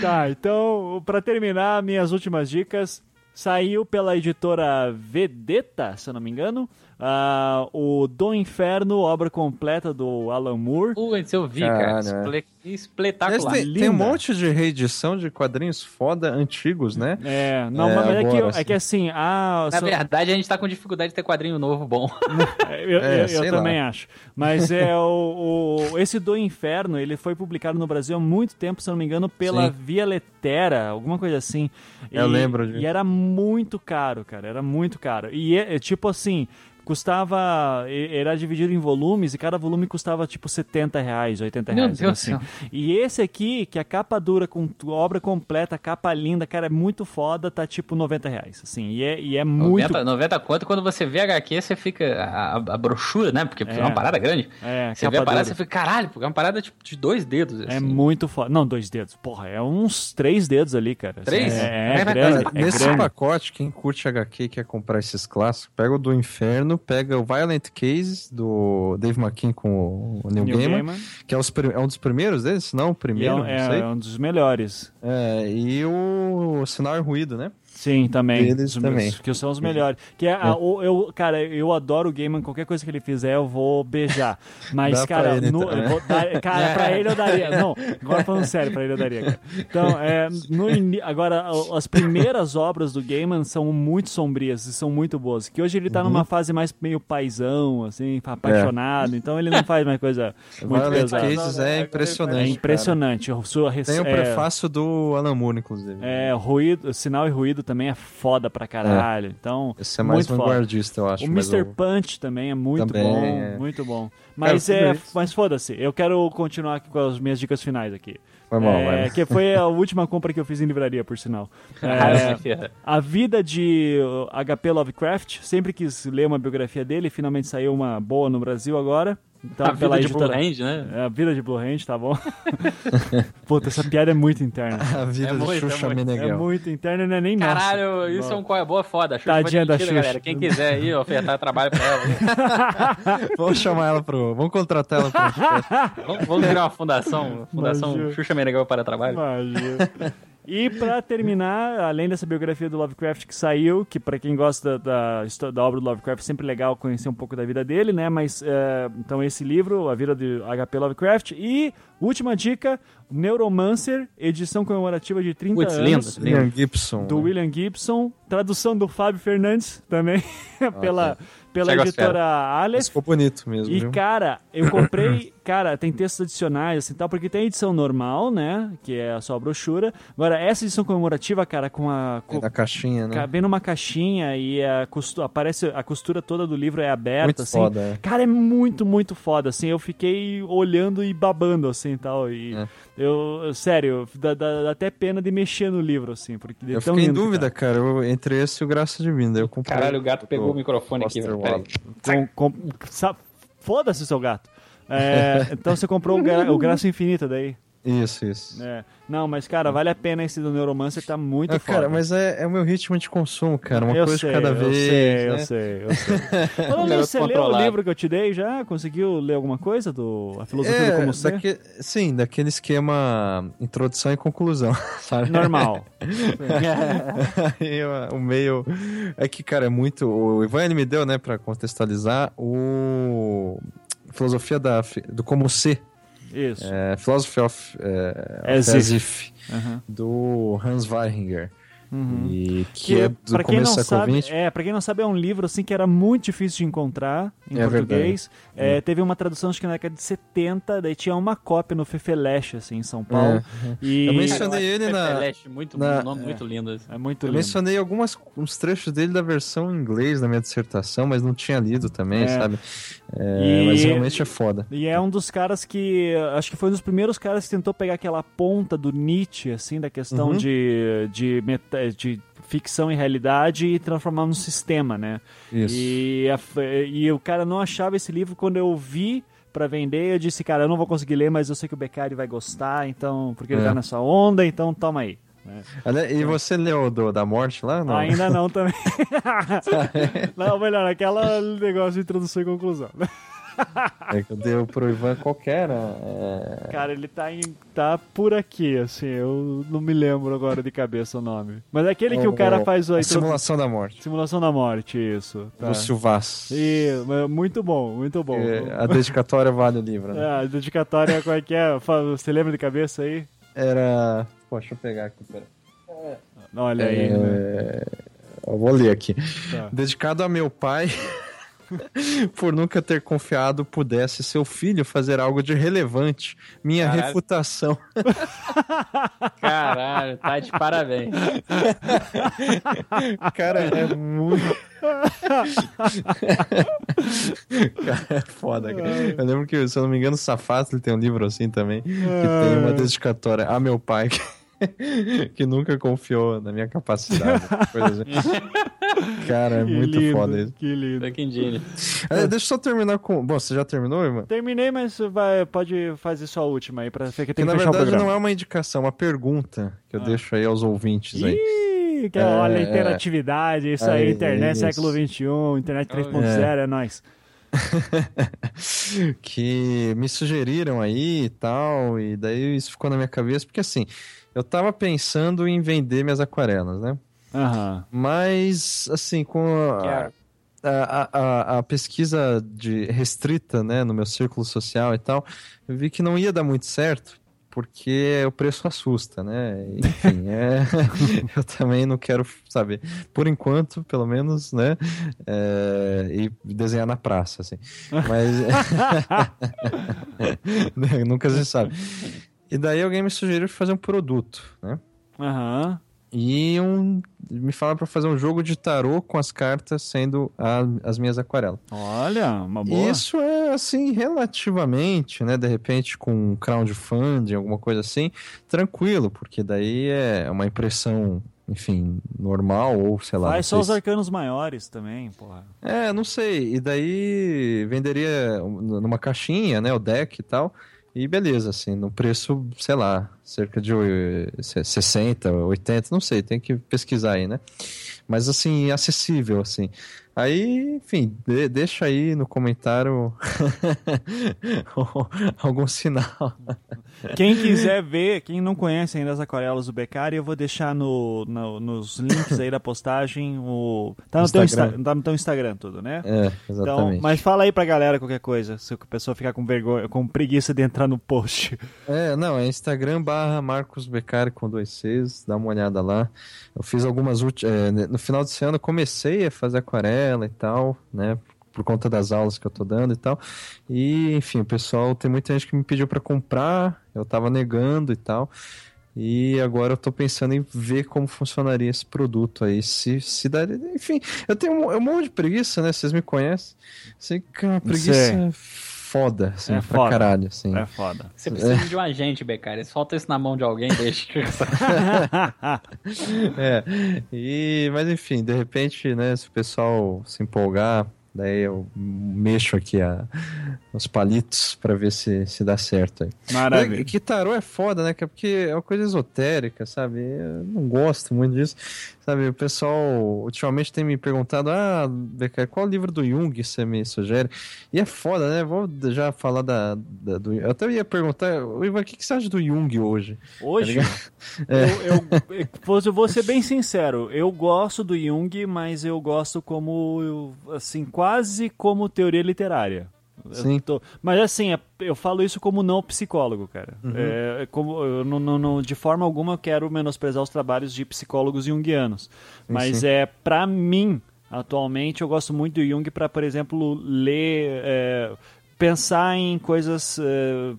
Tá, então, pra terminar, minhas últimas dicas. Saiu pela editora Vedeta, se eu não me engano. Ah, o Do Inferno, obra completa do Alan Moore. Putz, eu vi, cara. Aliás, Espletacular. tem, tem um monte de reedição de quadrinhos foda antigos, né? É, não, É, mas é, que, agora, é que assim, a, Na verdade, a gente tá com dificuldade de ter quadrinho novo bom. Eu, É, eu- eu também acho. Mas é o, o- esse do Inferno, ele foi publicado no Brasil há muito tempo, se eu não me engano, pela Sim. Via Letera, alguma coisa assim. Eu E- lembro disso. E era muito caro, cara, era muito caro. E é, é tipo assim, custava, era dividido em volumes e cada volume custava tipo 70 reais, 80 Meu reais. Deus assim. do E esse aqui, que a capa dura com obra completa, capa linda, cara, é muito foda, tá tipo 90 reais, assim. E é, e é muito 90, 90 quanto, quando você vê HQ, você fica. A, a- a brochura, né? Porque é. É. uma parada grande. É, você vê a parada, dura. você fica, caralho, porque é uma parada tipo, de dois dedos. É assim. muito foda. Não, dois dedos. Porra, é uns três dedos ali, cara. Três? É, é, Vai, vai, grande. vai, é Nesse grande. pacote, quem curte HQ e quer comprar esses clássicos, pega o do Inferno, pega o Violent Cases do Dave McKean com o Neil, Neil Gaiman, Gaiman. que é, os é um dos primeiros deles, se não o é, primeiro, um- não é, sei. é um dos melhores. É, e o Sinal e Ruído, né? Sim, também. Deles Os- também. os- Que são os melhores. Que é, a- o- eu, cara, eu adoro o Gaiman. Qualquer coisa que ele fizer, eu vou beijar. Mas, cara, ele, no- então, né? vou dar- cara, pra ele eu daria. Não, agora falando sério, pra ele eu daria. Cara. Então, é, no agora, as primeiras obras do Gaiman são muito sombrias e são muito boas. Que hoje ele tá Uhum. numa fase mais meio paizão, assim, apaixonado. Então ele não faz mais coisa muito Violent pesada. Cases é impressionante. É cara. impressionante. O sua Tem o é- prefácio do Alan Moore, inclusive. é, ruído, sinal e ruído também é foda pra caralho. Então, Esse é mais muito foda. vanguardista, eu acho. O mas Mr. Punch também é muito Também, bom, é. muito bom. Mas tudo é, mas foda-se. Eu quero continuar aqui com as minhas dicas finais aqui. Vai mal, É, mal. que foi a última compra que eu fiz em livraria, por sinal. É, a vida de uh, HP Lovecraft, sempre quis ler uma biografia dele, finalmente saiu uma boa no Brasil agora. Então, a vida de Blue Hand, né? É, a vida de Blue Hand, tá bom? Puta, essa piada é muito interna. A vida É de muito, é Xuxa. É Meneghel. muito interna, não é nem nossa. Caralho, isso é um qual é boa foda. A Xuxa Tadinha da Xuxa. galera. Quem quiser aí ofertar trabalho pra ela. Vamos chamar ela pro... Vamos contratar ela pro... vamos, vamos criar uma fundação. Fundação Imagina. Xuxa Meneghel para trabalho. Imagina. E pra terminar, além dessa biografia do Lovecraft que saiu, que pra quem gosta da, da, da obra do Lovecraft, é sempre legal conhecer um pouco da vida dele, né? Mas, é, então esse livro, A Vida de HP Lovecraft. E, última dica, Neuromancer, edição comemorativa de 30 Putz, anos. lindo. William Gibson. Do né? William Gibson, tradução do Fábio Fernandes também, pela, pela Chegosfera. editora Mas Aleph. ficou bonito mesmo, E, viu? cara, eu comprei. cara, tem textos adicionais, assim tal, porque tem a edição normal, né? Que é só a brochura. Agora, essa edição comemorativa, cara, com a. Com, Na caixinha, né? Cabe numa caixinha e a costura, aparece a costura toda do livro é aberta, Muito assim. foda, é. Cara, é muito, muito foda, assim. Eu fiquei olhando e babando, assim, tal. E É. eu, sério, dá, dá- dá até pena de mexer no livro, assim, porque é Eu tão fiquei em dúvida, tá. cara, eu- entre esse e o Graça Divina. Eu comprei Caralho, o gato pegou o microfone aqui, velho. Com, Foda-se, seu gato. É, então você comprou o, gra, o Graça Infinita daí. Isso, isso. É. Não, mas, cara, vale a pena esse do Neuromancer, tá muito Ah, foda. cara, mas é, é o meu ritmo de consumo, cara. Uma eu coisa sei, de cada eu vez. Sei, eu né? sei, eu sei. Falando Garoto nisso, você leu o controlado. livro que eu te dei já? Conseguiu ler alguma coisa do A Filosofia do É, Como Ser? daque- sim, daquele esquema introdução e conclusão, sabe? Normal. Aí, o meio. É que, cara, é muito. O Ivan me deu, né, pra contextualizar, o. Filosofia da, do como ser. Isso. É, Philosophy of, é, As of if. As If, Aham. do Hans Weihinger. E que, é do pra quem não sabe, XX. é, para quem não sabe é um livro assim que era muito difícil de encontrar em É português. É, teve uma tradução acho que na década de 70, daí tinha uma cópia no Fefeleche assim em São Paulo. E Eu mencionei ele na- Celeste, muito, na- um nome muito lindo. assim. é muito Eu lindo. mencionei algumas uns trechos dele da versão em inglês na minha dissertação, mas não tinha lido também, É. sabe? É, E- Mas realmente é foda. E é um dos caras que. Acho que foi um dos primeiros caras que tentou pegar aquela ponta do Nietzsche, assim, da questão Uhum. de, de, meta- de ficção e realidade e transformar num sistema, né? Isso. E, a- e o cara não achava esse livro quando eu vi pra vender, eu disse, cara, eu não vou conseguir ler, mas eu sei que o Beccari vai gostar, então, porque ele É. tá nessa onda, então toma aí. né? E você leu o do, da morte lá? Não. Ainda não também. não, melhor, aquela negócio de introdução e conclusão. É que eu dei pro Ivan qualquer. É... Cara, ele tá, em, tá por aqui, assim, eu não me lembro agora de cabeça o nome. Mas é aquele que o, cara faz a, simulação da morte. simulação da morte, isso. Tá. Lúcio Vaz. E, muito bom, muito bom. É, a dedicatória vale o livro. Né? É, a dedicatória qual é que é? Você lembra de cabeça aí? Era. Pô, deixa eu pegar aqui, pera. Olha aí, né? É... Eu vou ler aqui. Tá. Dedicado a meu pai, por nunca ter confiado pudesse seu filho fazer algo de relevante. Minha Caralho. refutação. Caralho, tá de parabéns. Cara, é muito. cara, é foda. Cara. Eu lembro que, se eu não me engano, o Safato ele tem um livro assim também, que tem uma dedicatória a meu pai. Que... que nunca confiou na minha capacidade. coisa assim. Cara, é Que muito lindo, foda isso. Que lindo. É, deixa eu só terminar com. Bom, você já terminou, irmão? Terminei, mas vai, pode fazer só a última aí, pra ver que Que tem que na fechar o verdade não é uma indicação, é uma pergunta que eu deixo aí aos ouvintes aí. Ih, que, É, olha, é. interatividade, isso aí, Aí, internet isso. século XXI, internet 3.0, é, nóis. que me sugeriram aí e tal, e daí isso ficou na minha cabeça, porque assim, eu tava pensando em vender minhas aquarelas, né? Aham. Mas, assim, com a, a, a, a pesquisa de restrita, né, no meu círculo social e tal, eu vi que não ia dar muito certo, porque o preço assusta, né? Enfim, é... eu também não quero, sabe, por enquanto, pelo menos, né, é... e desenhar na praça, assim. Mas nunca se sabe. E daí alguém me sugeriu fazer um produto, né? Aham. E um, me falaram para fazer um jogo de tarô com as cartas sendo a- as minhas aquarelas. Olha, uma boa. Isso é assim, relativamente, né? De repente com um crowdfunding, alguma coisa assim, tranquilo, porque daí é uma impressão, enfim, normal, ou sei lá. Faz só os arcanos maiores também, porra. É, não sei. E daí venderia numa caixinha, né? O deck e tal. E beleza, assim, no preço, sei lá, cerca de eh, 60, 80, não sei, tem que pesquisar aí, né? Mas assim, acessível, assim. Aí, enfim, de- deixa aí no comentário algum sinal. Quem quiser ver, quem não conhece ainda as aquarelas do Beccari, eu vou deixar no, no- nos links aí da postagem. O... Tá, no teu Instagram. Insta... tá no teu Instagram tudo, né? É, Então, exatamente. mas fala aí pra galera qualquer coisa, se a pessoa ficar com vergonha, com preguiça de entrar no post. É, não, é Instagram barra Marcos Beccari com dois Cs, dá uma olhada lá. Eu fiz algumas últimas. no final desse ano eu comecei a fazer aquarela e tal, né? Por conta das aulas que eu tô dando e tal. E, enfim, o pessoal, tem muita gente que me pediu para comprar, eu tava negando e tal. E agora eu tô pensando em ver como funcionaria esse produto aí. Se, se daria. Enfim, eu tenho um, um monte de preguiça, né? Vocês me conhecem. Sei que é uma preguiça foda, assim, É pra foda. caralho, assim. É foda. Você precisa de um agente, Becari. Solta isso na mão de alguém, deixa. É, e, mas enfim, de repente, né, se o pessoal se empolgar, daí eu mexo aqui a, os palitos pra ver se, se dá certo aí. Maravilha. É, que tarô é foda, né? que Porque é uma coisa esotérica, sabe? Eu não gosto muito disso. Sabe, o pessoal ultimamente tem me perguntado: ah, Becker, qual livro do Jung você me sugere? E é foda, né? Vou já falar da. da- do, eu até ia perguntar, "Ô, Ivan, o que, que você acha do Jung hoje? Hoje, Tá eu, eu, eu, eu vou ser bem sincero, eu gosto do Jung, mas eu gosto como, assim, quase como teoria literária. Sim. tô- Mas assim, é- eu falo isso como não psicólogo, cara. Uhum. É, é como, eu não, não- de forma alguma eu quero menosprezar os trabalhos de psicólogos junguianos. Mas sim. é para mim, atualmente, eu gosto muito do Jung para, por exemplo, ler. é, Pensar em coisas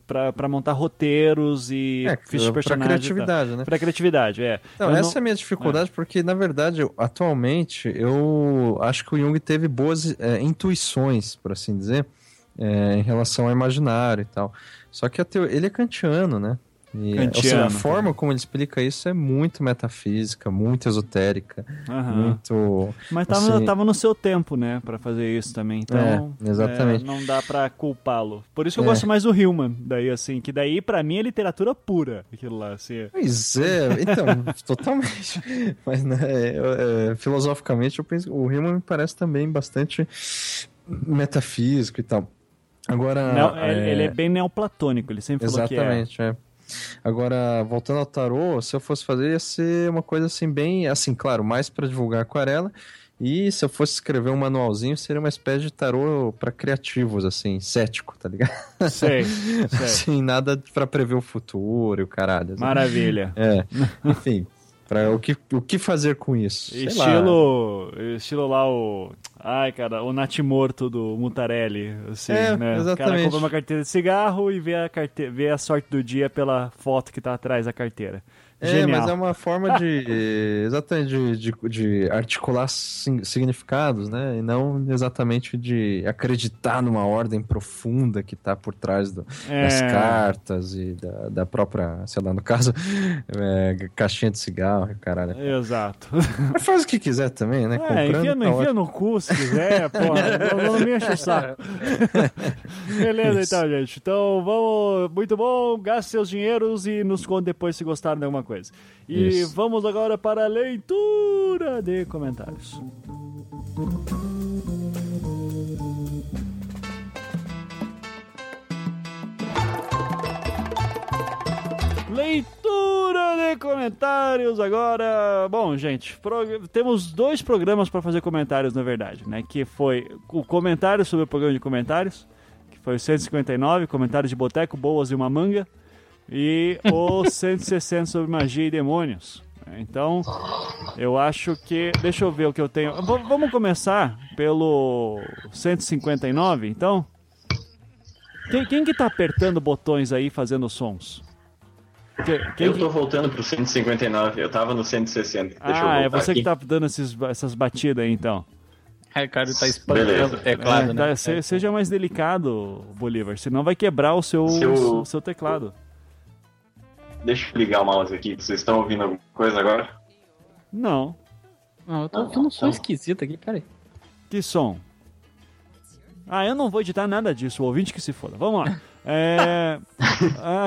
para montar roteiros e É, fichas de pra personagem. criatividade, né? Para criatividade, é. Não, Eu essa não- é a minha dificuldade, porque, na verdade, eu- atualmente, eu acho que o Jung teve boas é, intuições, por assim dizer, é, em relação ao imaginário e tal. Só que teo- ele é kantiano, né? E, ou seja, Kantiano, a forma como ele explica isso é muito metafísica, muito esotérica, Aham. muito... Mas tava, assim- tava no seu tempo, né, Pra fazer isso também. Então, É, exatamente. é, não dá pra culpá-lo. Por isso que eu É. gosto mais do Hillman, daí assim, que daí pra mim é literatura pura, aquilo lá, assim. é- Pois é, então, totalmente. Mas, né, é, é, filosoficamente, eu penso, o Riemann me parece também bastante metafísico e tal. Agora... Neo- ele, é, ele é bem neoplatônico, ele sempre falou que é. Exatamente, é. Agora, voltando ao tarô, se eu fosse fazer, ia ser uma coisa assim, bem, assim, claro, mais para divulgar aquarela. E se eu fosse escrever um manualzinho, seria uma espécie de tarô para criativos, assim, cético, tá ligado? Sei, sei. Assim, nada para prever o futuro e o caralho. assim. Maravilha. É, enfim, para o que, o que fazer com isso? Estilo, estilo lá o. Ai, cara, o natimorto do Mutarelli. Assim, É, né? O cara exatamente. compra uma carteira de cigarro e vê a, carte... vê a sorte do dia pela foto que tá atrás da carteira. É, Genial. mas é uma forma de exatamente de, de, de articular significados, né? E não exatamente de acreditar numa ordem profunda que está por trás do- das É. cartas e da, da própria, sei lá, no caso, é, caixinha de cigarro, caralho. Exato. Mas faz o que quiser também, né? É, Comprando, enfia, no, tá enfia no cu se quiser, porra. não, não me enche o saco. Beleza, Isso. então, gente. Então, vamos. Muito bom. Gaste seus dinheiros e nos conte depois se gostaram de alguma coisa. E Isso. vamos agora para a leitura de comentários. Leitura de comentários agora. Bom, gente, prog- temos dois programas para fazer comentários, na verdade, né? Que foi o comentário sobre o programa de comentários, que foi o 159, comentários de boteco, boas e uma manga, e o 160 sobre magia e demônios. Então, eu acho que. Deixa eu ver o que eu tenho. V- vamos começar pelo 159, então? Quem, quem que tá apertando botões aí fazendo sons? Que- quem Eu que- tô voltando pro 159, eu tava no 160. Deixa eu Ah, é você aqui. que tá dando esses, essas batidas aí, então. Aí o cara tá espancando Beleza. o teclado, É, né? tá, se- seja mais delicado, Bolívar, senão vai quebrar o seu, seu teclado. Deixa eu ligar o mouse aqui, vocês estão ouvindo alguma coisa agora? Não. Não, eu tô ouvindo um som esquisito aqui, peraí. Que som? Ah, eu não vou editar nada disso, o ouvinte que se foda. Vamos lá. É,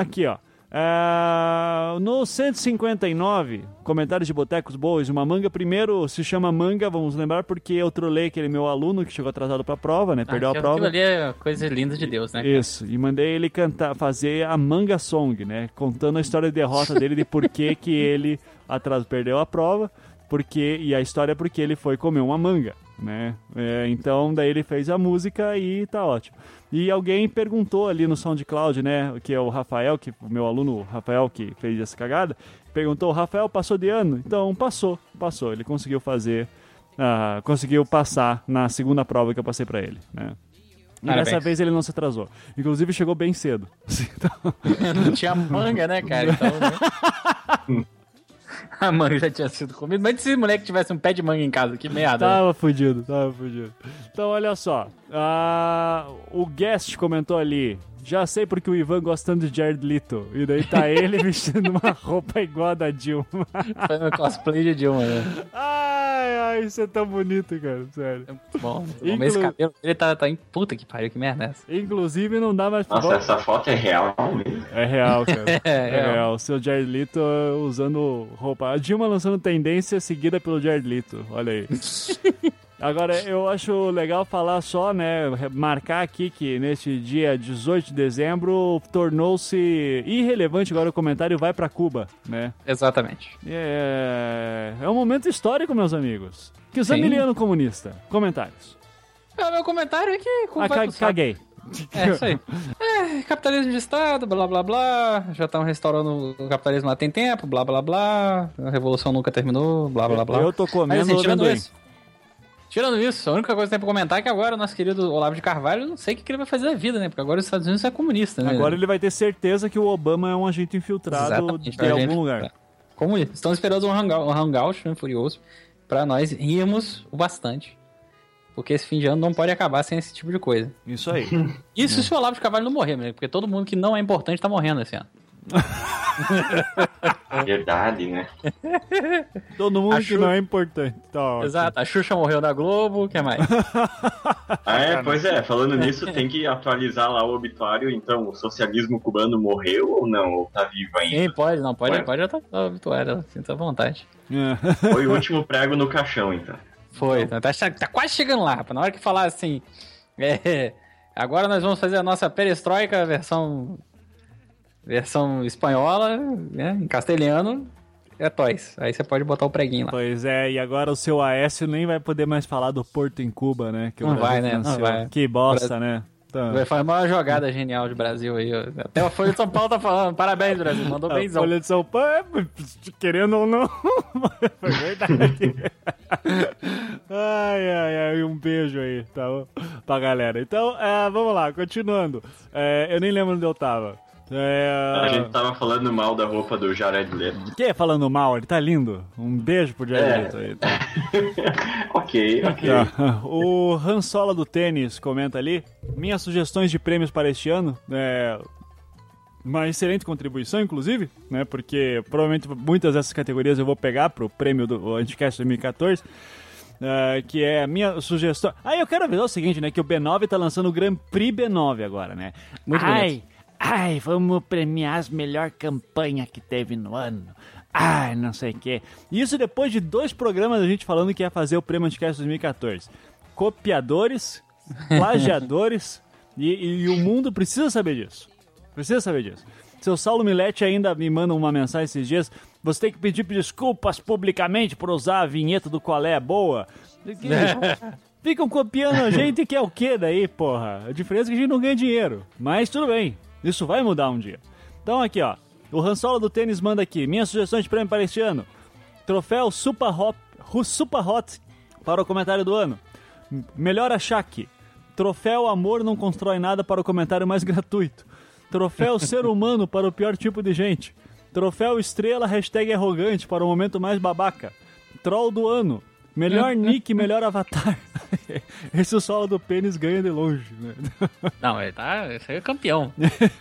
aqui, ó. É, no 159, comentários de botecos boas, uma manga. Primeiro se chama manga, vamos lembrar, porque eu trolei aquele meu aluno que chegou atrasado pra prova, né? Perdeu a Aquilo- prova. Aquilo ali é coisa linda de Deus, né? cara? Isso, e mandei ele cantar, fazer a manga song, né? Contando a história de derrota dele, de por que que ele atrás perdeu a prova, porque e a história é porque ele foi comer uma manga, né? É, então daí ele fez a música e tá ótimo. E alguém perguntou ali no SoundCloud, né? Que é o Rafael, que o meu aluno Rafael que fez essa cagada, perguntou: o Rafael passou de ano? Então passou, passou. Ele conseguiu fazer, ah, conseguiu passar na segunda prova que eu passei pra ele, né? E Parabéns. dessa vez ele não se atrasou. Inclusive chegou bem cedo. Então, Não tinha manga, né, cara? Então, né? A manga já tinha sido comida. Mas se esse moleque tivesse um pé de manga em casa, que merda. né? tava fudido, tava fudido. Então olha só. ah, o guest comentou ali. Já sei porque o Ivan gostando de Jared Leto. E daí tá ele vestindo uma roupa igual a da Dilma. Fazendo cosplay de Dilma, né? Ai, ai, isso é tão bonito, cara. Sério. É muito bom. muito bom. Inclu- Mas esse cabelo, ele tá, tá em puta que pariu, que merda é essa? Inclusive não dá mais pra. Nossa, essa foto é real mesmo. É real, cara. É, É real. real. O seu Jared Leto uh, usando roupa. A Dilma lançando tendência seguida pelo Jared Leto. Olha aí. Agora, eu acho legal falar só, né? Marcar aqui que neste dia 18 de dezembro tornou-se irrelevante agora o comentário vai pra Cuba, né? Exatamente. É, é um momento histórico, meus amigos. Que o. Zamiliano comunista. Comentários. É, O meu comentário é que. Ah, ca- caguei. É isso aí. É, capitalismo de Estado, blá blá blá. Já estão restaurando o capitalismo há tem tempo, blá blá blá. A revolução nunca terminou, blá blá blá. Eu tô comendo Mas, assim, amendoim. isso. Tirando isso, a única coisa que tem pra comentar é que agora o nosso querido Olavo de Carvalho, eu não sei o que ele vai fazer da vida, né? Porque agora os Estados Unidos é comunista, né? Agora ele vai ter certeza que o Obama é um agente infiltrado Exatamente, de algum gente- lugar. Comunista. Estamos esperando um hangout, um hangout né, furioso pra nós rirmos o bastante. Porque esse fim de ano não pode acabar sem esse tipo de coisa. Isso aí. Isso se o Olavo de Carvalho não morrer, né? Porque todo mundo que não é importante tá morrendo esse ano. Verdade, né? Todo mundo A que Xu- não é importante. Tá. Exato. A Xuxa morreu na Globo, o que mais? Ah, é, pois é, falando nisso, tem que atualizar lá o obituário. Então, o socialismo cubano morreu ou não? Ou tá vivo ainda? Quem pode? Não, pode, pode já tá tá habituado, sinta à vontade. É. Foi o último prego no caixão, então. Foi, tá, tá- tá quase chegando lá, rapaz. Na hora que falar assim, é, agora nós vamos fazer a nossa perestroika versão versão espanhola, né, em castelhano, é toys. Aí você pode botar o preguinho lá. Pois é, e agora o seu Aécio nem vai poder mais falar do Porto em Cuba, né? Não Brasil vai, né? Não vai. Que bosta, né? Então, Foi a maior jogada genial de Brasil aí. Até a Folha de São Paulo tá falando. Parabéns, Brasil. Mandou a benzão. Folha de São Paulo, é, querendo ou não, foi verdade. ai, ai, ai, um beijo aí, tá bom? Pra galera. Então, é, vamos lá, continuando. É, eu nem lembro onde eu tava. É, A gente tava falando mal da roupa do Jared Leto. Que falando mal, ele tá lindo. Um beijo pro Jared É. Leto aí. tá? ok, ok. Tá. O Han Sola do tênis comenta ali. Minhas sugestões de prêmios para este ano. É, uma excelente contribuição, inclusive, né? Porque provavelmente muitas dessas categorias eu vou pegar pro prêmio do Anticast 2014. é, que é a minha sugestão. Ah, eu quero avisar o seguinte, né? Que o B9 tá lançando o Grand Prix B9 agora, né? Muito ai, bonito. Ai, vamos premiar as melhor campanha que teve no ano. Ai, não sei o quê. Isso depois de dois programas a gente falando que ia fazer o prêmio Anticast 2014. Copiadores, plagiadores, e, e o mundo precisa saber disso. Precisa saber disso. Seu Saulo Milete ainda me manda uma mensagem esses dias. Você tem que pedir desculpas publicamente por usar a vinheta do Qual é a Boa. Ficam copiando a gente que é o que daí, porra? A diferença é que a gente não ganha dinheiro. Mas tudo bem, isso vai mudar um dia. Então aqui, ó. O Ransola do Tênis manda aqui. Minhas sugestões de prêmio para este ano. Troféu Super Hot, Super Hot para o comentário do ano. Melhor achaque. Troféu Amor não constrói nada para o comentário mais gratuito. Troféu Ser Humano para o pior tipo de gente. Troféu Estrela hashtag arrogante para o momento mais babaca. Troll do ano. Melhor nick, melhor avatar. Esse o solo do pênis ganha de longe. Né? Não, ele tá. Esse aí é campeão.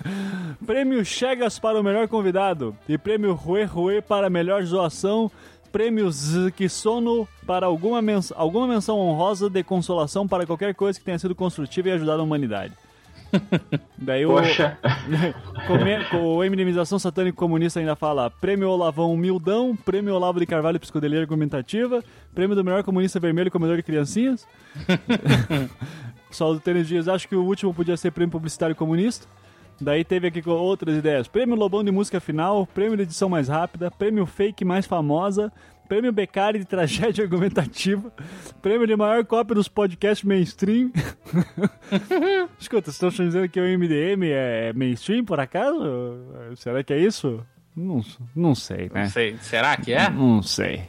Prêmio Chegas para o melhor convidado. E prêmio Rue Rue para a melhor zoação. Prêmio Zkisono para alguma, mens alguma menção honrosa de consolação para qualquer coisa que tenha sido construtiva e ajudado a humanidade. Daí o, Poxa, come- o Minimização Satânico Comunista ainda fala Prêmio Olavão Humildão, Prêmio Olavo de Carvalho Psicodelia Argumentativa, Prêmio do Melhor Comunista Vermelho Comedor de Criancinhas. Só do Tênis Dias, acho que o último podia ser Prêmio Publicitário Comunista. Daí teve aqui outras ideias. Prêmio Lobão de Música Final, Prêmio de Edição Mais Rápida, Prêmio Fake Mais Famosa, Prêmio Beccari de Tragédia Argumentativa, Prêmio de Maior Cópia dos Podcasts Mainstream. Escuta, vocês estão dizendo que o MDM é mainstream, por acaso? Será que é isso? Não, não sei, né? Não sei. Será que é? Não sei.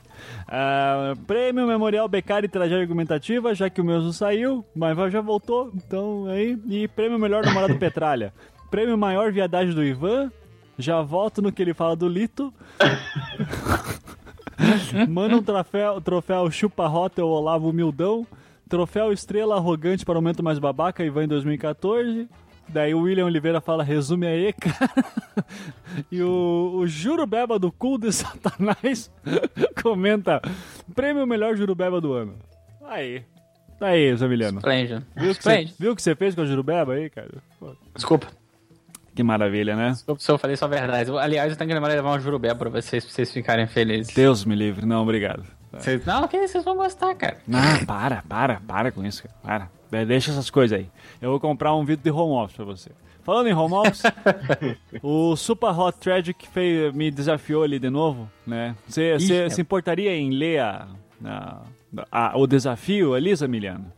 Ah, prêmio Memorial Beccari Tragédia Argumentativa, já que o meu não saiu, mas já voltou, então aí. E prêmio Melhor Namorado Petralha. Prêmio Maior Viadagem do Ivan. Já volto no que ele fala do Lito. Manda um troféu, troféu Chupa Rota ou Olavo Humildão. Troféu Estrela Arrogante para o momento mais babaca, Ivan em 2014. Daí o William Oliveira fala, resume aí, cara. E o, o Jurubeba do Cool de Satanás comenta, prêmio melhor Jurubeba do ano. Aí. Tá aí, Zamiliano. Esplêndido. Viu o que, você, Esplêndido. viu o que você fez com a Jurubeba aí, cara? Pô, Desculpa. Que maravilha, né? Desculpa se eu falei só a verdade. Aliás, eu tenho que lembrar de levar um jurubé pra vocês, pra vocês ficarem felizes. Deus me livre. Não, obrigado. Vocês- Não, que vocês vão gostar, cara. Ah, para, para, para com isso, cara. Para. De- Deixa essas coisas aí. Eu vou comprar um vídeo de home office pra você. Falando em home office, o Super Hot Tragic fez, me desafiou ali de novo, né? Você é. se importaria em ler a, a- a- o desafio ali, Zamiliano?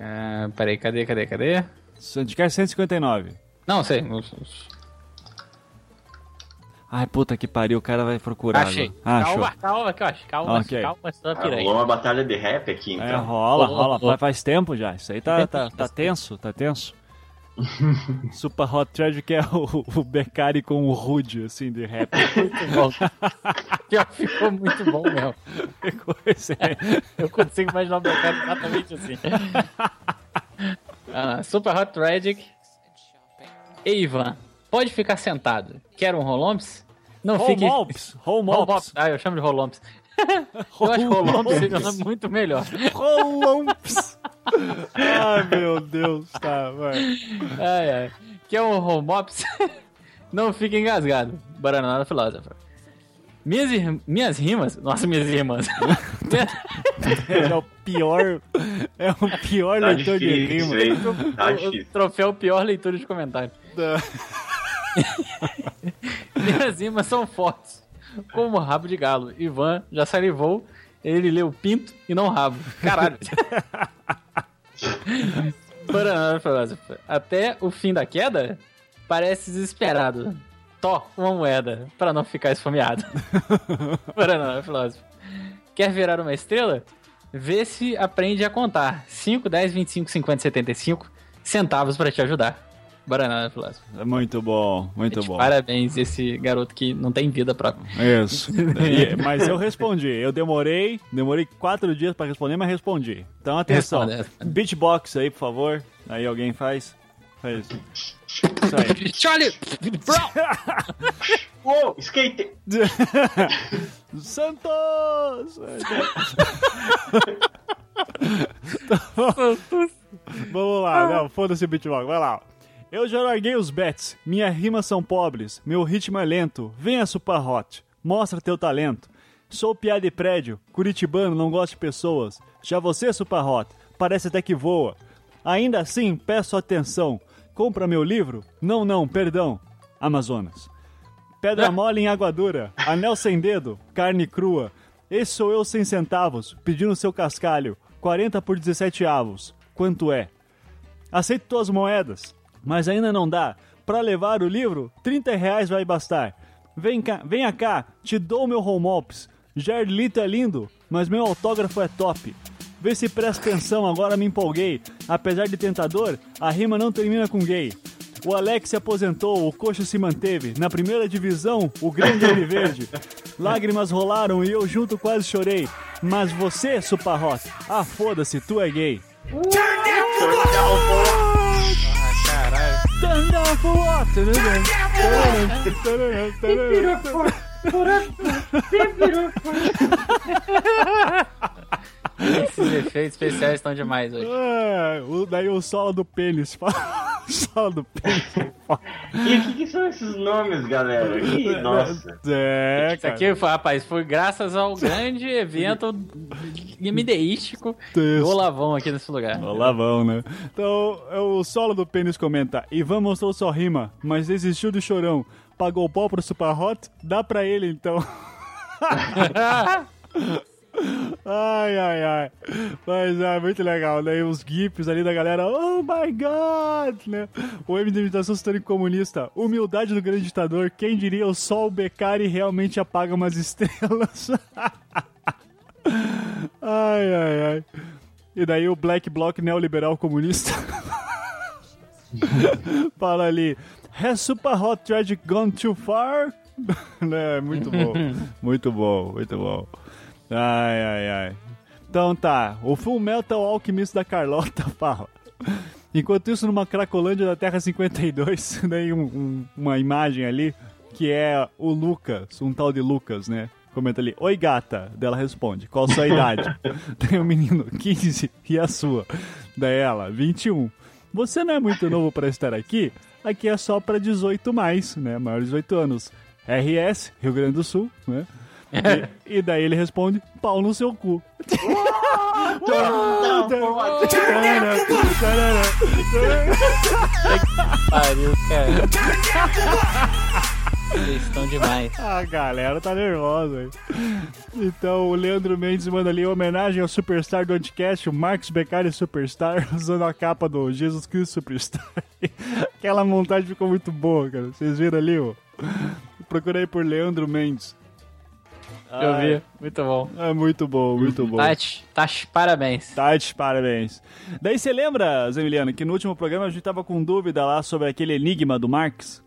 Ah, peraí, cadê, cadê, cadê? Sandcast 159. Não, sei. Ai, puta que pariu, o cara vai procurar. Achei. agora. Achou. Calma, calma, que eu acho. Calma, Ok. calma, Ah, piranha. rolou uma batalha de rap aqui, É, então. rola, ô, rola. ô. Faz- Faz tempo já. Isso aí tá, tá, tá tenso, tá tenso. Super Hot Tragic é o, o Beccari com o Rude, assim, de rap. Muito bom. Ficou muito bom mesmo. Coisa aí. Eu consigo imaginar o meu cara exatamente assim. Ah, Super Hot Tragic. Ei, Ivan, pode ficar sentado. Quer um Rolomps? Não fique... Rolmops. Rolmops. Rolomps. Ah, eu chamo de Rolomps. Eu acho Rolomps seria muito melhor. Rolomps. Ai, meu Deus. Tá, vai. Ai, ai. Quer um Rolmops? Não fique engasgado. Banana Philosopher. Minhas, ir- minhas rimas... Nossa, minhas irmãs. É o pior. É o pior Tá leitor de difícil, rima. hein? Tá o difícil. troféu pior leitura de comentário. Minhas rimas são fortes, como rabo de galo. Ivan já salivou, ele leu pinto e não rabo. Caralho. Até o fim da queda, parece desesperado. Tó, uma moeda, para não ficar esfomeado. Paraná, filósofo. Quer virar uma estrela? Vê se aprende a contar. 5, 10, 25, 50, 75 centavos para te ajudar. Banana filósofo. É Muito bom, muito bom. Parabéns, esse garoto que não tem vida própria. Isso. E- mas eu respondi. Eu demorei, demorei quatro dias pra responder, mas respondi. Então atenção. Responde. Beatbox aí, por favor. Aí alguém faz. Faz. Isso aí. Charlie! Uou, skate! Santos! Vamos lá, não, foda-se o beatbox, vai lá. Eu já larguei os bets, minhas rimas são pobres, meu ritmo é lento. Venha, Super Hot, mostra teu talento. Sou piada de prédio, curitibano, não gosto de pessoas. Já você, Super Hot, parece até que voa. Ainda assim, peço atenção. Compra meu livro? Não, não, perdão. Amazonas. Pedra mole em água dura, anel sem dedo, carne crua. Esse sou eu sem centavos, pedindo seu cascalho. 40 por 17 avos. Quanto é? Aceito tuas moedas, mas ainda não dá. Pra levar o livro, 30 reais vai bastar. Vem cá, venha cá, te dou meu home ops. Jarlito é lindo, mas meu autógrafo é top. Vê se presta atenção, agora me empolguei. Apesar de tentador, a rima não termina com gay. O Alex se aposentou, o Coxo se manteve. Na primeira divisão, o grande Verde. Lágrimas rolaram e eu junto quase chorei. Mas você, Suparrot, ah, foda-se, tu é gay. Turn down for what? Esses efeitos especiais estão demais hoje. Ah, o- daí o solo do pênis. O solo do pênis. E o que, que são esses nomes, galera? Ih, nossa. É, Isso aqui, foi, rapaz, foi graças ao grande evento gamedeístico Isso. do Olavão aqui nesse lugar. Lá vão, né? Então, é o solo do pênis comenta: Ivan mostrou sua rima, mas desistiu do chorão. Pagou o pau pro Super Hot? Dá pra ele então. ai, ai, ai. Mas é muito legal, né? E os GIFs ali da galera, oh my god, né? O M de imitação torna comunista. Humildade do grande ditador. Quem diria o sol Beccari realmente apaga umas estrelas? ai, ai, ai. E daí o Black Bloc neoliberal comunista fala ali: Has Super Hot Tragic gone too far? né? Muito bom, muito bom, muito bom. Ai, ai, ai. Então tá, o Full Metal Alchemist da Carlota fala. Enquanto isso, numa Cracolândia da Terra 52, tem um- um- uma imagem ali que é o Lucas, um tal de Lucas, né? Comenta ali, oi gata. Dela responde, qual sua idade? Tem um menino, 15, e a sua? Daí ela, 21. Você não é muito novo para estar aqui? Aqui é só para 18 mais, né? Maior de 18 anos. RS, Rio Grande do Sul, né? E, e daí ele responde, pau no seu cu. Pariu, cara. vocês estão demais. A galera tá nervosa, hein? Então, o Leandro Mendes manda ali homenagem ao superstar do Anticast, o Marcos Beccari Superstar, usando a capa do Jesus Cristo Superstar. Aquela montagem ficou muito boa, cara. Vocês viram ali, ó? Procurei por Leandro Mendes. Eu vi, muito bom. É muito bom, muito bom. Tati, Tati, parabéns. Tati, parabéns. Daí você lembra, Zemiliano, que no último programa a gente tava com dúvida lá sobre aquele enigma do Marx?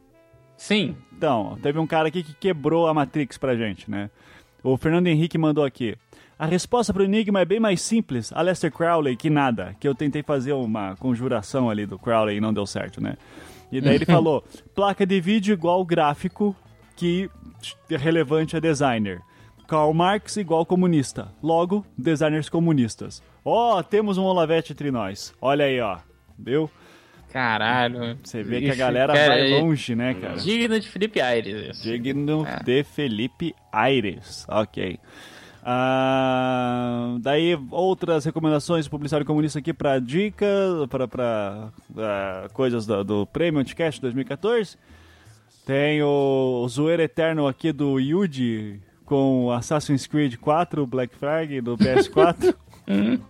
Sim, Então, teve um cara aqui que quebrou a Matrix pra gente, né? O Fernando Henrique mandou aqui. A resposta pro enigma é bem mais simples, Aleister Crowley, que nada. Que eu tentei fazer uma conjuração ali do Crowley e não deu certo, né? E daí ele falou, placa de vídeo igual gráfico, que é relevante a designer. Karl Marx igual comunista. Logo, designers comunistas. Ó, temos um Olavete entre nós. Olha aí, ó. Viu? caralho. Você vê que a galera cara, vai é longe, né, cara? Digno de Felipe Aires. isso. Digno É. de Felipe Aires. Ok. Ah, daí, outras recomendações do publicitário comunista aqui para dicas, para coisas do, do Prêmio Anticast 2014. Tem o, o zoeiro eterno aqui do Yuji com Assassin's Creed 4, Black Flag do PS4.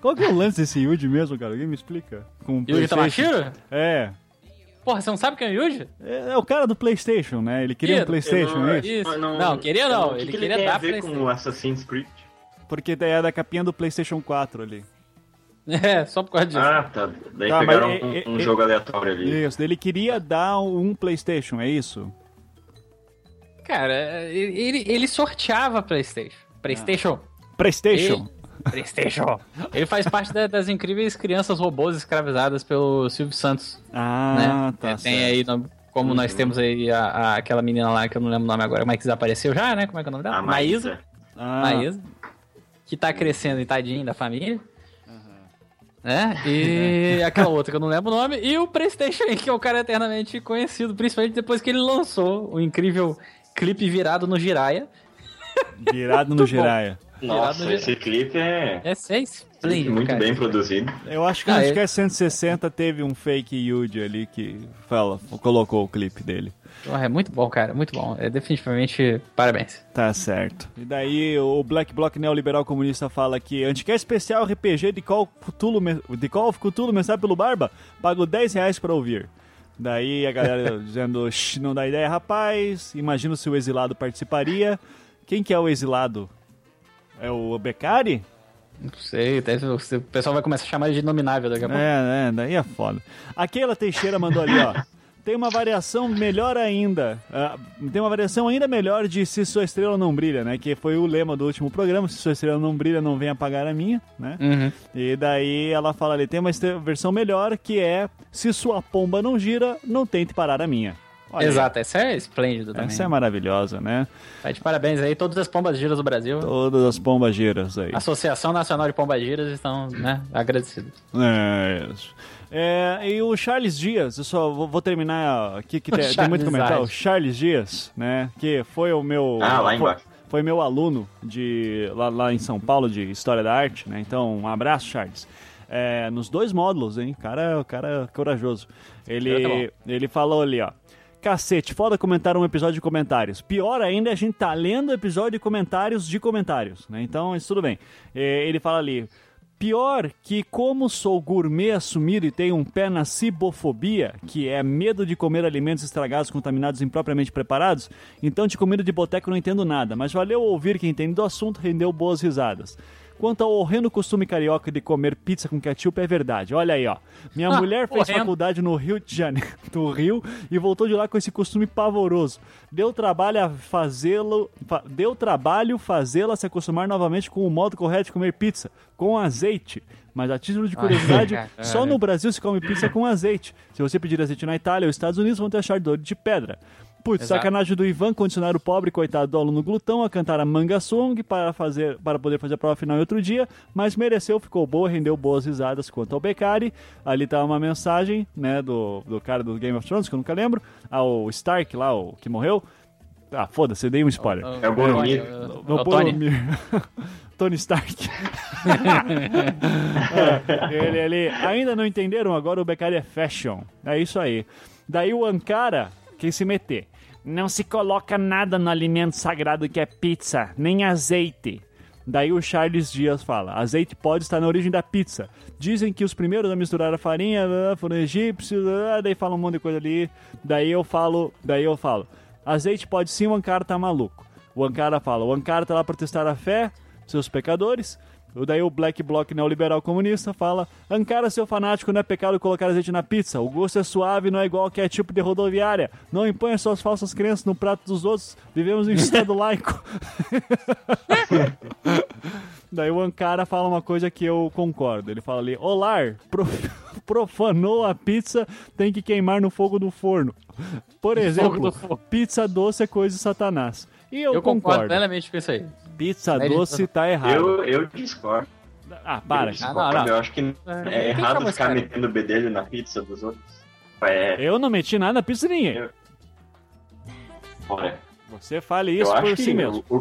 Qual que é o lance desse Yuji mesmo, cara? Alguém me explica? Com o Yuji PlayStation? Tamashiro? É. Porra, você não sabe quem é o Yuji? É é o cara do PlayStation, né? Ele queria um PlayStation, não- é isso? Isso. Ah, Não, queria não, que ele que queria tem dar a ver PlayStation. com o Assassin's Creed? Porque é da capinha do PlayStation 4 ali. É, só por causa disso. Ah, tá. Daí Tá, pegaram mas, um, e- um e- jogo aleatório ali. Isso, ele queria dar um PlayStation, é isso? Cara, ele, ele- sorteava PlayStation. PlayStation. PlayStation. Ele- PlayStation. Ele faz parte da- das incríveis crianças robôs escravizadas pelo Silvio Santos. Ah, né? tá É, Tem certo. aí, no- como nós temos aí a, a- aquela menina lá que eu não lembro o nome agora, mas que desapareceu já, né? Como é que é o nome dela? A Maísa. Ah, Maísa. Que tá crescendo e tadinho da família. Né? E aquela outra que eu não lembro o nome. E o PlayStation, que é o cara eternamente conhecido, principalmente depois que ele lançou o incrível clipe virado no Jiraya. virado no. Jiraya. Nossa, Virado esse clipe é é esplêndido, muito cara. bem produzido. Eu acho que Ah, no é. Anticast 160 teve um fake Yuji ali que fala, colocou o clipe dele. Porra, é muito bom, cara, muito bom. É definitivamente parabéns. Tá certo. E daí o Black Bloc Neoliberal Comunista fala que Anticast especial RPG de Call of Cthulhu, de Call of Cthulhu mensagem pelo Barba, pago 10 reais pra ouvir. Daí a galera dizendo, "Shh, não dá ideia, rapaz, imagino se o exilado participaria. Quem que é o exilado? É o Beccari? Não sei, o pessoal vai começar a chamar ele de inominável daqui a pouco. É, né? Daí é foda. A Keila Teixeira mandou ali, ó. Tem uma variação melhor ainda. ah, tem uma variação ainda melhor de Se Sua Estrela Não Brilha, né? Que foi o lema do último programa. Se Sua Estrela Não Brilha, não venha apagar a minha, né? Uhum. E daí ela fala ali, tem uma versão melhor que é Se Sua Pomba Não Gira, não tente parar a minha. Olha aí. Exato, essa é esplêndido também. Essa é maravilhosa, né? Tá de parabéns aí, todas as pombas giras do Brasil. Todas as pombas giras aí. Associação Nacional de Pombas Giras estão, né, agradecidos. É, isso. É, e o Charles Dias, eu só vou, vou terminar aqui que tem, tem muito Charles comentário. O. Charles Dias, né? Que foi o meu. Ah, lá foi, embaixo. foi meu aluno de lá, lá em São Paulo de História da Arte, né? Então, um abraço, Charles. É, nos dois módulos, hein? Cara, o cara é corajoso. Ele, Tá ele falou ali, ó. Cacete, foda comentar um episódio de comentários. Pior ainda é a gente tá lendo o episódio de comentários de comentários, né? Então, isso tudo bem. É, ele fala ali, Pior que, como sou gourmet assumido e tenho um pé na cibofobia, que é medo de comer alimentos estragados, contaminados e impropriamente preparados, então de comida de boteco não entendo nada, mas valeu ouvir quem entende do assunto, rendeu boas risadas. Quanto ao horrendo costume carioca de comer pizza com ketchup, é verdade. Olha aí, ó. Minha Ah, mulher fez horrendo. faculdade no Rio de Janeiro, no Rio, e voltou de lá com esse costume pavoroso. Deu trabalho a fazê-lo, fa- deu trabalho fazê-la se acostumar novamente com o modo correto de comer pizza, com azeite. Mas a título de curiosidade, Ai, cara. só no Brasil se come pizza com azeite. Se você pedir azeite na Itália ou Estados Unidos, vão te achar dor de pedra. Putz, Exato. sacanagem do Ivan condicionar o pobre coitado do aluno glutão a cantar a manga song para, fazer, para poder fazer a prova final em outro dia, mas mereceu, ficou boa, rendeu boas risadas quanto ao Beccari. Ali tá uma mensagem, né, do, do cara do Game of Thrones, que eu nunca lembro, ao Stark lá, o que morreu. Ah, foda-se, dei um spoiler. É o Boromir. É o Tony. Boromir. Tony Stark. É, ele, ele, ainda não entenderam? Agora o Beccari é fashion. É isso aí. Daí o Ankara, quem se meter. Não se coloca nada no alimento sagrado que é pizza, nem azeite. Daí o Charles Dias fala: azeite pode estar na origem da pizza. Dizem que os primeiros a misturar a farinha foram egípcios, daí fala um monte de coisa ali. Daí eu falo, daí eu falo: azeite pode sim, o Ankara tá maluco. O Ankara fala: o Ankara tá lá para testar a fé, seus pecadores. Daí o Black Bloc neoliberal comunista fala: Ankara, seu fanático, não é pecado colocar azeite na pizza. O gosto é suave, não é igual que é tipo de rodoviária. Não imponha suas falsas crenças no prato dos outros. Vivemos em um estado laico. Daí o Ankara fala uma coisa que eu concordo. Ele fala ali: Olar, profanou a pizza, tem que queimar no fogo do forno. Por exemplo, pizza doce é coisa de satanás. E eu, Eu concordo. concordo plenamente com isso aí. Pizza Mas- doce tá errado. Eu, eu discordo. Ah, para. Eu, discordo. Ah, não, não. eu acho que É, é errado ficar cara? metendo bedelho na pizza dos outros. É, Eu não meti nada na pizza de ninguém. Eu- olha, Você fale isso por si mesmo. O,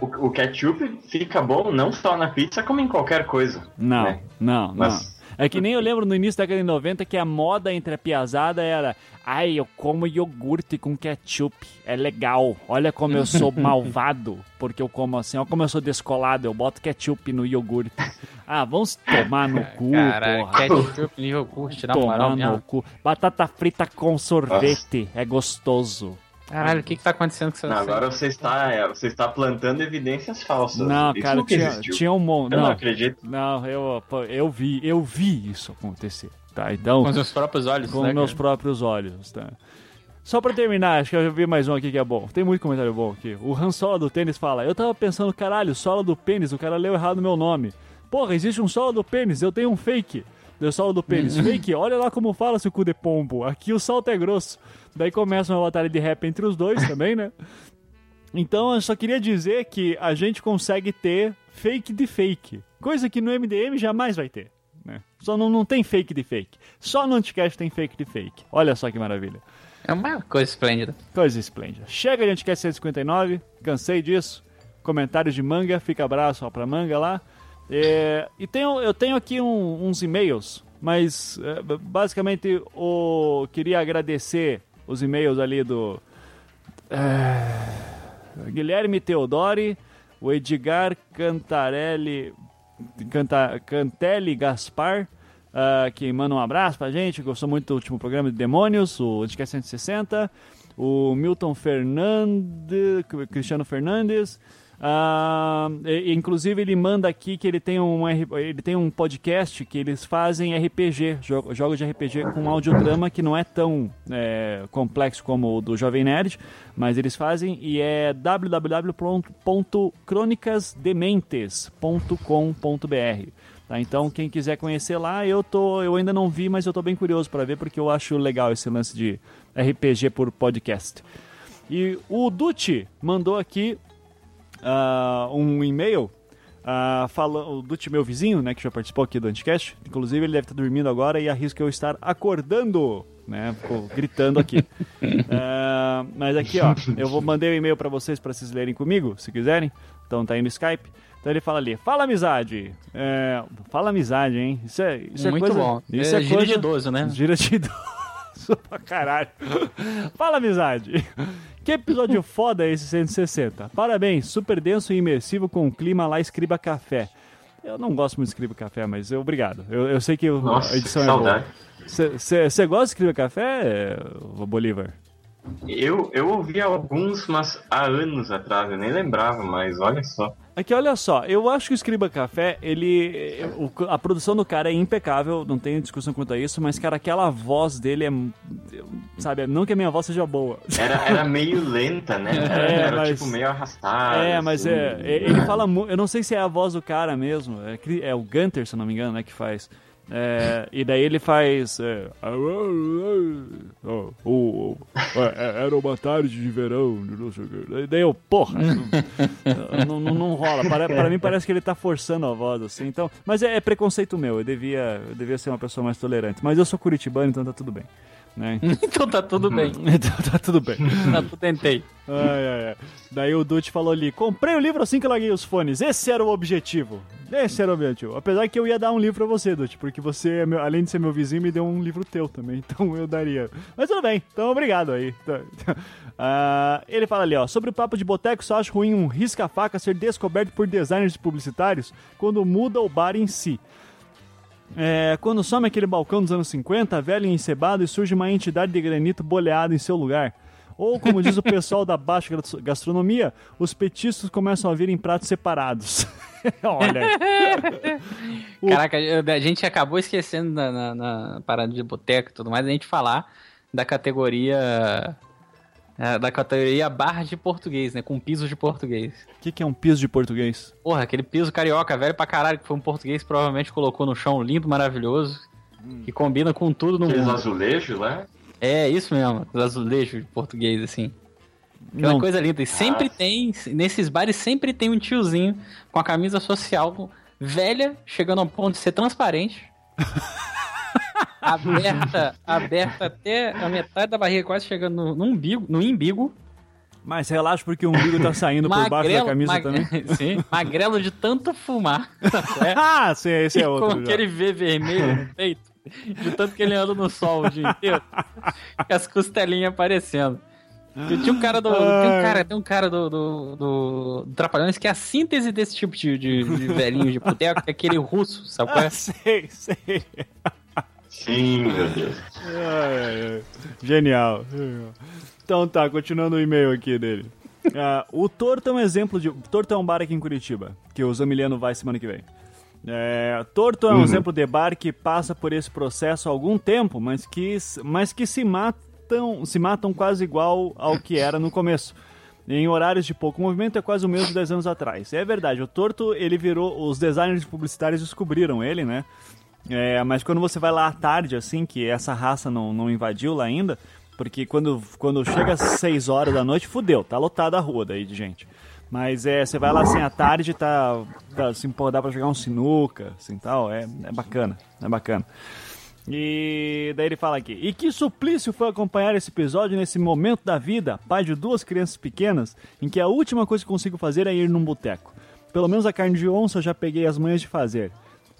o, o ketchup fica bom não só na pizza, como em qualquer coisa. Não, né? não, não. É que nem eu lembro no início da década de 90 que a moda entre a piazada era Ai, eu como iogurte com ketchup. É legal. Olha como eu sou malvado. Porque eu como assim. Olha como eu sou descolado. Eu boto ketchup no iogurte. Ah, vamos tomar no cu, Cara, porra. ketchup e iogurte, na Tomar moral no cu. Batata frita com sorvete. É gostoso. Caralho, o que que tá acontecendo com você? Não, agora você está, é, você está plantando evidências falsas. Não, Isso cara, tinha, existiu. tinha um monte. Eu não Não, acredito. não, eu, eu vi, eu vi isso acontecer. Tá, então. Com seus próprios olhos, com né, meus cara? próprios olhos. Tá? Só pra terminar, acho que eu vi mais um aqui que é bom. Tem muito comentário bom aqui. O Han Solo do tênis fala: Eu tava pensando, caralho, sola do pênis, o cara leu errado meu nome. Porra, existe um solo do pênis, eu tenho um fake. Deu solo do pênis. fake, olha lá como fala seu cu de pombo. Aqui o salto é grosso. Daí começa uma batalha de rap entre os dois também, né? Então eu só queria dizer que a gente consegue ter fake de fake. Coisa que no MDM jamais vai ter. Né? Só não, não tem fake de fake. Só no Anticast tem fake de fake. Olha só que maravilha. É uma coisa esplêndida. Coisa esplêndida. Chega de Anticast 159. Cansei disso. Comentários de manga. Fica abraço ó, pra manga lá. É, e tenho, eu tenho aqui um- uns e-mails. Mas é, basicamente o, queria agradecer os e-mails ali do. é, Guilherme Teodori, o Edgar Cantarelli, Canta, Cantelli Gaspar, ah, que manda um abraço pra gente, gostou muito do último programa de Demônios, o Anticast 160, o Milton Fernandes, Cristiano Fernandes, e- inclusive ele manda aqui que ele tem um ele tem um podcast que eles fazem RPG, jo- jogos de RPG com audiodrama que não é tão é, complexo como o do Jovem Nerd, mas eles fazem e é www.cronicasdementes.com.br. Tá, então quem quiser conhecer lá, eu tô, eu ainda não vi, mas eu tô bem curioso para ver porque eu acho legal esse lance de RPG por podcast. E o Dutti mandou aqui ah, um e-mail ah, falando o Dutti, meu vizinho, né, que já participou aqui do Anticast. Inclusive, ele deve estar dormindo agora e arrisca eu estar acordando, né, ficou gritando aqui. Ah, mas aqui, ó, eu vou mandei um e-mail para vocês para vocês lerem comigo, se quiserem. Então tá aí no Skype. Então ele fala ali, fala amizade. É, fala amizade, hein? Isso é, isso é Muito coisa, bom. Isso É é, gíria coisa, de idoso, né? Gira de idoso pra caralho. Fala, amizade. Que episódio foda é esse 160? Parabéns, super denso e imersivo com o clima lá Escriba Café. Eu não gosto muito de Escriba Café, mas eu- obrigado. Eu, eu sei que Nossa, a edição que é boa. Você gosta de Escriba Café, Bolívar? Eu, eu ouvi alguns, mas há anos atrás, eu nem lembrava mais, olha só. Aqui, olha só, eu acho que o Escriba Café, ele. o- a produção do cara é impecável, não tenho discussão quanto a isso, mas, cara, aquela voz dele é. Sabe, não que a minha voz seja boa. Era, era meio lenta, né? Era, É, era, mas- tipo meio arrastada. É, mas assim. é, é- ele fala muito. Eu não sei se é a voz do cara mesmo. É, é o Gunter, se eu não me engano, né, que faz. É, e daí ele faz. é, oh, oh, oh, é, era uma tarde de verão, não sei o quê. Daí eu, porra, não, não, não rola. Para, para mim parece que ele tá forçando a voz, assim. Então, mas é, é preconceito meu. Eu devia, eu devia ser uma pessoa mais tolerante. Mas eu sou curitibano, então tá tudo bem. Né? então tá tudo bem. Então tá tudo bem. Tá tudo tentei. Ai, ai, ai. Daí o Dutch falou ali: comprei o livro assim que eu larguei os fones. Esse era o objetivo. Era o objetivo. Apesar que eu ia dar um livro pra você, Dutch, porque você, é além de ser meu vizinho, me deu um livro teu também. Então eu daria. Mas tudo bem, então obrigado aí. Ah, ele fala ali, ó. Sobre o papo de boteco, só acho ruim um risca-faca ser descoberto por designers publicitários quando muda o bar em si. É, quando some aquele balcão dos anos 50, velho e encebado, e surge uma entidade de granito boleado em seu lugar. Ou, como diz o pessoal da baixa gas- gastronomia, os petiscos começam a vir em pratos separados. Olha aí. O- Caraca, a gente acabou esquecendo na, na, na parada de boteco e tudo mais, a gente falar da categoria. é, Da categoria barra de português, né? Com piso de português. O que, que é um piso de português? Porra, aquele piso carioca velho pra caralho, que foi um português que provavelmente colocou no chão lindo, maravilhoso. Que combina com tudo no Aqueles mundo. azulejos lá. É, isso mesmo, os azulejos de português, assim. Aquela Não. coisa linda. E sempre Ah. tem, nesses bares sempre tem um tiozinho com a camisa social velha, chegando ao ponto de ser transparente. aberta, aberta até a metade da barriga, quase chegando no, no umbigo, no imbigo. Mas relaxa porque o umbigo tá saindo por baixo da camisa mag- também. Sim, magrelo de tanto fumar. É. Ah, sim, esse é E outro. com já. aquele V vermelho no peito, de tanto que ele anda no sol o dia inteiro, com as costelinhas aparecendo. E tinha um cara do. Tem um cara, tem um cara do, do, do, do Trapalhões que é a síntese desse tipo de, de, de velhinho de boteco, que é aquele russo, sabe qual é? Ah, sei, sei. Sim, meu Deus. Ai, ai, ai. Genial. Então tá, continuando o e-mail aqui dele. Ah, o Torto é um exemplo de. Torto é um bar aqui em Curitiba, que o Zamiliano vai semana que vem. É, Torto é um exemplo de bar que passa por esse processo há algum tempo, mas que, mas que se matam, se matam quase igual ao que era no começo. Em horários de pouco movimento é quase o mesmo de 10 anos atrás. É verdade, o Torto ele virou. Os designers publicitários descobriram ele, né? É, mas quando você vai lá à tarde, assim, que essa raça não, não invadiu lá ainda, porque quando, quando chega às 6 horas da noite, fudeu, tá lotada a rua daí de gente. Mas é, você vai lá assim à tarde, tá, tá assim, pô, dá pra jogar um sinuca, assim tal, é, é bacana, é bacana. E daí ele fala aqui: E que suplício foi acompanhar esse episódio nesse momento da vida, pai de duas crianças pequenas, em que a última coisa que consigo fazer é ir num boteco. Pelo menos a carne de onça eu já peguei as manhas de fazer.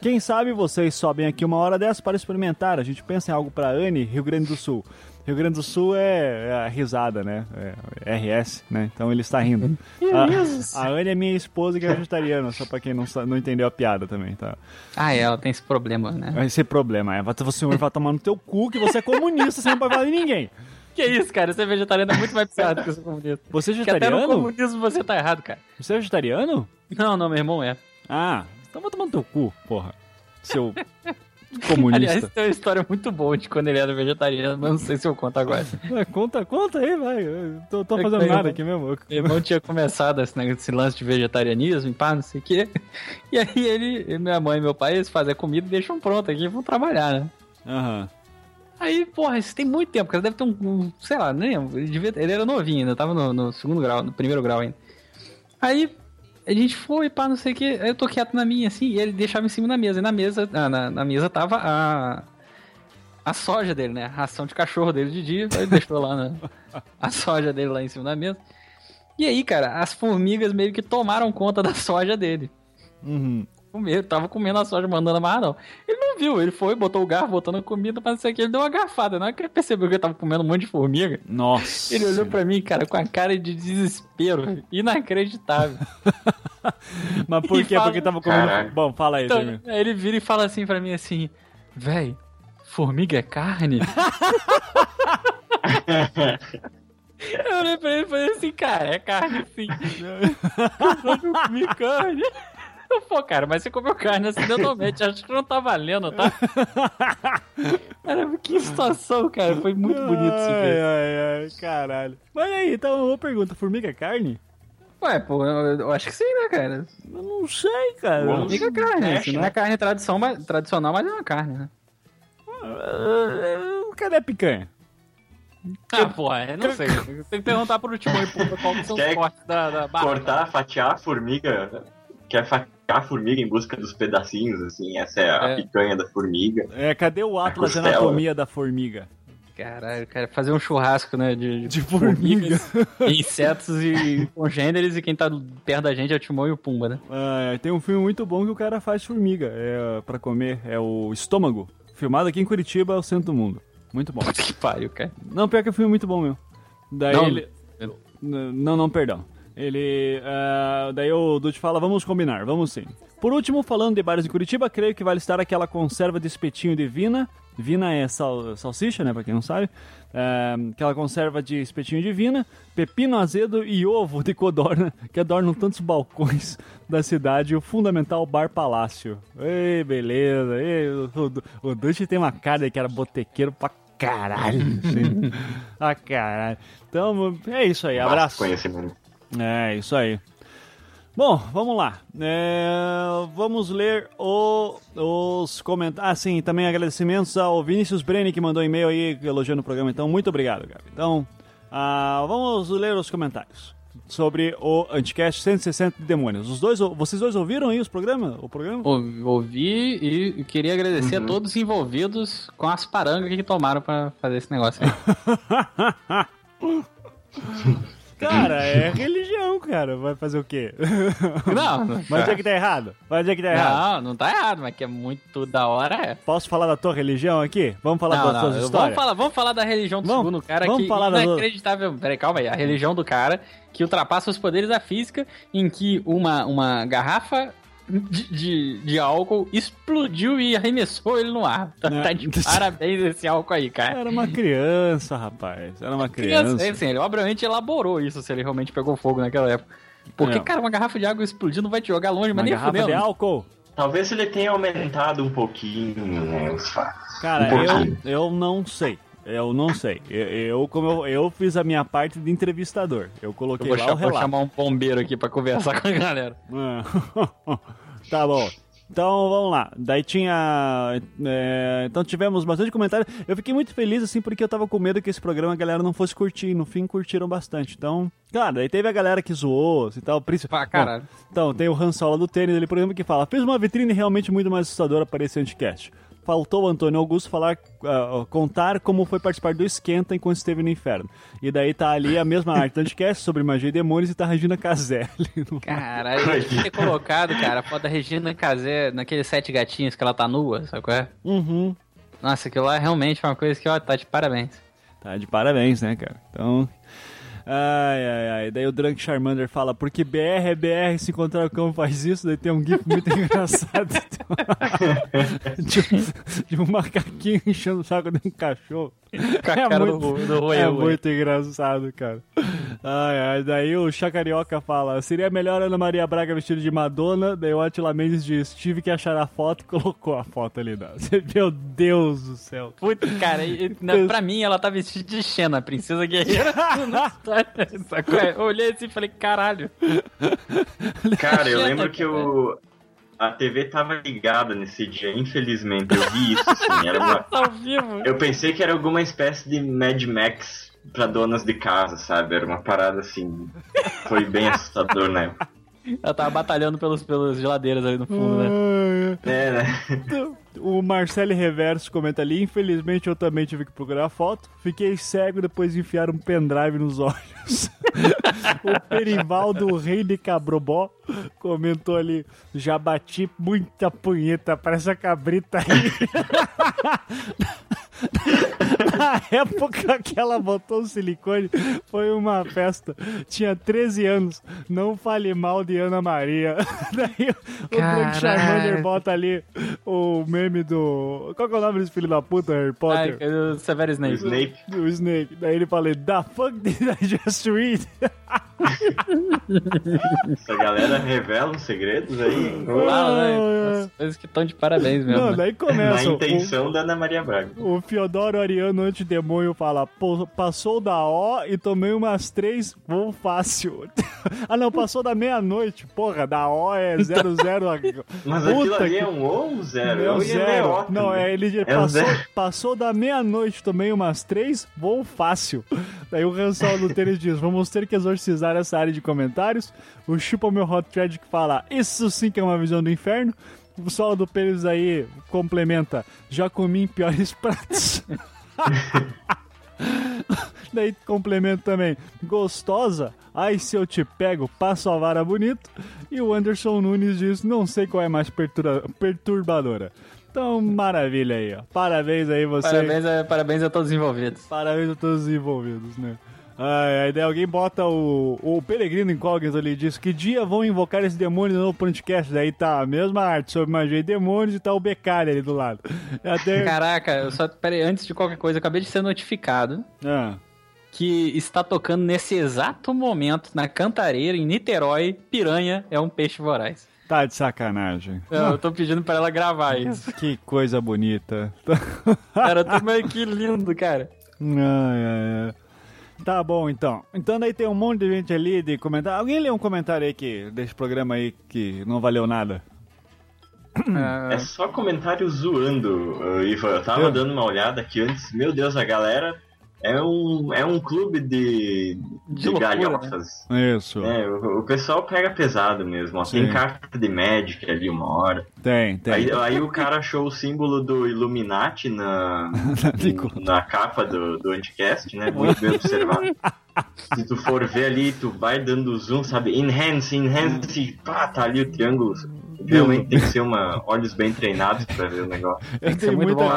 Quem sabe vocês sobem aqui uma hora dessa para experimentar. A gente pensa em algo para Anne, Rio Grande do Sul. Rio Grande do Sul é, é a risada, né? É RS, né? Então ele está rindo. A, a Anne é minha esposa que é vegetariana, só para quem não, não entendeu a piada também, tá? Ah, é, ela tem esse problema, né? Vai ser problema, é. Vai- Você vai tomar no teu cu que você é comunista, você não pode falar de ninguém. Que isso, cara? Ser vegetariano é muito mais piada que ser comunista. Você é Que até no vegetariano? comunismo você tá errado, cara. Você é vegetariano? Não, não, meu irmão é. Ah, então vai tomar no teu cu, porra. Seu comunista. Aliás, tem uma história muito boa de quando ele era vegetariano, mas não sei se eu conto agora. É, conta, conta aí, vai. Eu tô, tô É fazendo nada aqui mesmo. Meu irmão tinha começado esse, negócio- esse lance de vegetarianismo, pá, não sei o quê. E aí ele, minha mãe e meu pai, eles fazem a comida e deixam pronto aqui e vão trabalhar, né? Aham. Aí, porra, isso tem muito tempo, cara. Deve ter um, um- sei lá, nem lembro. Ele, devia- ele era novinho ainda, tava no, no segundo grau, no primeiro grau ainda. Aí a gente foi, pá, não sei o que. Eu tô quieto na minha, assim, e ele deixava em cima da mesa. E na mesa, ah, na, na mesa tava a. A soja dele, né? A ração de cachorro dele de dia. Ele deixou lá, né? A soja dele lá em cima da mesa. E aí, cara, as formigas meio que tomaram conta da soja dele. Uhum. Comer, tava comendo a soja, mandando amarrar, não. Ele não viu, ele foi, botou o garfo, botando a comida, mas não sei o que, ele deu uma garfada. Na hora que ele percebeu que eu tava comendo um monte de formiga, Nossa. ele olhou pra mim, cara, com a cara de desespero, inacreditável. Mas por E quê? fala- Porque tava comendo. Caraca. Bom, fala aí, Então, ele vira e fala assim pra mim assim, véi, formiga é carne? Eu olhei pra ele e falei assim, cara, é carne sim. Eu não comi carne. Eu, Pô, cara, mas você comeu carne acidentalmente, acho que não tá valendo, tá? Cara, que situação, cara. Foi muito bonito esse ai, vídeo. ai, ai, caralho. Mas aí, então, uma pergunta: formiga é carne? Ué, pô, eu, eu acho que sim, né, cara? Eu não sei, cara. Formiga é carne. É, Se não é carne tradição, mas, tradicional, mas é uma carne, né? Ah, Cadê a picanha? Ah, pô, eu não sei. Tem que perguntar pro Timão e pro qual que são os cortes da, da barra. Cortar, fatiar a formiga. Quer fatiar a formiga em busca dos pedacinhos, assim. Essa é a É. picanha da formiga. É, cadê o Atlas. Anatomia da Formiga? Caralho, cara, fazer um churrasco, né? De, De formiga. insetos e congêneres, e quem tá perto da gente é o Timão e o Pumba, né? Ah, tem um filme muito bom que o cara faz formiga é, pra comer. É o Estômago. Filmado aqui em Curitiba, é o centro do mundo. Muito bom. Puta que pariu, cara. Não, pior que é um filme muito bom mesmo. Daí Não, ele. Não, não, perdão. Ele. ah, daí o Dude fala: vamos combinar, vamos sim. Por último, falando de bares em Curitiba, creio que vale estar aquela conserva de espetinho de vina. Vina é sal, salsicha, né? Pra quem não sabe. Ah, aquela conserva de espetinho de vina, pepino azedo e ovo de codorna, que adornam tantos balcões da cidade, o fundamental Bar Palácio. Ei, beleza. Ei, o, o, o tem uma cara que era botequeiro pra caralho. assim. ah, caralho. Então, é isso aí. Abraço. Conhecimento. É, isso aí. Bom, vamos lá. É, vamos ler o- os comentários. Ah, sim, também agradecimentos ao Vinícius Brenner que mandou e-mail aí elogiando o programa. Então, muito obrigado, cara. Então, ah, vamos ler os comentários sobre o Anticast 160 de Demônios. Os dois, vocês dois ouviram aí os programas? O programa? Ouvi, ouvi e queria agradecer a todos os envolvidos com as parangas que tomaram pra fazer esse negócio aí. Cara, é religião, cara. Vai fazer o quê? Não, não, Mas onde é que tá errado? Mas onde é que tá errado? não, não tá errado, mas que é muito da hora, é. Posso falar da tua religião aqui? Vamos falar Não, das não, tuas histórias? vamos, falar, vamos falar da religião do Vamos- segundo cara vamos que falar da- inacreditável. Peraí, calma aí. A religião do cara que ultrapassa os poderes da física, em que uma, uma garrafa de, de, de álcool explodiu e arremessou ele no ar. Tá, É. tá de parabéns esse álcool aí, cara. Era uma criança, rapaz. Era uma Criança, criança. assim, ele obviamente elaborou isso se ele realmente pegou fogo naquela época. Porque, É. cara, uma garrafa de água explodindo não vai te jogar longe, Uma mas nem garrafa fudendo. de álcool. Talvez ele tenha aumentado um pouquinho né, os fatos. Cara, Um eu, eu não sei. Eu não sei. Eu, eu- como eu, eu fiz a minha parte de entrevistador. Eu Eu coloquei vou, lá cha- o vou relato. chamar um bombeiro aqui pra conversar com a galera. Ah. tá bom. Então vamos lá. Daí tinha. é, então tivemos bastante comentário. Eu fiquei muito feliz, assim, porque eu tava com medo que esse programa a galera não fosse curtir. No fim, curtiram bastante. Então, claro, daí teve a galera que zoou e tal. Príncipe... Pra caralho. Bom, então, tem o Han Solo do tênis, ele, por exemplo, que fala: fez uma vitrine realmente muito mais assustadora para esse anticast. Faltou o Antônio Augusto falar, ah, contar como foi participar do Esquenta enquanto esteve no inferno. E daí tá ali a mesma arte do anticast sobre magia e demônios e tá a Regina Caselli. no- Caralho, eu tinha colocado, cara, a foto da Regina Casé naqueles sete gatinhos que ela tá nua, sabe qual é? Uhum. Nossa, aquilo lá é realmente uma coisa que, ó, tá de parabéns. Tá de parabéns, né, cara? Então. Ai, ai, ai. Daí o Drunk Charmander fala, porque BR é BR, se encontrar o cão faz isso, daí tem um gif muito engraçado de, um, de um macaquinho enchendo o saco de um cachorro. A cara do, do é muito engraçado, cara. Ai, ai, daí o Chacarioca fala: seria melhor Ana Maria Braga vestida de Madonna. Daí o Atila Mendes diz: tive que achar a foto e colocou a foto ali. Não. Meu Deus do céu. Puta, cara, e, e, na- pra mim ela tá vestida de Xena, princesa guerreira. Sacou? Eu olhei assim e falei, caralho. Cara, eu lembro que o... a TV tava ligada nesse dia, infelizmente. Eu vi isso, assim. Era uma... Ao vivo. Eu pensei que era alguma espécie de Mad Max pra donas de casa, sabe? Era uma parada assim. Foi bem assustador na época. Ela tava batalhando pelos, pelos geladeiras ali no fundo, né? É, né? O Marcelo Reverso comenta ali: infelizmente eu também tive que procurar a foto. Fiquei cego depois de enfiar um pendrive nos olhos. o Perivaldo, rei de Cabrobó, comentou ali: já bati muita punheta pra essa cabrita aí. Na época que ela botou o silicone, foi uma festa. Tinha 13 anos. Não fale mal de Ana Maria. Daí o Caralho. Charmander bota ali o meme do. Qual que é o nome desse filho da puta, Harry Ai, Potter? cadê o Severo O Snape. Snape. O Snake. Daí ele fala: The fuck did I just read? Essa galera revela os segredos aí. Ah, né? As coisas que estão de parabéns mesmo. Não, né? daí Na começa. o- intenção da Ana Maria Braga. O Fiodoro Ariano Antidemônio fala: "Pô, passou da O e tomei umas três, vou fácil. ah, não, passou da meia-noite. Porra, da O é 00. Mas Puta aquilo ali que- é um ou um zero? Ia ler zero. ótimo. Não, é ele É um passou, passou da meia-noite, tomei umas três, vou fácil. Daí o Ransol do tênis diz: Vamos ter que exorcizar essa área de comentários. O Chupa Meu Hot Thread que fala: Isso sim que é uma visão do inferno. O solo do pênis aí complementa: Já comi em piores pratos. Daí complemento também. Gostosa? Ai, se eu te pego, passo a vara bonito. E o Anderson Nunes diz: não sei qual é mais perturba- perturbadora. Então, maravilha aí, ó. Parabéns aí você. Parabéns a, parabéns a todos os envolvidos. Parabéns a todos os envolvidos, né? Ai, aí daí alguém bota o, o Peregrino Incógnito ali e diz que dia vão invocar esse demônio no podcast. Daí tá a mesma arte sobre magia e demônios e tá o Becari ali do lado. Até... Caraca, eu só. Pera aí, antes de qualquer coisa, eu acabei de ser notificado Ah, que está tocando nesse exato momento na Cantareira, em Niterói, piranha é um peixe voraz. tá de sacanagem. Eu, eu tô pedindo pra ela gravar isso. Que coisa bonita. Cara, tô meio que lindo, cara. Ai, ai, ai. Tá bom, então. Então daí tem um monte de gente ali de comentário. Alguém lê um comentário aí que, desse programa aí que não valeu nada? Ah, É só comentário zoando, uh, Ivan. Eu tava dando uma olhada aqui antes. Meu Deus, a galera é um, é um clube de, De de, loucura, galhofas. Isso. É, o, o pessoal pega pesado mesmo. Ó. Tem carta de Magic ali uma hora. Tem, tem. Aí, aí o cara achou o símbolo do Illuminati na, na capa do, do Anticast, né? Muito bem observado. Se tu for ver ali, tu vai dando zoom, sabe? Enhance, enhance, e pá, tá ali o triângulo. Realmente tem que ser uma olhos bem treinados pra ver o negócio. Eu que ser muito bom.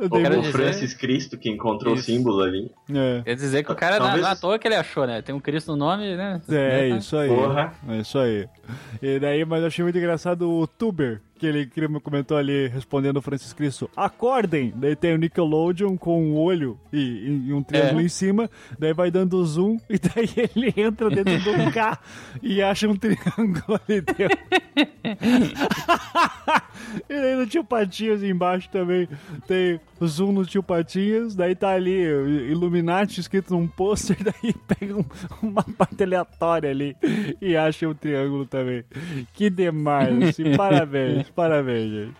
Eu o, dizer- Francis Cristo que encontrou Isso. o símbolo ali. É, Quer dizer que o cara Talvez- não, não é à toa que ele achou, né? Tem um Cristo no nome, né? é Né? isso aí. Porra. É isso aí. E daí, mas eu achei muito engraçado o Tuber, que ele comentou ali, respondendo o Francis Cristo. Acordem! Daí tem o Nickelodeon com um olho e, e um triângulo É. em cima. Daí vai dando zoom e daí ele entra dentro do K e acha um triângulo ali dentro. e daí no Tio Patinhas embaixo também tem zoom no Tio Patinhas. Daí tá ali Illuminati escrito num pôster. Daí pega um- uma parte aleatória ali e acha um triângulo também. Que demais. assim, parabéns, parabéns, gente.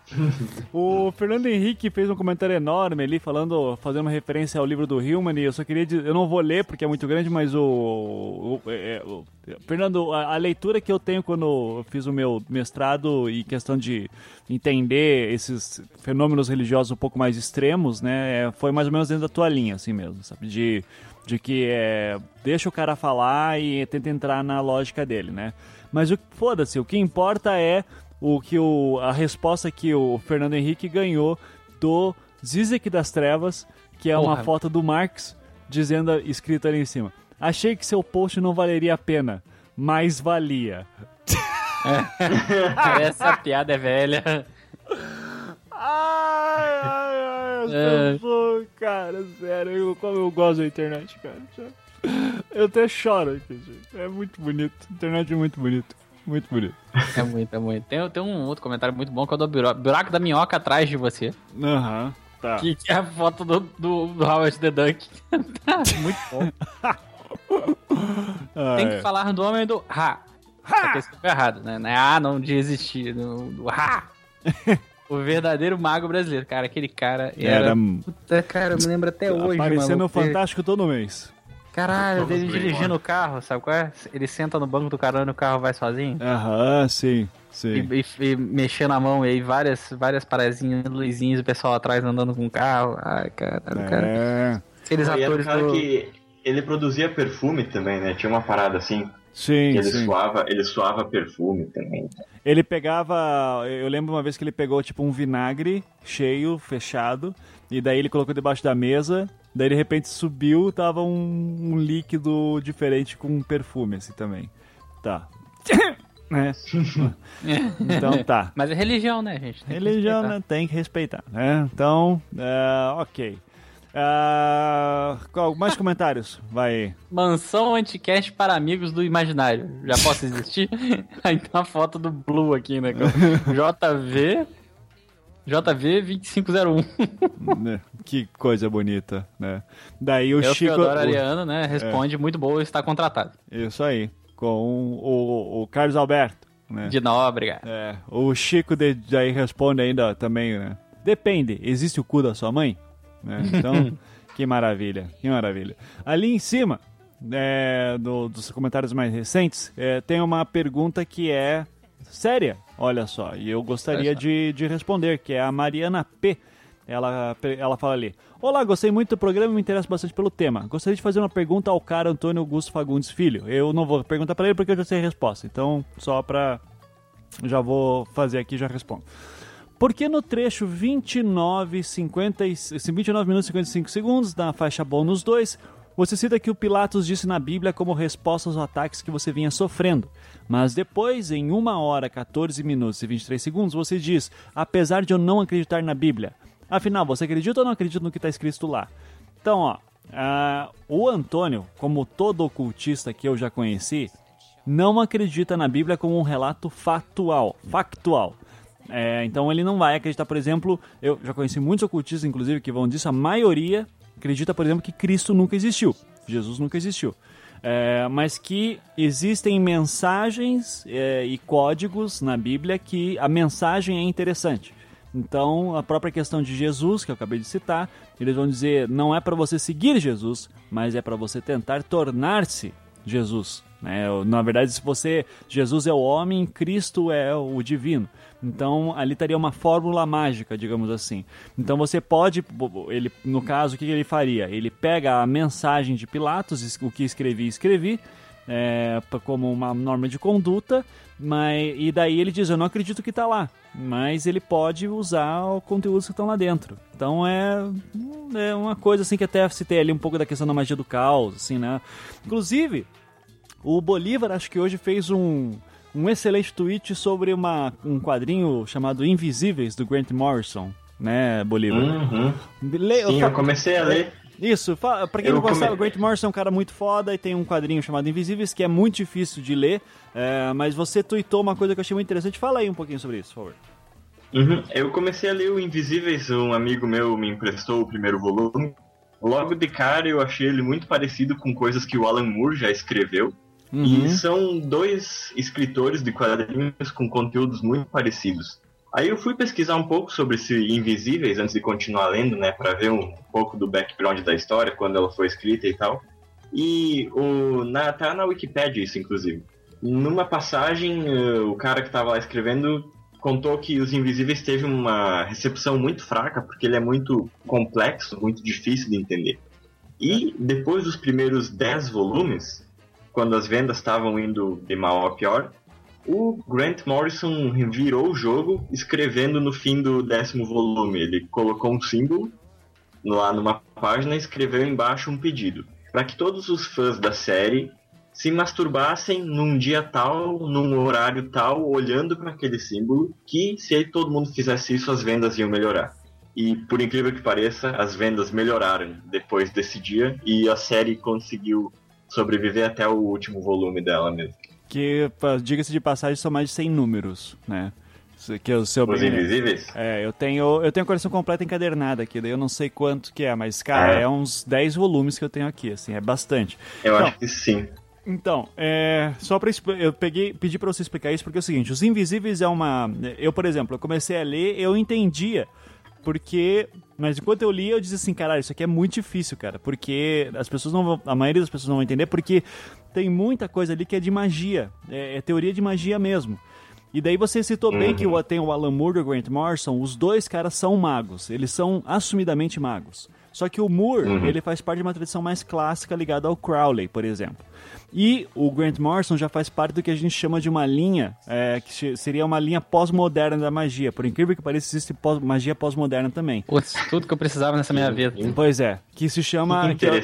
O Fernando Henrique fez um comentário enorme ali, falando, fazendo uma referência ao livro do Hillman, e eu só queria dizer, eu não vou ler porque é muito grande, mas o. o- é, o- Fernando, a, a leitura que eu tenho quando eu fiz o meu mestrado e questão de entender esses fenômenos religiosos um pouco mais extremos, né, é, foi mais ou menos dentro da tua linha, assim mesmo, sabe? De, de que é, deixa o cara falar e tenta entrar na lógica dele, né? Mas o foda-se, o que importa é o que o, a resposta que o Fernando Henrique ganhou do Zizek das Trevas, que é uma Porra. foto do Marx dizendo escrito ali em cima. Achei que seu post não valeria a pena, mas valia. Essa piada é velha. Ai, ai, ai, É. pessoas, cara, sério, eu, como eu gosto da internet, cara. Eu até choro aqui, gente. É muito bonito. A internet é muito bonito. Muito bonito. É muito, é muito. Tem, tem um outro comentário muito bom que é o do buraco da minhoca atrás de você. Aham, tá. Que, que é a foto do, do, do Howard the Duck. Muito bom. Ah, Tem é. que falar do homem do Ra. Só que esse ficou errado, né? Não é A não de existir, do, do Ra. O verdadeiro mago brasileiro. Cara, aquele cara era. Era Puta, cara, eu me lembro até hoje, aparecendo no mano. Fantástico todo mês. Caralho, dele bem, dirigindo o carro, sabe qual é? Ele senta no banco do carona e o carro vai sozinho. Aham, sim, sim. E, e, e mexendo a mão, e aí várias, várias parazinhas, luzinhas, o pessoal atrás andando com o carro. Ai, caralho, cara. É, Aqueles E era o atores cara do... que ele produzia perfume também, né? Tinha uma parada assim. sim, ele sim. suava, ele suava perfume também. Ele pegava. Eu lembro uma vez que ele pegou tipo um vinagre cheio, fechado, e daí ele colocou debaixo da mesa. Daí de repente subiu, tava um, um líquido diferente com um perfume assim também. Tá. né? Então tá. Mas é religião, né, gente? Tem que Religião, né? Tem que respeitar, né? Então, é, ok. Ah, qual- mais comentários? Vai. Mansão Anticast para amigos do imaginário. Já posso existir? Aí tem uma foto do Blue aqui, né? JV... JV 2501. né? Que coisa bonita, né? Daí o É o Chico. Teodoro o- Ariano, né? Responde muito boa, está contratado. Isso aí. Com o, o Carlos Alberto, né? De nóbrega. É, o Chico de, daí responde ainda também, né? Depende, existe o cu da sua mãe? Né? Então, que maravilha, que maravilha. Ali em cima, é, do- dos comentários mais recentes, é, tem uma pergunta que é séria, olha só, e eu gostaria só. de, de responder, que é a Mariana P. ela, ela fala ali: Olá, gostei muito do programa e me interesso bastante pelo tema. Gostaria de fazer uma pergunta ao cara Antônio Augusto Fagundes Filho. Eu não vou perguntar para ele porque eu já sei a resposta. Então, só pra. Já vou fazer aqui e já respondo. Por que no trecho 29, 50, 29 minutos e 55 segundos, da faixa bônus 2, você cita que o Pilatos disse na Bíblia como resposta aos ataques que você vinha sofrendo. Mas depois, em 1 hora, 14 minutos e 23 segundos, você diz: apesar de eu não acreditar na Bíblia. Afinal, você acredita ou não acredita no que está escrito lá? Então, ó, uh, o Antônio, como todo ocultista que eu já conheci, não acredita na Bíblia como um relato factual. Factual. É, então ele não vai acreditar, por exemplo, eu já conheci muitos ocultistas, inclusive, que vão disso, a maioria acredita, por exemplo, que Cristo nunca existiu, Jesus nunca existiu. É, mas que existem mensagens é, e códigos na Bíblia que a mensagem é interessante. Então, a própria questão de Jesus, que eu acabei de citar, eles vão dizer: não é para você seguir Jesus, mas é para você tentar tornar-se Jesus. Né? Na verdade, se você Jesus é o homem, Cristo é o divino. Então ali estaria uma fórmula mágica, digamos assim. Então você pode, ele, no caso, o que ele faria? Ele pega a mensagem de Pilatos, o que escrevi, escrevi, é, como uma norma de conduta, mas, e daí ele diz: Eu não acredito que está lá, mas ele pode usar o conteúdo que estão lá dentro. Então é, é uma coisa assim que até citei ali um pouco da questão da magia do caos, assim, né? Inclusive, o Bolívar acho que hoje fez um, um excelente tweet sobre uma, um quadrinho chamado Invisíveis, do Grant Morrison, né, Bolívar? Uhum. Le... Sim, eu, comecei a ler. Isso, pra quem eu não come... sabe, o Grant Morrison é um cara muito foda e tem um quadrinho chamado Invisíveis que é muito difícil de ler, é, mas você tweetou uma coisa que eu achei muito interessante. Fala aí um pouquinho sobre isso, por favor. Uhum. Eu comecei a ler o Invisíveis, um amigo meu me emprestou o primeiro volume. Logo de cara eu achei ele muito parecido com coisas que o Alan Moore já escreveu. Uhum. E são dois escritores de quadrinhos com conteúdos muito parecidos. Aí eu fui pesquisar um pouco sobre esse Invisíveis antes de continuar lendo, né, para ver um pouco do background da história, quando ela foi escrita e tal. E o na, tá na Wikipedia isso, inclusive. Numa passagem, uh, o cara que estava lá escrevendo contou que Os Invisíveis teve uma recepção muito fraca, porque ele é muito complexo, muito difícil de entender. E depois dos primeiros 10 volumes, quando as vendas estavam indo de mal a pior, o Grant Morrison virou o jogo escrevendo no fim do décimo volume. Ele colocou um símbolo lá numa página e escreveu embaixo um pedido para que todos os fãs da série se masturbassem num dia tal, num horário tal, olhando para aquele símbolo, que se todo mundo fizesse isso, as vendas iam melhorar. E por incrível que pareça, as vendas melhoraram depois desse dia e a série conseguiu sobreviver até o último volume dela mesmo. Que, diga-se de passagem, são mais de 100 números, né? Que o seu Os Invisíveis? É, eu tenho, eu tenho a coleção completa encadernada aqui, daí eu não sei quanto que é, mas, cara, é, é uns 10 volumes que eu tenho aqui, assim, é bastante. Eu então, acho que sim. Então, é, só para eu peguei, pedi para você explicar isso porque é o seguinte, Os Invisíveis é uma, eu por exemplo, eu comecei a ler, eu entendia porque. Mas enquanto eu li, eu disse assim, caralho, isso aqui é muito difícil, cara. Porque as pessoas não vão. A maioria das pessoas não vão entender, porque tem muita coisa ali que é de magia. É, é teoria de magia mesmo. E daí você citou bem que uhum. tem o Alan Moore e o Grant Morrison, os dois caras são magos. Eles são assumidamente magos. Só que o Moore, uhum. ele faz parte de uma tradição mais clássica ligada ao Crowley, por exemplo. E o Grant Morrison já faz parte do que a gente chama de uma linha, é, que seria uma linha pós-moderna da magia. Por incrível que pareça, existe pós magia pós-moderna também. Putz, tudo que eu precisava nessa minha vida. Pois é, que se chama... Que eu,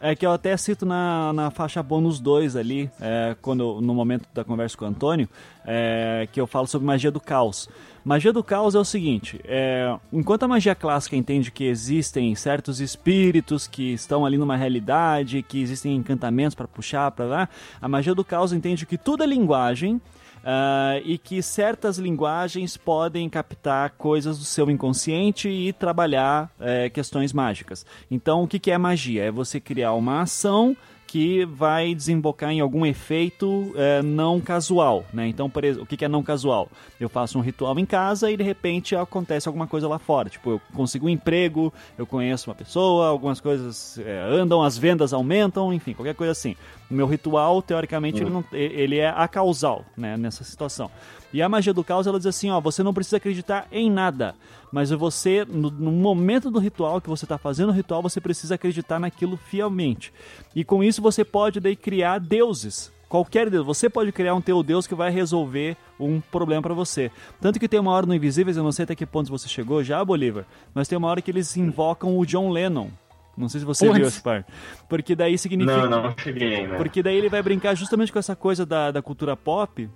é que eu até cito na, na faixa bônus 2 ali, é, quando, no momento da conversa com o Antônio, é, que eu falo sobre magia do caos. Magia do caos é o seguinte: é, enquanto a magia clássica entende que existem certos espíritos que estão ali numa realidade, que existem encantamentos para puxar para lá, a magia do caos entende que tudo é linguagem. Uh, e que certas linguagens podem captar coisas do seu inconsciente e trabalhar é, questões mágicas. Então, o que, que é magia? É você criar uma ação que vai desembocar em algum efeito é, não casual, né? Então, por exemplo, o que é não casual? Eu faço um ritual em casa e de repente acontece alguma coisa lá fora. Tipo, eu consigo um emprego, eu conheço uma pessoa, algumas coisas é, andam, as vendas aumentam, enfim, qualquer coisa assim. O meu ritual, teoricamente, ele, não, ele é acausal, né? Nessa situação. E a magia do caos, ela diz assim, ó, você não precisa acreditar em nada, mas você, no, no momento do ritual, que você está fazendo o ritual, você precisa acreditar naquilo fielmente. E com isso você pode daí criar deuses, qualquer Deus. Você pode criar um teu Deus que vai resolver um problema para você. Tanto que tem uma hora no Invisíveis, eu não sei até que ponto você chegou já, Bolívar, mas tem uma hora que eles invocam o John Lennon. Não sei se você viu essa parte. Porque daí significa. Não, não cheguei ainda. Porque daí ele vai brincar justamente com essa coisa da, da cultura pop.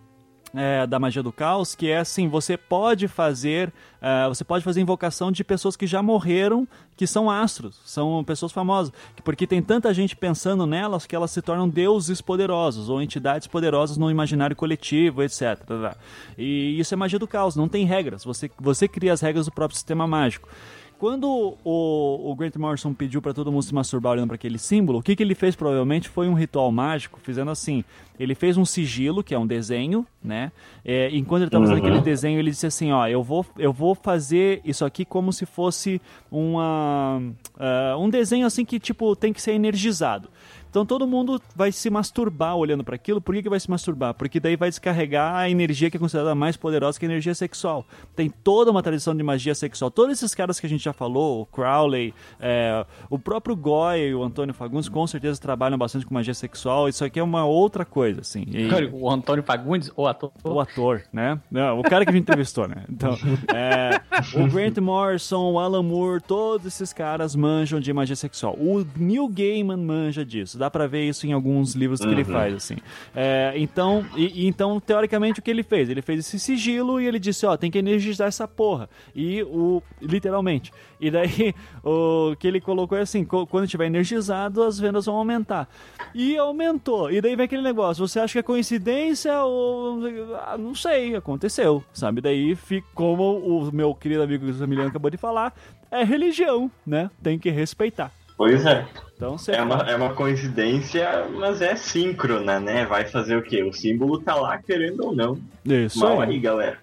É, da magia do caos, que é assim, você pode fazer, é, você pode fazer invocação de pessoas que já morreram, que são astros, são pessoas famosas, que- porque tem tanta gente pensando nelas que elas se tornam deuses poderosos ou entidades poderosas no imaginário coletivo, etc. E isso é magia do caos, não tem regras, você, você cria as regras do próprio sistema mágico. Quando o, o Grant Morrison pediu para todo mundo se masturbar olhando para aquele símbolo, o que, que ele fez provavelmente foi um ritual mágico, fazendo assim: ele fez um sigilo, que é um desenho, né? É, enquanto ele estava fazendo aquele desenho, ele disse assim: Ó, eu vou, eu vou fazer isso aqui como se fosse uma, ah, um desenho assim que tipo tem que ser energizado. Então todo mundo vai se masturbar olhando para aquilo. Por que, que vai se masturbar? Porque daí vai descarregar a energia que é considerada mais poderosa que a energia sexual. Tem toda uma tradição de magia sexual. Todos esses caras que a gente já falou, o Crowley, é, o próprio Goy e o Antônio Fagundes, com certeza trabalham bastante com magia sexual. Isso aqui é uma outra coisa, assim. E- O Antônio Fagundes, o ator. o ator, né? Não, o cara que a gente entrevistou, né? Então, é, o Grant Morrison, o Alan Moore, todos esses caras manjam de magia sexual. O Neil Gaiman manja disso. Dá pra ver isso em alguns livros que ele faz, assim. É, então, e, então, teoricamente, o que ele fez? Ele fez esse sigilo e ele disse, ó, tem que energizar essa porra. E o... literalmente. E daí, o que ele colocou é assim, quando tiver energizado, as vendas vão aumentar. E aumentou. E daí vem aquele negócio, você acha que é coincidência ou... ah, não sei, aconteceu, sabe? Daí, como o meu querido amigo Emiliano acabou de falar, é religião, né? Tem que respeitar. Pois é. Então, você É uma, é uma coincidência, mas é síncrona, né? Vai fazer o quê? O símbolo tá lá, querendo ou não. Isso Mal aí. galera.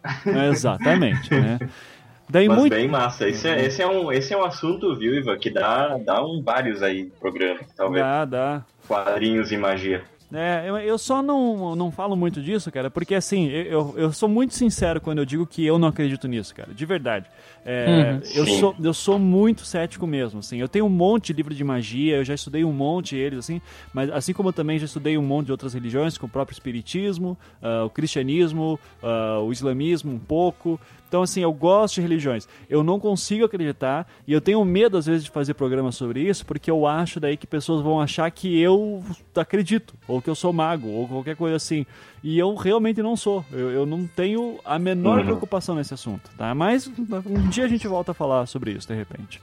Exatamente, né? Daí Mas muito... bem massa. Esse é, esse, é um, esse é um assunto, viu, Iva, que dá, dá um vários aí programas, talvez. Dá, dá. Quadrinhos e magia. É, eu, eu só não, não falo muito disso, cara, porque assim, eu, eu, eu sou muito sincero quando eu digo que eu não acredito nisso, cara, de verdade. É, eu, Sim. sou, eu sou muito cético mesmo, assim. Eu tenho um monte de livro de magia, eu já estudei um monte deles, assim, mas assim como eu também já estudei um monte de outras religiões, como o próprio espiritismo, ah, o cristianismo, ah, o islamismo um pouco. Então, assim, eu gosto de religiões. Eu não consigo acreditar e eu tenho medo, às vezes, de fazer programas sobre isso, porque eu acho daí que pessoas vão achar que eu acredito, ou que eu sou mago, ou qualquer coisa assim. E eu realmente não sou. Eu, eu não tenho a menor Uhum. preocupação nesse assunto, tá? Mas um dia a gente volta a falar sobre isso, de repente.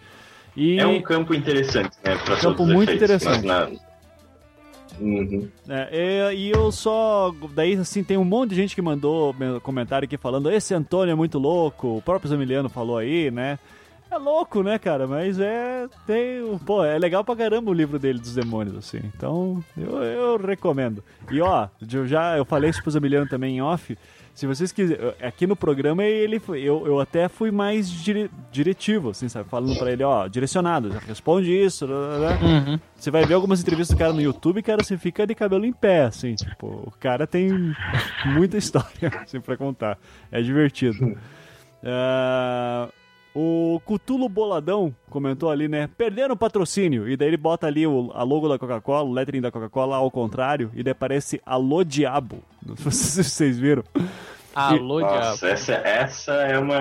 E... É um campo interessante, né? Pra Campo muito efeitos, interessante. mas na- Uhum. É, é, e eu só. Daí, assim, tem um monte de gente que mandou comentário aqui falando: esse Antônio é muito louco. O próprio Zamiliano falou aí, né? É louco, né, cara? Mas é. Tem. Pô, é legal pra caramba o livro dele dos demônios, assim. Então, eu, eu recomendo. E ó, eu já eu falei isso pro Zamiliano também em off. Se vocês quiserem. Aqui no programa ele foi- eu, eu até fui mais dire- diretivo, assim, sabe? Falando pra ele, ó, direcionado, já responde isso. blá, blá, blá. Uhum. Você vai ver algumas entrevistas do cara no YouTube, cara, você fica de cabelo em pé, assim, tipo, o cara tem muita história, assim, pra contar. É divertido. Ah, o Cutulo Boladão comentou ali, né, perderam o patrocínio, e daí ele bota ali o, a logo da Coca-Cola, o lettering da Coca-Cola ao contrário, e daí aparece Alô Diabo. Não sei se vocês viram. Alô, diabo. Nossa, essa, essa é uma.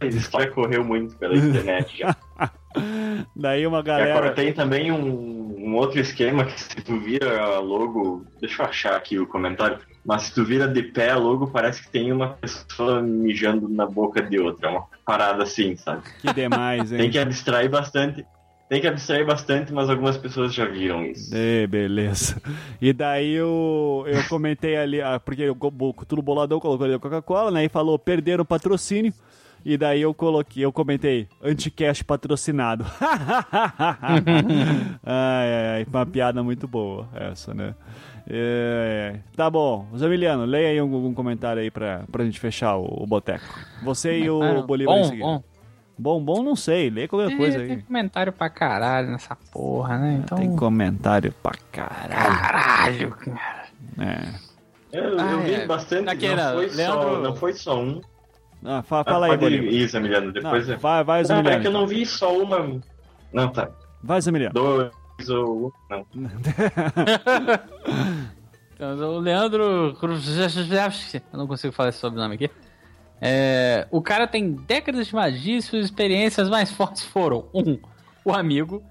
Essa história correu muito pela internet já. Daí uma E agora galera... tem também um, um outro esquema que se tu vira logo. Deixa eu achar aqui o comentário. Mas se tu vira de pé logo, parece que tem uma pessoa mijando na boca de outra. É uma parada assim, sabe? Que demais, hein? Tem que abstrair bastante. Tem que abstrair bastante, mas algumas pessoas já viram isso. É, beleza. E daí eu, eu comentei ali, ah, porque o Go- o Cutulo Boladão colocou ali a Coca-Cola, né? E falou, perderam o patrocínio. E daí eu coloquei, eu comentei, anticast patrocinado. ai, ai, uma piada muito boa essa, né? É, tá bom, Zamiliano, leia aí algum, comentário aí pra, pra gente fechar o, o boteco. Você e o Ah, Bolívar em bom, seguida. bom. Bom, bom, não sei, lê qualquer coisa Tem aí. comentário pra caralho nessa porra, né? Então. Tem comentário pra caralho. Caralho, cara. É. Eu, eu Ah, vi é. bastante, Daquela, não, foi só, Leandro- não foi só um. Ah, fa- Ah, fala aí, pode Bolívar. ir, isso, Emiliano, depois Não, eu... vai, vai, Não, Zamiliano. é que eu então. não vi só uma... Não, tá. Vai, Zamiliano. Dois ou... Não. Então, o Leandro. Eu não consigo falar esse sobrenome aqui. É, o cara tem décadas de magia e suas experiências mais fortes foram: um, o amigo,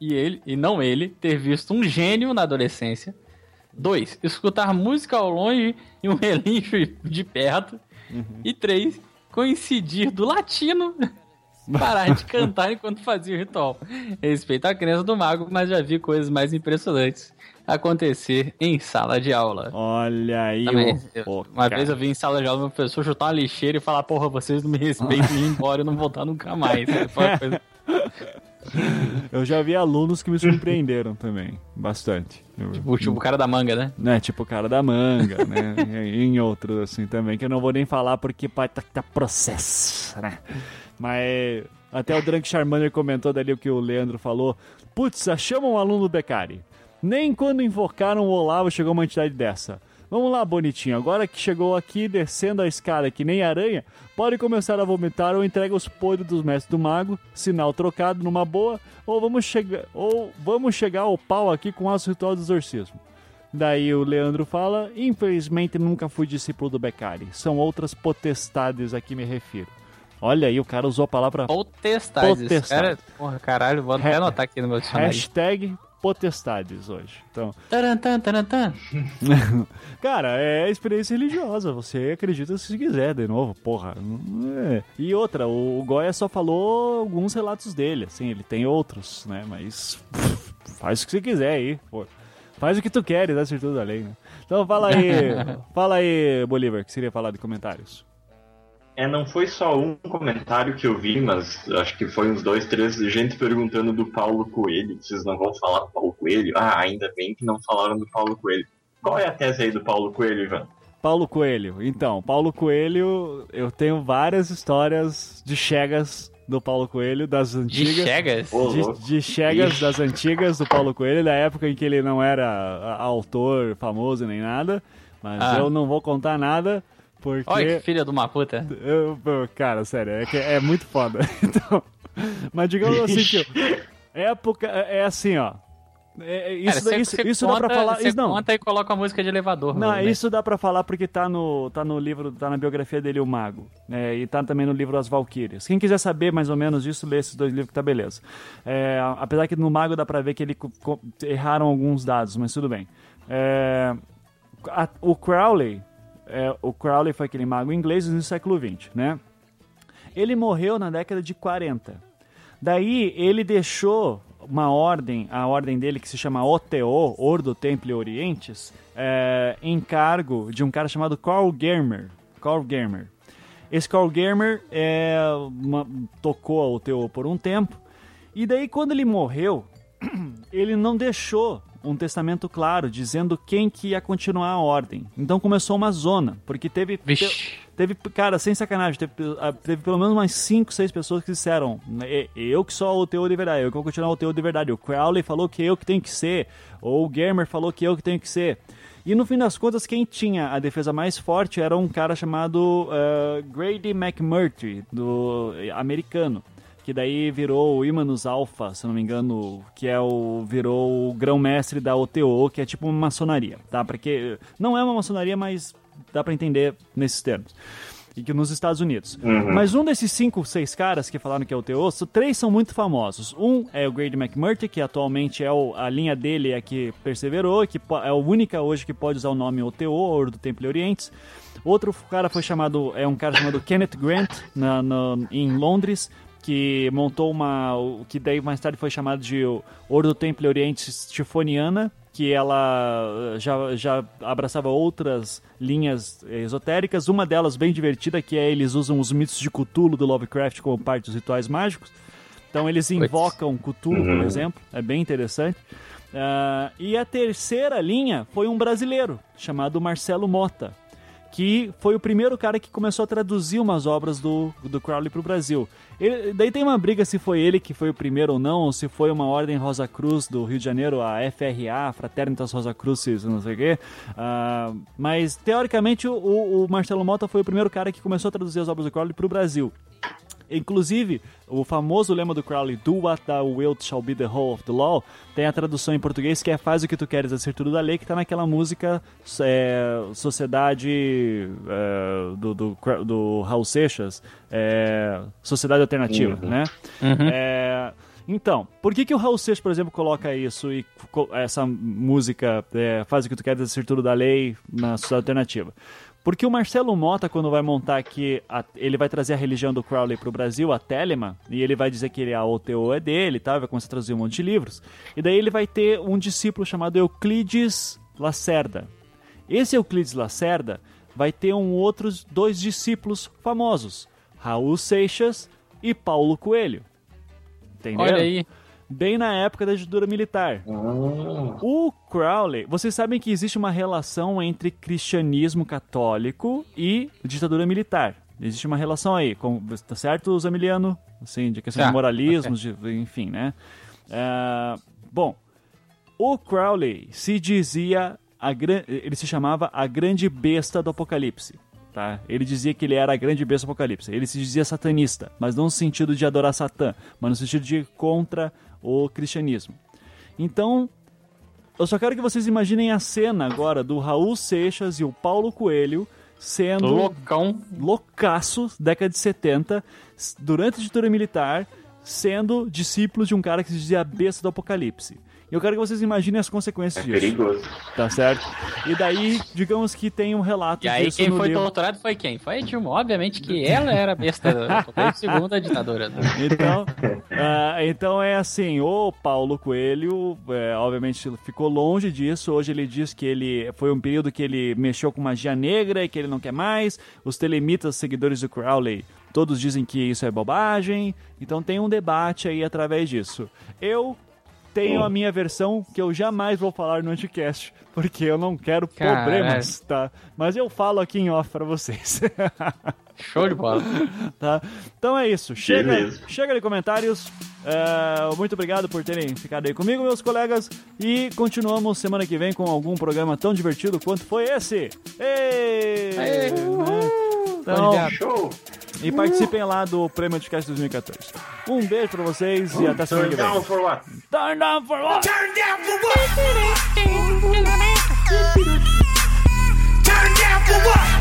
e ele, e não ele, ter visto um gênio na adolescência. Dois, escutar música ao longe e um relincho de perto. E três, coincidir do latino parar de cantar enquanto fazia o ritual. Respeito a crença do mago, mas já vi coisas mais impressionantes acontecer em sala de aula. Olha aí, Também, eu- uma cara. vez eu vi em sala de aula uma pessoa chutar uma lixeira e falar, porra, vocês não me respeitam e ir embora e não voltar nunca mais. Foi uma coisa- Eu já vi alunos que me surpreenderam também, bastante. Eu- O, tipo, o cara da manga, né? né, tipo o cara da manga, né? e em outros assim também, que eu não vou nem falar porque pode tá, tá processo, né? Mas até o Drunk Charmander comentou dali o que o Leandro falou. Putz, achamos um aluno do Beccari. Nem quando invocaram o Olavo chegou uma entidade dessa. Vamos lá, bonitinho. Agora que chegou aqui, descendo a escada que nem aranha, pode começar a vomitar ou entrega os podres dos mestres do mago, sinal trocado numa boa, ou vamos, chegar ou vamos chegar ao pau aqui com o nosso ritual do exorcismo. Daí o Leandro fala: Infelizmente nunca fui discípulo do Beccari. São outras potestades a que me refiro. Olha aí, o cara usou a palavra Potestades. Potestades. Cara, porra, caralho, vou até anotar aqui no meu dicionário. hashtag potestades hoje. Então, Tarantan, tarantan. cara, é experiência religiosa. Você acredita se quiser, de novo, porra. É. E outra, o, o Goya só falou alguns relatos dele, assim, ele tem outros, né? Mas pff, faz o que você quiser aí, pô. Faz o que tu queres, certeza da lei, né? Então fala aí, fala aí, Bolívar, que seria falar de comentários. É, não foi só um comentário que eu vi, mas acho que foi uns dois, três, gente perguntando do Paulo Coelho. Vocês não vão falar do Paulo Coelho? Ah, ainda bem que não falaram do Paulo Coelho. Qual é a tese aí do Paulo Coelho, Ivan? Paulo Coelho. Então, Paulo Coelho, eu tenho várias histórias de chegas do Paulo Coelho, das De antigas. chegas? Ô, De, de chegas Ixi. das antigas do Paulo Coelho, da época em que ele não era autor famoso nem nada. Mas Ah. eu não vou contar nada, porque. Olha que filha de uma puta. eu- eu- cara, sério, é, é muito foda. Então, mas digamos assim que. Época. É assim, ó. É- é- Cara, isso você- isso, isso dá pra conta- falar. Isso, não, conta e coloca a música de elevador. não, né? isso dá pra falar porque tá no, tá no livro, tá na biografia dele, O Mago. né, e tá também no livro As Valquírias. Quem quiser saber mais ou menos disso, lê esses dois livros que tá beleza. É, apesar que no Mago dá pra ver que ele erraram alguns dados, mas tudo bem. É, a- o Crowley, é, o Crowley foi aquele mago inglês no século XX, né? Ele morreu na década de 40. Daí ele deixou uma ordem, a ordem dele que se chama OTO, Ordo Templi Orientes, é, em cargo de um cara chamado Carl Germer. Carl Germer. Esse Carl Germer é, uma- tocou a OTO por um tempo, e daí quando ele morreu, ele não deixou um testamento claro dizendo quem que ia continuar a ordem. Então começou uma zona, porque teve Vixe. Teve, cara, sem sacanagem, teve, teve pelo menos umas 5, 6 pessoas que disseram: "E- eu que sou o teu de verdade, eu que vou continuar o teu de verdade. O Crowley falou que eu que tenho que ser, ou o Gamer falou que eu que tenho que ser. E no fim das contas, quem tinha a defesa mais forte era um cara chamado ah, Grady McMurtry, do eh, americano. Que daí virou o Imanus Alpha, se não me engano, que é o virou o grão-mestre da OTO, que é tipo uma maçonaria, tá? Porque não é uma maçonaria, mas dá pra entender nesses termos. E que nos Estados Unidos. Mas um desses cinco, seis caras que falaram que é o três são muito famosos. Um é o Grady McMurtry, que atualmente é o, a linha dele é que perseverou, que é a única hoje que pode usar o nome OTO, Ouro do Templo Orientes. Outro cara foi chamado, é um cara chamado Kenneth Grant, na, na- em Londres, que montou uma, o que daí mais tarde foi chamado de Ouro do Templo Oriente Tifoniana, que ela já, já abraçava outras linhas esotéricas. Uma delas bem divertida, que é eles usam os mitos de Cthulhu do Lovecraft como parte dos rituais mágicos. Então eles invocam Cthulhu, por exemplo. É bem interessante. Uh, e a terceira linha foi um brasileiro chamado Marcelo Mota, que foi o primeiro cara que começou a traduzir umas obras do, do Crowley para o Brasil. Ele, daí tem uma briga se foi ele que foi o primeiro ou não, ou se foi uma ordem Rosa Cruz do Rio de Janeiro, a FRA, Fraternitas Rosa Cruzes, não sei o quê. Uh, mas, teoricamente, o, o Marcelo Mota foi o primeiro cara que começou a traduzir as obras do Crowley para o Brasil. Inclusive, o famoso lema do Crowley, Do what thou wilt shall be the whole of the law, tem a tradução em português que é Faz o que tu queres, a tudo da lei, que tá naquela música é, Sociedade é, do, do, do Raul Seixas, é, Sociedade Alternativa, uhum. né? Uhum. É, então, por que, que o Raul Seixas, por exemplo, coloca isso e essa música é, Faz o que tu queres, a tudo da lei na Sociedade Alternativa? Porque o Marcelo Mota, quando vai montar aqui, a, ele vai trazer a religião do Crowley para o Brasil, a Telema, e ele vai dizer que ele, a OTO é dele e tal, vai começar a traduzir um monte de livros. E daí ele vai ter um discípulo chamado Euclides Lacerda. Esse Euclides Lacerda vai ter um outros dois discípulos famosos, Raul Seixas e Paulo Coelho. Entendeu? Olha aí bem na época da ditadura militar. Ah. O Crowley, vocês sabem que existe uma relação entre cristianismo católico e ditadura militar. Existe uma relação aí, com, tá certo, Zamiliano? Assim, de questão de moralismo, okay. de, enfim, né? Uh, bom, o Crowley se dizia, a, ele se chamava a grande besta do apocalipse. Tá? Ele dizia que ele era a grande besta do apocalipse. Ele se dizia satanista, mas não no sentido de adorar Satã, mas no sentido de ir contra o cristianismo. Então, eu só quero que vocês imaginem a cena agora do Raul Seixas e o Paulo Coelho sendo loucão, loucaço, década de 70, durante a ditadura militar, sendo discípulos de um cara que se dizia a besta do apocalipse. E eu quero que vocês imaginem as consequências é disso. perigoso. Tá certo? E daí, digamos que tem um relato E aí disso quem no foi livro. torturado foi quem? Foi a Dilma. Obviamente que ela era a besta da segunda ditadura. Então, ah, então é assim, o Paulo Coelho, é, obviamente, ficou longe disso. Hoje ele diz que ele foi um período que ele mexeu com magia negra e que ele não quer mais. Os telemitas, seguidores do Crowley, todos dizem que isso é bobagem. Então tem um debate aí através disso. Eu tenho a minha versão que eu jamais vou falar no Anticast, porque eu não quero Caralho. problemas, tá? Mas eu falo aqui em off pra vocês. Show de bola. tá? Então é isso. Chega, Beleza. chega de comentários. É, muito obrigado por terem ficado aí comigo, meus colegas. E continuamos semana que vem com algum programa tão divertido quanto foi esse. Ei! Aê, Né? uhul! Então, Show! E participem lá do Prêmio Anticast 2014. Um beijo pra vocês e até semana Turn que vem. down for what? Turn down for what? Turn down for what? Turn down for what?